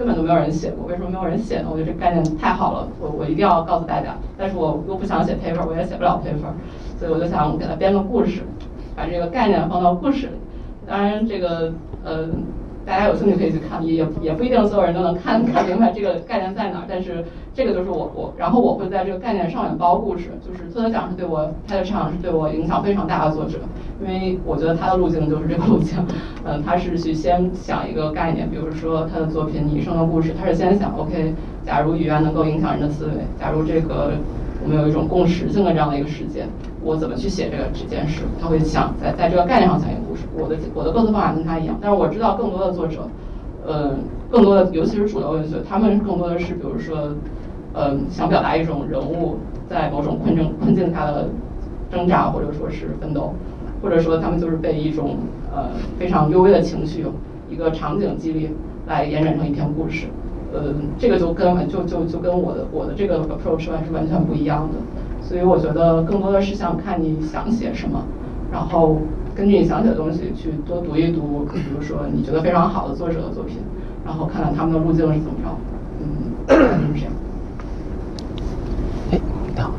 Speaker 2: 根本都没有人写过，为什么没有人写呢？我觉得这概念太好了，我我一定要告诉大家。但是我又不想写 paper，我也写不了 paper，所以我就想给他编个故事，把这个概念放到故事里。当然，这个呃，大家有兴趣可以去看，也也不一定所有人都能看看明白这个概念在哪儿。但是这个就是我我，然后我会在这个概念上面包故事。就是特德奖是对我，他的场是对我影响非常大的作者，因为我觉得他的路径就是这个路径。嗯，他是去先想一个概念，比如说他的作品《你一生的故事》，他是先想 OK，假如语言能够影响人的思维，假如这个我们有一种共识性的这样的一个世界。我怎么去写这个这件事？他会想在在这个概念上讲一个故事。我的我的构思方法跟他一样，但是我知道更多的作者，呃，更多的尤其是主流文学，他们更多的是比如说，呃，想表达一种人物在某种困境困境下的挣扎，或者说是奋斗，或者说他们就是被一种呃非常幽微的情绪一个场景激励来延展成一篇故事。呃，这个就跟就就就跟我的我的这个 approach 是完全不一样的。所以我觉得更多的是想看你想写什么，然后根据你想写的东西去多读一读，比如说你觉得非常好的作者的作品，然后看看他们的路径是怎么着，嗯，就 是这样。
Speaker 1: 哎，你好。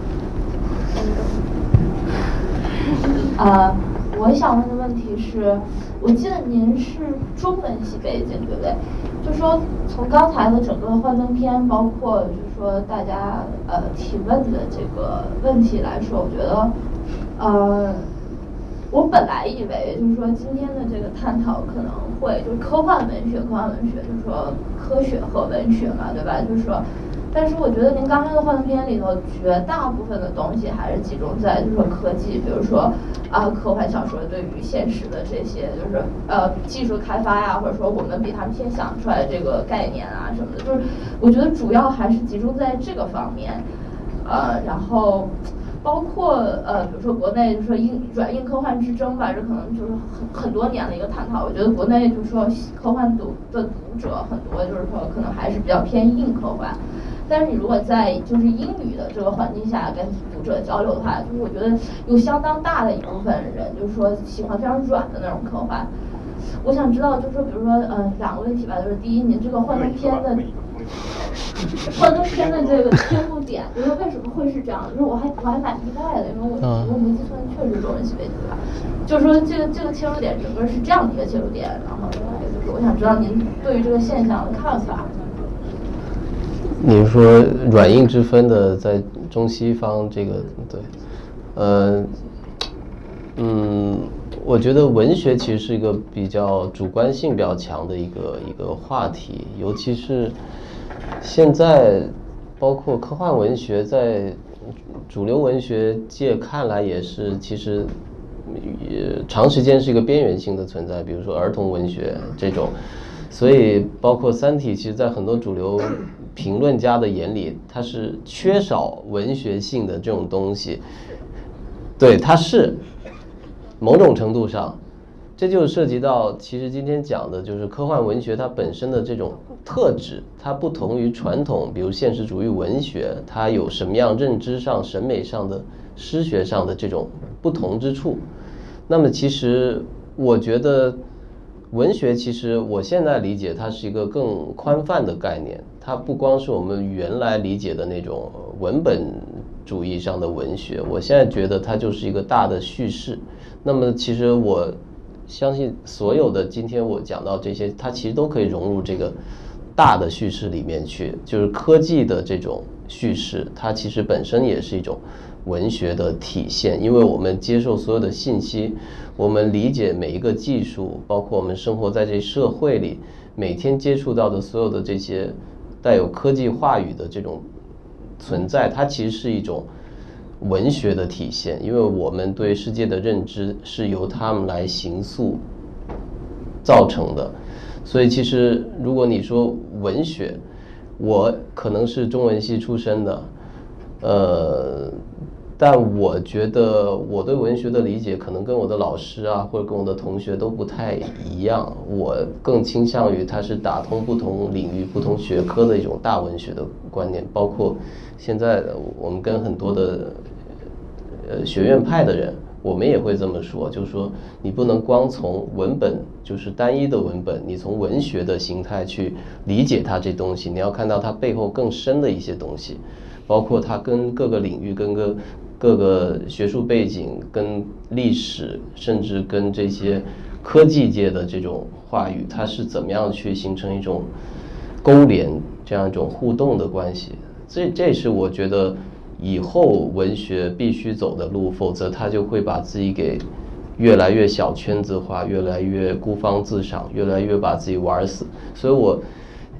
Speaker 11: 呃，我想问的问题是，我记得您是中文系背景，对不对？就说从刚才的整个幻灯片，包括就是说大家呃提问的这个问题来说，我觉得，呃，我本来以为就是说今天的这个探讨可能会就是科幻文学，科幻文学就是说科学和文学嘛，对吧？就是说。但是我觉得您刚才的幻灯片里头，绝大部分的东西还是集中在就是说科技，比如说啊科幻小说对于现实的这些就是呃技术开发呀，或者说我们比他们先想出来的这个概念啊什么的，就是我觉得主要还是集中在这个方面，呃，然后包括呃比如说国内就是说硬软硬科幻之争吧，这可能就是很很多年的一个探讨。我觉得国内就是说科幻读的读者很多，就是说可能还是比较偏硬科幻。但是你如果在就是英语的这个环境下跟读者交流的话，就是我觉得有相当大的一部分人就是说喜欢非常软的那种科幻。我想知道，就是说，比如说，嗯，两个问题吧，就是第一，您这个幻灯片的幻灯片的这个切入点，就是为什么会是这样？就是我还我还蛮意外的，因为我我没计算确实中文系背景吧。就是说，这个这个切入点整个是这样的一个切入点，然后另外一个就是我想知道您对于这个现象的看法。
Speaker 1: 你是说软硬之分的在中西方这个对，呃，嗯，我觉得文学其实是一个比较主观性比较强的一个一个话题，尤其是现在，包括科幻文学在主流文学界看来也是其实也长时间是一个边缘性的存在，比如说儿童文学这种，所以包括《三体》，其实，在很多主流。评论家的眼里，它是缺少文学性的这种东西。对，它是某种程度上，这就涉及到其实今天讲的就是科幻文学它本身的这种特质，它不同于传统，比如现实主义文学，它有什么样认知上、审美上的、诗学上的这种不同之处。那么，其实我觉得。文学其实，我现在理解它是一个更宽泛的概念，它不光是我们原来理解的那种文本主义上的文学。我现在觉得它就是一个大的叙事。那么，其实我相信所有的今天我讲到这些，它其实都可以融入这个大的叙事里面去。就是科技的这种叙事，它其实本身也是一种。文学的体现，因为我们接受所有的信息，我们理解每一个技术，包括我们生活在这社会里，每天接触到的所有的这些带有科技话语的这种存在，它其实是一种文学的体现，因为我们对世界的认知是由他们来形塑造成的。所以，其实如果你说文学，我可能是中文系出身的，呃。但我觉得我对文学的理解可能跟我的老师啊，或者跟我的同学都不太一样。我更倾向于它是打通不同领域、不同学科的一种大文学的观念。包括现在我们跟很多的呃学院派的人，我们也会这么说，就是说你不能光从文本，就是单一的文本，你从文学的形态去理解它这东西，你要看到它背后更深的一些东西，包括它跟各个领域、跟个。各个学术背景、跟历史，甚至跟这些科技界的这种话语，它是怎么样去形成一种勾连这样一种互动的关系？这这是我觉得以后文学必须走的路，否则它就会把自己给越来越小圈子化，越来越孤芳自赏，越来越把自己玩死。所以我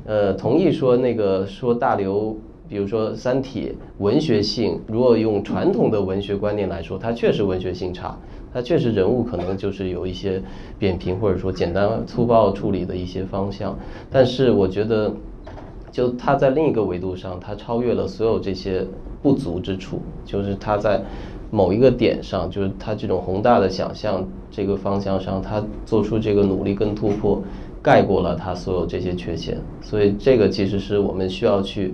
Speaker 1: 呃同意说那个说大刘。比如说《三体》文学性，如果用传统的文学观念来说，它确实文学性差，它确实人物可能就是有一些扁平或者说简单粗暴处理的一些方向。但是我觉得，就它在另一个维度上，它超越了所有这些不足之处，就是它在某一个点上，就是它这种宏大的想象这个方向上，它做出这个努力跟突破，盖过了它所有这些缺陷。所以这个其实是我们需要去。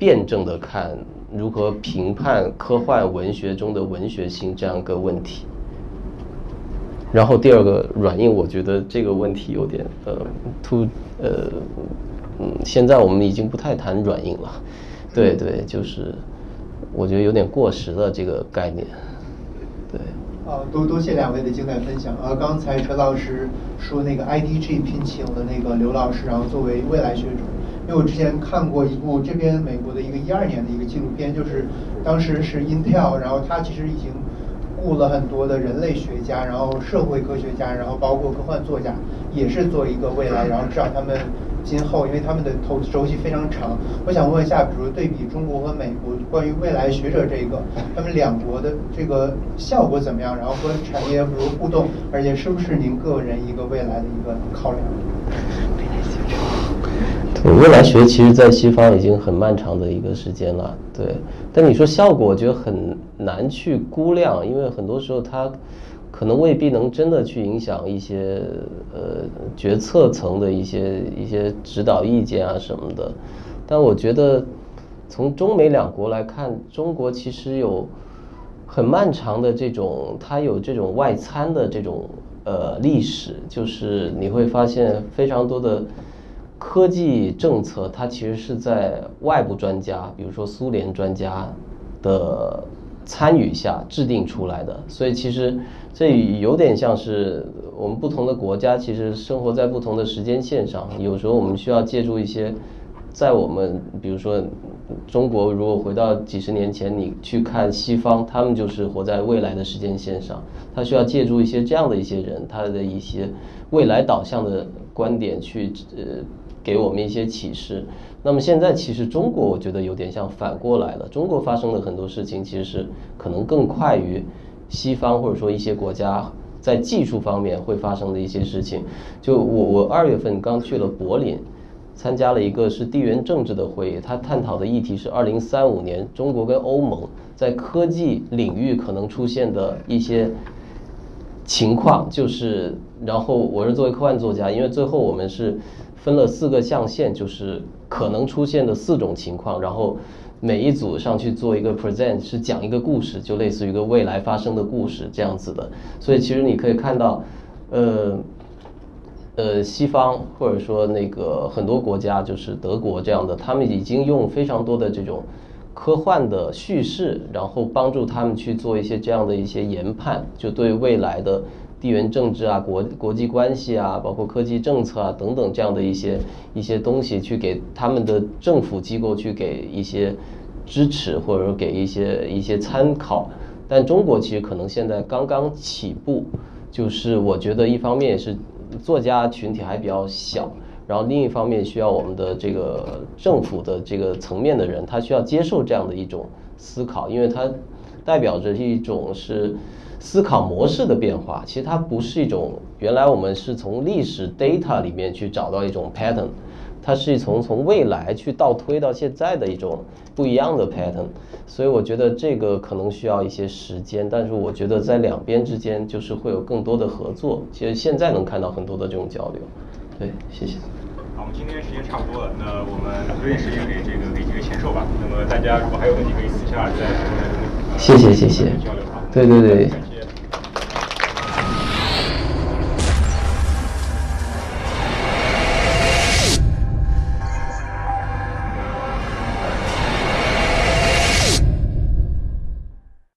Speaker 1: 辩证的看如何评判科幻文学中的文学性这样一个问题。然后第二个软硬，我觉得这个问题有点呃突呃嗯，现在我们已经不太谈软硬了，对对，就是我觉得有点过时了这个概念，对。
Speaker 12: 啊，多多谢两位的精彩分享。呃，刚才陈老师说那个 IDG 聘请了那个刘老师，然后作为未来学者。因为我之前看过一部这边美国的一个一二年的一个纪录片，就是当时是 Intel，然后它其实已经雇了很多的人类学家，然后社会科学家，然后包括科幻作家，也是做一个未来，然后至少他们今后，因为他们的投资周期非常长。我想问一下，比如对比中国和美国，关于未来学者这个，他们两国的这个效果怎么样？然后和产业如何互动？而且是不是您个人一个未来的一个考量？
Speaker 1: 未来学其实，在西方已经很漫长的一个时间了，对。但你说效果，我觉得很难去估量，因为很多时候它可能未必能真的去影响一些呃决策层的一些一些指导意见啊什么的。但我觉得从中美两国来看，中国其实有很漫长的这种，它有这种外参的这种呃历史，就是你会发现非常多的。科技政策，它其实是在外部专家，比如说苏联专家的参与下制定出来的。所以其实这有点像是我们不同的国家，其实生活在不同的时间线上。有时候我们需要借助一些，在我们比如说中国，如果回到几十年前，你去看西方，他们就是活在未来的时间线上，他需要借助一些这样的一些人，他的一些未来导向的观点去呃。给我们一些启示。那么现在其实中国，我觉得有点像反过来了。中国发生的很多事情，其实是可能更快于西方或者说一些国家在技术方面会发生的一些事情。就我我二月份刚去了柏林，参加了一个是地缘政治的会议，他探讨的议题是二零三五年中国跟欧盟在科技领域可能出现的一些情况。就是然后我是作为科幻作家，因为最后我们是。分了四个象限，就是可能出现的四种情况，然后每一组上去做一个 present，是讲一个故事，就类似于一个未来发生的故事这样子的。所以其实你可以看到，呃，呃，西方或者说那个很多国家，就是德国这样的，他们已经用非常多的这种科幻的叙事，然后帮助他们去做一些这样的一些研判，就对未来的。地缘政治啊，国国际关系啊，包括科技政策啊等等这样的一些一些东西，去给他们的政府机构去给一些支持，或者说给一些一些参考。但中国其实可能现在刚刚起步，就是我觉得一方面也是作家群体还比较小，然后另一方面需要我们的这个政府的这个层面的人，他需要接受这样的一种思考，因为他代表着一种是。思考模式的变化，其实它不是一种原来我们是从历史 data 里面去找到一种 pattern，它是从从未来去倒推到现在的一种不一样的 pattern，所以我觉得这个可能需要一些时间，但是我觉得在两边之间就是会有更多的合作，其实现在能看到很多的这种交流。对，谢谢。
Speaker 4: 好，我们今天时间差不多了，那我们留点时间给这个给几位签售吧。那么大家如果还有问题，可以私下在
Speaker 1: 谢谢谢谢。
Speaker 4: 交流。
Speaker 1: 对对对。